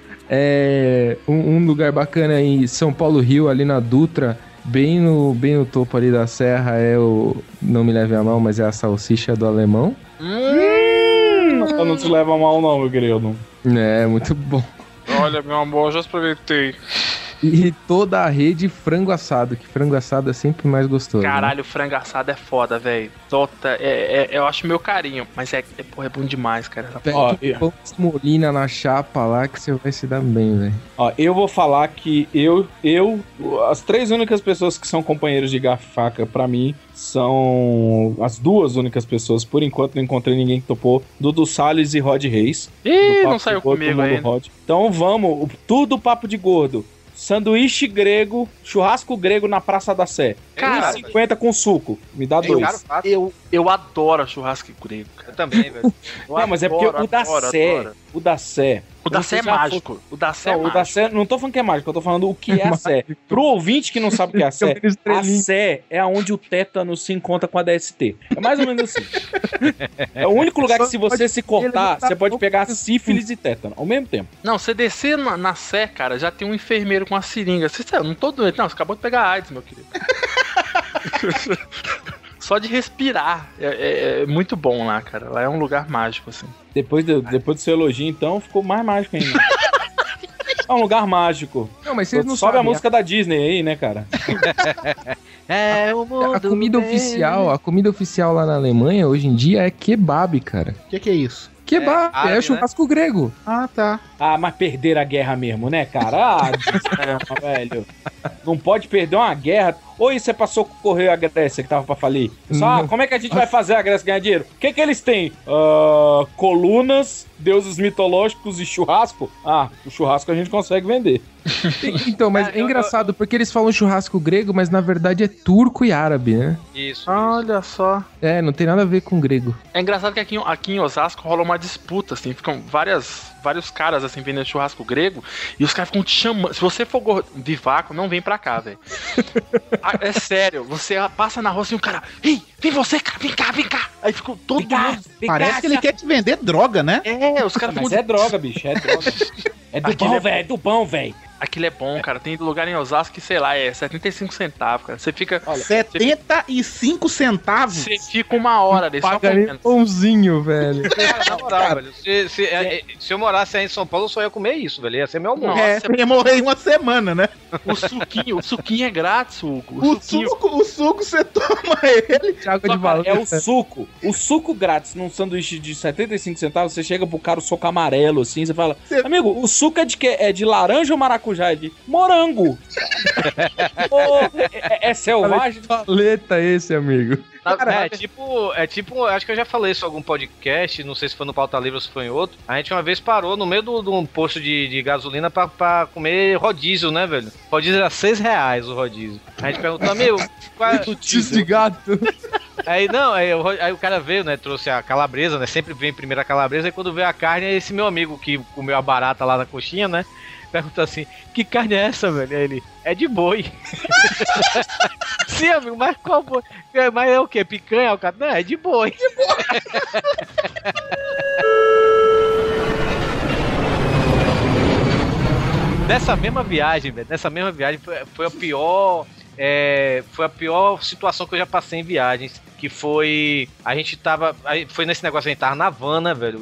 É um, um lugar bacana em São Paulo Rio, ali na Dutra, bem no, bem no topo ali da serra, é o. Não me leve a mal, mas é a salsicha do alemão. Hum, eu não te leva a mal, não, meu querido. É, muito bom. Olha, meu amor, já aproveitei. E toda a rede frango assado, que frango assado é sempre mais gostoso. né? Caralho, o frango assado é foda, velho. Tota, é, é- eu acho meu carinho, mas é, é, porra, é bom demais, cara. Essa Pega pão de molina na chapa lá que você vai se dar bem, velho. Ó, eu vou falar que eu, eu, as três únicas pessoas que são companheiros de garfo e faca pra mim são as duas únicas pessoas, por enquanto não encontrei ninguém que topou, Dudu Salles e Rod Reis. Ih, não saiu comigo ainda. Rod. Então vamos, tudo papo de gordo. Sanduíche grego, churrasco grego na Praça da Sé. Cara, 50 com suco. Me dá eu, dois. eu, eu adoro churrasco grego, cara. Eu também, velho. Não, mas é porque adoro, o da adoro, Sé, adoro. o da Sé. O da Sé é foi- mágico. O da Sé é Não, o da mágico. Sé, não tô falando que é mágico, eu tô falando o que é a Sé. Pro ouvinte que não sabe o que é a Sé, a. Sé é onde o tétano se encontra com a DST. É mais ou menos assim. É o único lugar que se você se cortar, você pode pegar sífilis e tétano ao mesmo tempo. Não, você descer na, na Sé, cara, já tem um enfermeiro com uma seringa. Você sabe, eu não tô doente. Não, você acabou de pegar AIDS, meu querido. Só de respirar. É, é- é muito bom lá, cara. Lá é um lugar mágico, assim. Depois do, depois do seu elogio, então, ficou mais mágico ainda. É um lugar mágico. Não, mas vocês não Sobe a sabem. música da Disney aí, né, cara? É, o A comida oficial, a comida oficial lá na Alemanha hoje em dia é kebab, cara. O que, que é isso? Kebab, é, árabe, né? churrasco grego. Ah, tá. Ah, mas perderam a guerra mesmo, né, cara? Ah, desculpa, velho. Não pode perder uma guerra. Ou isso é pra socorrer a Grécia que tava pra falir? Só, ah, como é que a gente vai fazer a Grécia ganhar dinheiro? O que que eles têm? Ah, colunas, deuses mitológicos e churrasco? Ah, o churrasco a gente consegue vender. Então, mas é engraçado porque eles falam churrasco grego, mas na verdade é turco e árabe, né? Isso. Olha só. É, não tem nada a ver com grego. É engraçado que aqui, em- aqui em Osasco rola uma disputa, assim, ficam várias, vários caras, assim, vendendo churrasco grego, e os caras ficam te chamando. Se você for vivaco, não vem pra cá, velho. Ah, é sério, você passa na rua assim, o cara, ei, vem você, cara, vem cá, vem cá. Aí ficou todo mundo. Parece que ele quer te vender droga, né? É, os caras Mas ficam. é droga, bicho, é droga. É do Aquilo bom, é- velho, é do bom, velho. Aquilo é bom, cara. Tem lugar em Osasco que, sei lá, é 75 centavos, cara. Você fica. 75 centavos? Você fica uma hora nem comendo. pãozinho, velho. Cara, na moral, velho. Se, se, é, é, se eu morasse aí em São Paulo, eu só ia comer isso, velho. Ia ser meu almoço. É, Nossa, ia morrer em uma semana, né? O suquinho, o suquinho é grátis, Hugo. O suquinho. suco, o suco você toma ele. Água de valor. É o suco. O suco grátis num sanduíche de 75 centavos, você chega pro cara o suco amarelo, assim, você fala, amigo, o suco é de quê? É de laranja ou maracujá? É de morango. Ô, é, é- selvagem? Paleta esse, amigo. é tipo, é tipo, acho que eu já falei isso em algum podcast, não sei se foi no Pauta Livre ou se foi em outro. A gente uma vez parou no meio de um posto de, de gasolina pra, pra comer rodízio, né, velho? Rodízio era 6 reais o rodízio. A gente perguntou, amigo, qual é... Notícia de gato. Aí não, aí, aí o cara veio, né? Trouxe a calabresa, né? Sempre vem primeiro a calabresa, aí quando veio a carne, esse meu amigo que comeu a barata lá na coxinha, né? Perguntou assim: que carne é essa, velho? Aí ele, é de boi. Sim, amigo, mas qual boi? É, Mas é o quê? Picanha? O cara, não, é de boi. Nessa mesma viagem, velho, nessa mesma viagem foi, foi a pior. é, foi a pior situação que eu já passei em viagens. Que foi. A gente tava. Foi nesse negócio, a gente tava na van, né, velho?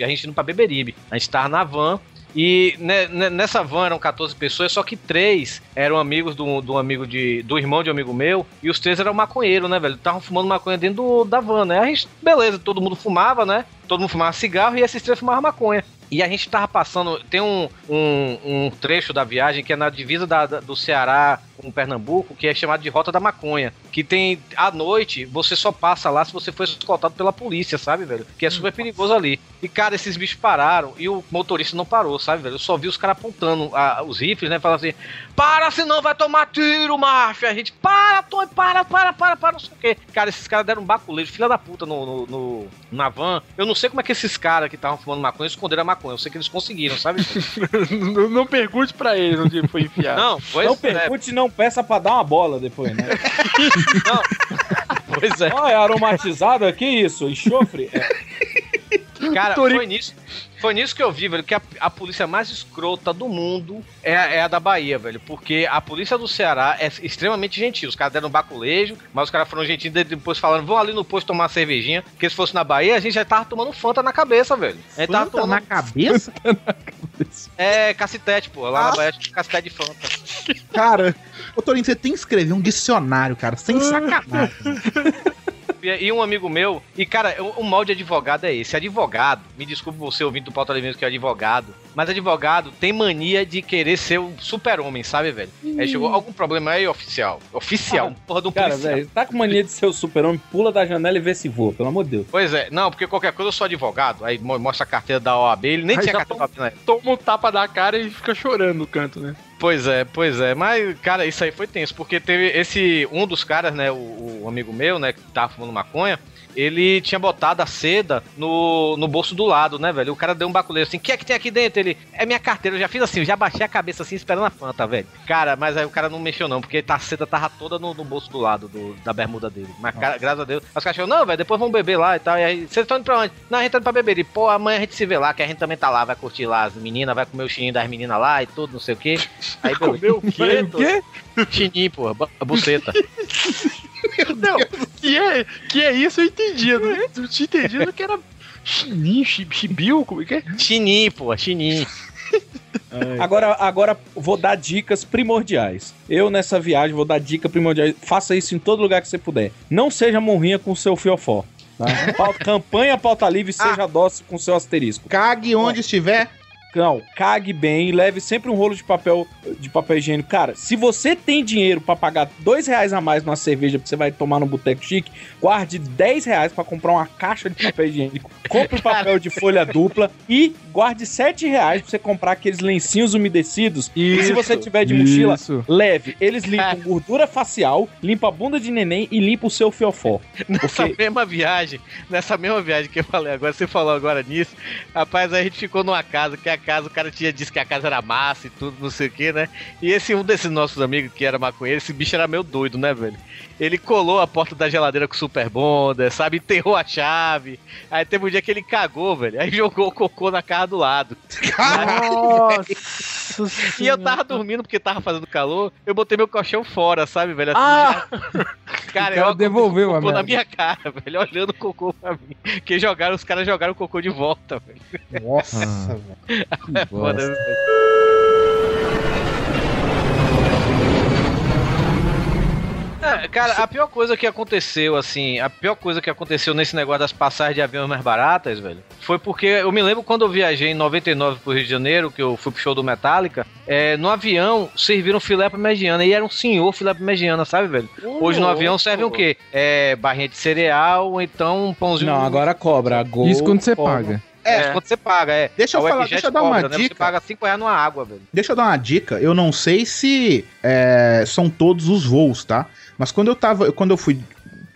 A gente indo pra Beberibe. A gente tava na van. E ne- ne- nessa van eram 14 pessoas, só que três eram amigos do, do amigo de. do irmão de um amigo meu, e os três eram maconheiros, né, velho? Estavam fumando maconha dentro do- da van, né? A gente, beleza, todo mundo fumava, né? Todo mundo fumava cigarro e esses três fumavam maconha. E a gente tava passando. Tem um, um, um trecho da viagem que é na divisa da- da- do Ceará com Pernambuco, que é chamado de Rota da Maconha. Que tem. À noite, você só passa lá se você for escoltado pela polícia, sabe, velho? Que é super perigoso ali. E, cara, esses bichos pararam e o motorista não parou, sabe, velho? Eu só vi os caras apontando a- os rifles, né? Falando assim: para, senão vai tomar tiro, macho. A gente, para, Tony, para, para, para, para, não sei o quê. Cara, esses caras deram um baculejo, filha da puta, no, no, no- na van. Eu não sei como é que esses caras que estavam fumando maconha esconderam a maconha. Eu sei que eles conseguiram, sabe? não, não pergunte pra ele onde ele foi enfiado. Não, pois não é. pergunte e não peça pra dar uma bola depois, né? Pois é. Ó, é aromatizado? Que isso? Enxofre? É. Cara, foi nisso, foi nisso que eu vi, velho, que a, a polícia mais escrota do mundo é, a- é a da Bahia, velho. Porque a polícia do Ceará é extremamente gentil. Os caras deram um baculejo, mas os caras foram gentis e depois falando, vão ali no posto tomar uma cervejinha. Porque se fosse na Bahia, a gente já tava tomando Fanta na cabeça, velho. A gente tava Fanta tomando... na cabeça? É, cacetete, pô. Lá na Bahia tinha cacetete de Fanta. Cara, ô Torinho, você tem que escrever um dicionário, cara, sem sacanagem. E um amigo meu, e cara, o, o mal de advogado é esse. Advogado, me desculpe você ouvindo do pauta livre que é advogado, mas advogado tem mania de querer ser o super-homem, sabe, velho? Aí chegou algum problema aí, oficial. Oficial, porra de um Cara, policial. velho, tá com mania de ser o super-homem, pula da janela e vê se voa, pelo amor de Deus. Pois é, não, porque qualquer coisa eu sou advogado, aí mo- mostra a carteira da OAB, ele nem Aí tinha carteira da OAB época. Toma um tapa da cara e fica chorando no canto, né? Pois é, pois é. Mas, cara, isso aí foi tenso, porque teve esse. Um dos caras, né, o, o amigo meu, né, que tava fumando maconha, ele tinha botado a seda no, no bolso do lado, né, velho? O cara deu um baculeiro assim: o que é que tem aqui dentro? Ele, é minha carteira. Eu já fiz assim, eu já baixei a cabeça assim, esperando a fanta, velho. Cara, mas aí o cara não mexeu, não, porque a seda tava toda no, no bolso do lado do- da bermuda dele. Mas, cara, graças a Deus. Os caras falaram: não, velho, depois vamos beber lá e tal. E aí, vocês estão indo pra onde? Não, a gente tá indo pra beber. E, pô, amanhã a gente se vê lá, que a gente também tá lá, vai curtir lá as meninas, vai comer o chininho das meninas lá e tudo, não sei o quê. Aí, Comeu o quê? O quê? Chininho, porra, bu- buceta. Não, que é, que é isso eu entendi. Eu não, eu tinha entendido que era chininho, chi- chibiu, como é que é? Chininho, porra, chininho. Agora, agora vou dar dicas primordiais. Eu, nessa viagem, vou dar dica primordial. Faça isso em todo lugar que você puder. Não seja morrinha com o seu fiofó. Tá? Campanha pauta livre, seja dócil com o seu asterisco. Cague onde estiver. Não, cague bem, leve sempre um rolo de papel de papel higiênico. Cara, se você tem dinheiro pra pagar dois reais a mais numa cerveja que você vai tomar no boteco chique, guarde 10 reais pra comprar uma caixa de papel higiênico. Compre papel de folha dupla e guarde 7 reais pra você comprar aqueles lencinhos umedecidos. e se Isso, você tiver de mochila, isso. leve. Eles limpam gordura facial, limpa a bunda de neném e limpa o seu fiofó. Nessa mesma viagem, nessa mesma viagem que eu falei agora, você falou agora nisso, rapaz, a gente ficou numa casa, que a casa, o cara tinha disse que a casa era massa e tudo, não sei o que, né? E esse um desses nossos amigos que era maconheiro, esse bicho era meio doido, né, velho? Ele colou a porta da geladeira com super bonder, sabe? Enterrou a chave. Aí teve um dia que ele cagou, velho. Aí jogou o cocô na casa do lado. E eu tava dormindo porque tava fazendo calor, eu botei meu colchão fora, sabe, velho? Assim, Ah! O Cara, cara eu devolveu a cocô na minha cara, velho, olhando o cocô pra mim. Que jogaram, os caras jogaram o cocô de volta, velho. Nossa, velho. É foda, bosta. É, cara, a pior coisa que aconteceu, assim, a pior coisa que aconteceu nesse negócio das passagens de avião mais baratas, velho, foi porque eu me lembro quando eu viajei em 99 pro Rio de Janeiro, que eu fui pro show do Metallica, é, no avião serviram filé parmegiana e era um senhor filé parmegiana, sabe, velho? Hoje no avião serve o quê? É, barrinha de cereal ou então um pãozinho. Não, agora cobra. A Gol Isso quando você cobra. paga. É, quando você paga, é. Deixa eu A falar- deixa eu dar uma né? Você dica. paga 5 reais numa água, velho. Deixa eu dar uma dica. Eu não sei se é, são todos os voos, tá? Mas quando eu tava. Quando eu fui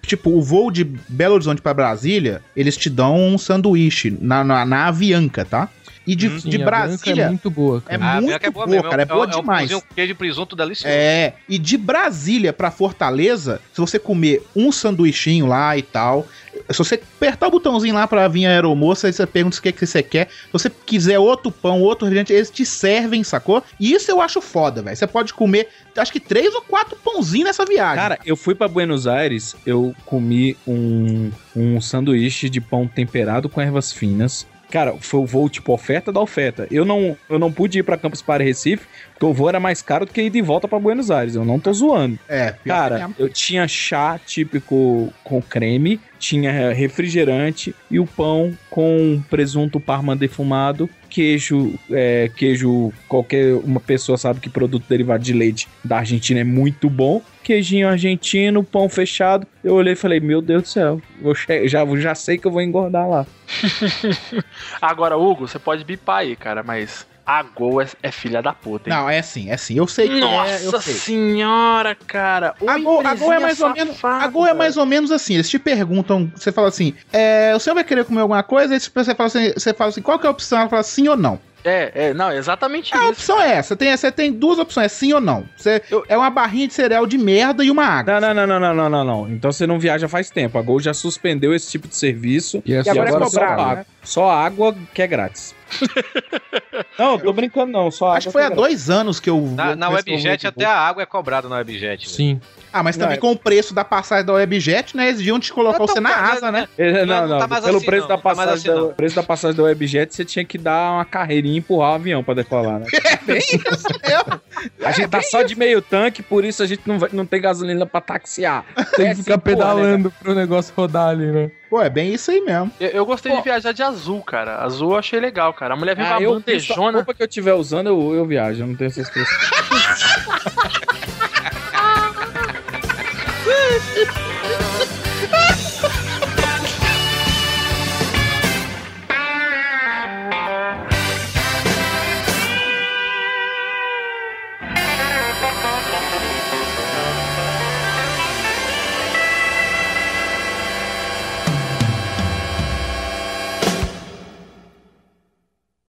Tipo, o voo de Belo Horizonte pra Brasília, eles te dão um sanduíche na, na, na Avianca, tá? E de, Sim, de a Branca Brasília. é muito boa, É cara. Ah, muito que é boa boa, mesmo. cara. É boa um- demais. um queijo de presunto delicioso. É, e de Brasília pra Fortaleza, se você comer um sanduichinho lá e tal, se você apertar o botãozinho lá pra vir a aeromoça, aí você pergunta o que, que você quer. Se você quiser outro pão, outro refrigerante, eles te servem, sacou? E isso eu acho foda, velho. Você pode comer, acho que três ou quatro pãozinhos nessa viagem. Cara, eu fui pra Buenos Aires, eu comi um, um sanduíche de pão temperado com ervas finas. Cara, foi o voo tipo oferta da oferta. Eu não, eu não pude ir pra Campus Party Recife, porque o voo era mais caro do que ir de volta pra Buenos Aires. Eu não tô zoando. é, Cara, mesmo. eu tinha chá típico com creme, tinha refrigerante e o pão com presunto parma defumado, queijo, é, queijo, qualquer uma pessoa sabe que produto derivado de leite da Argentina é muito bom. Queijinho argentino, pão fechado. Eu olhei e falei, meu Deus do céu, já, já sei que eu vou engordar lá. Agora, Hugo, você pode bipar aí, cara, mas a Gol é, é filha da puta, hein? Não, é assim, é assim. Eu sei que é, eu Nossa sei. senhora, cara. A Gol, a Gol é mais ou menos, a Gol é mais ou menos assim. Eles te perguntam, você fala assim, é, o senhor vai querer comer alguma coisa? Aí você fala assim, você fala assim, qual que é a opção? Ela fala sim ou não. É, é, não, é exatamente A isso. opção é essa. Tem, você tem duas opções, é sim ou não. Você, É uma barrinha de cereal de merda e uma água. Não, não, não, não, não, não, não, não. Então você não viaja faz tempo. A Gol já suspendeu esse tipo de serviço. E, é E agora é só cobrado, né? Só água que é grátis. não, eu tô brincando não, só água Acho que foi é há grátis. dois anos que eu. Na, eu na a Webjet até a água é cobrada na Webjet. Sim. Ah, mas também Não, com o preço da passagem da Webjet, né? Eles deviam te colocar você na asa, né? É, Não, Não, não não, tá pelo assim, preço, não, da tá passagem assim, da, não. preço da passagem da Webjet, você tinha que dar uma carreirinha e empurrar o avião pra decolar, né? É bem isso mesmo. A gente tá só de meio tanque, por isso a gente não, vai, não tem gasolina pra taxiar. Tem É que ficar assim, porra, né, pedalando pro negócio rodar ali, né? Pô, é bem isso aí mesmo. Eu, eu gostei de viajar de azul, cara. Azul eu achei legal, cara. A mulher vem Ah, com a eu, a bandejona. roupa que eu tiver usando, eu, eu viajo, eu não tenho essas coisas. Bye.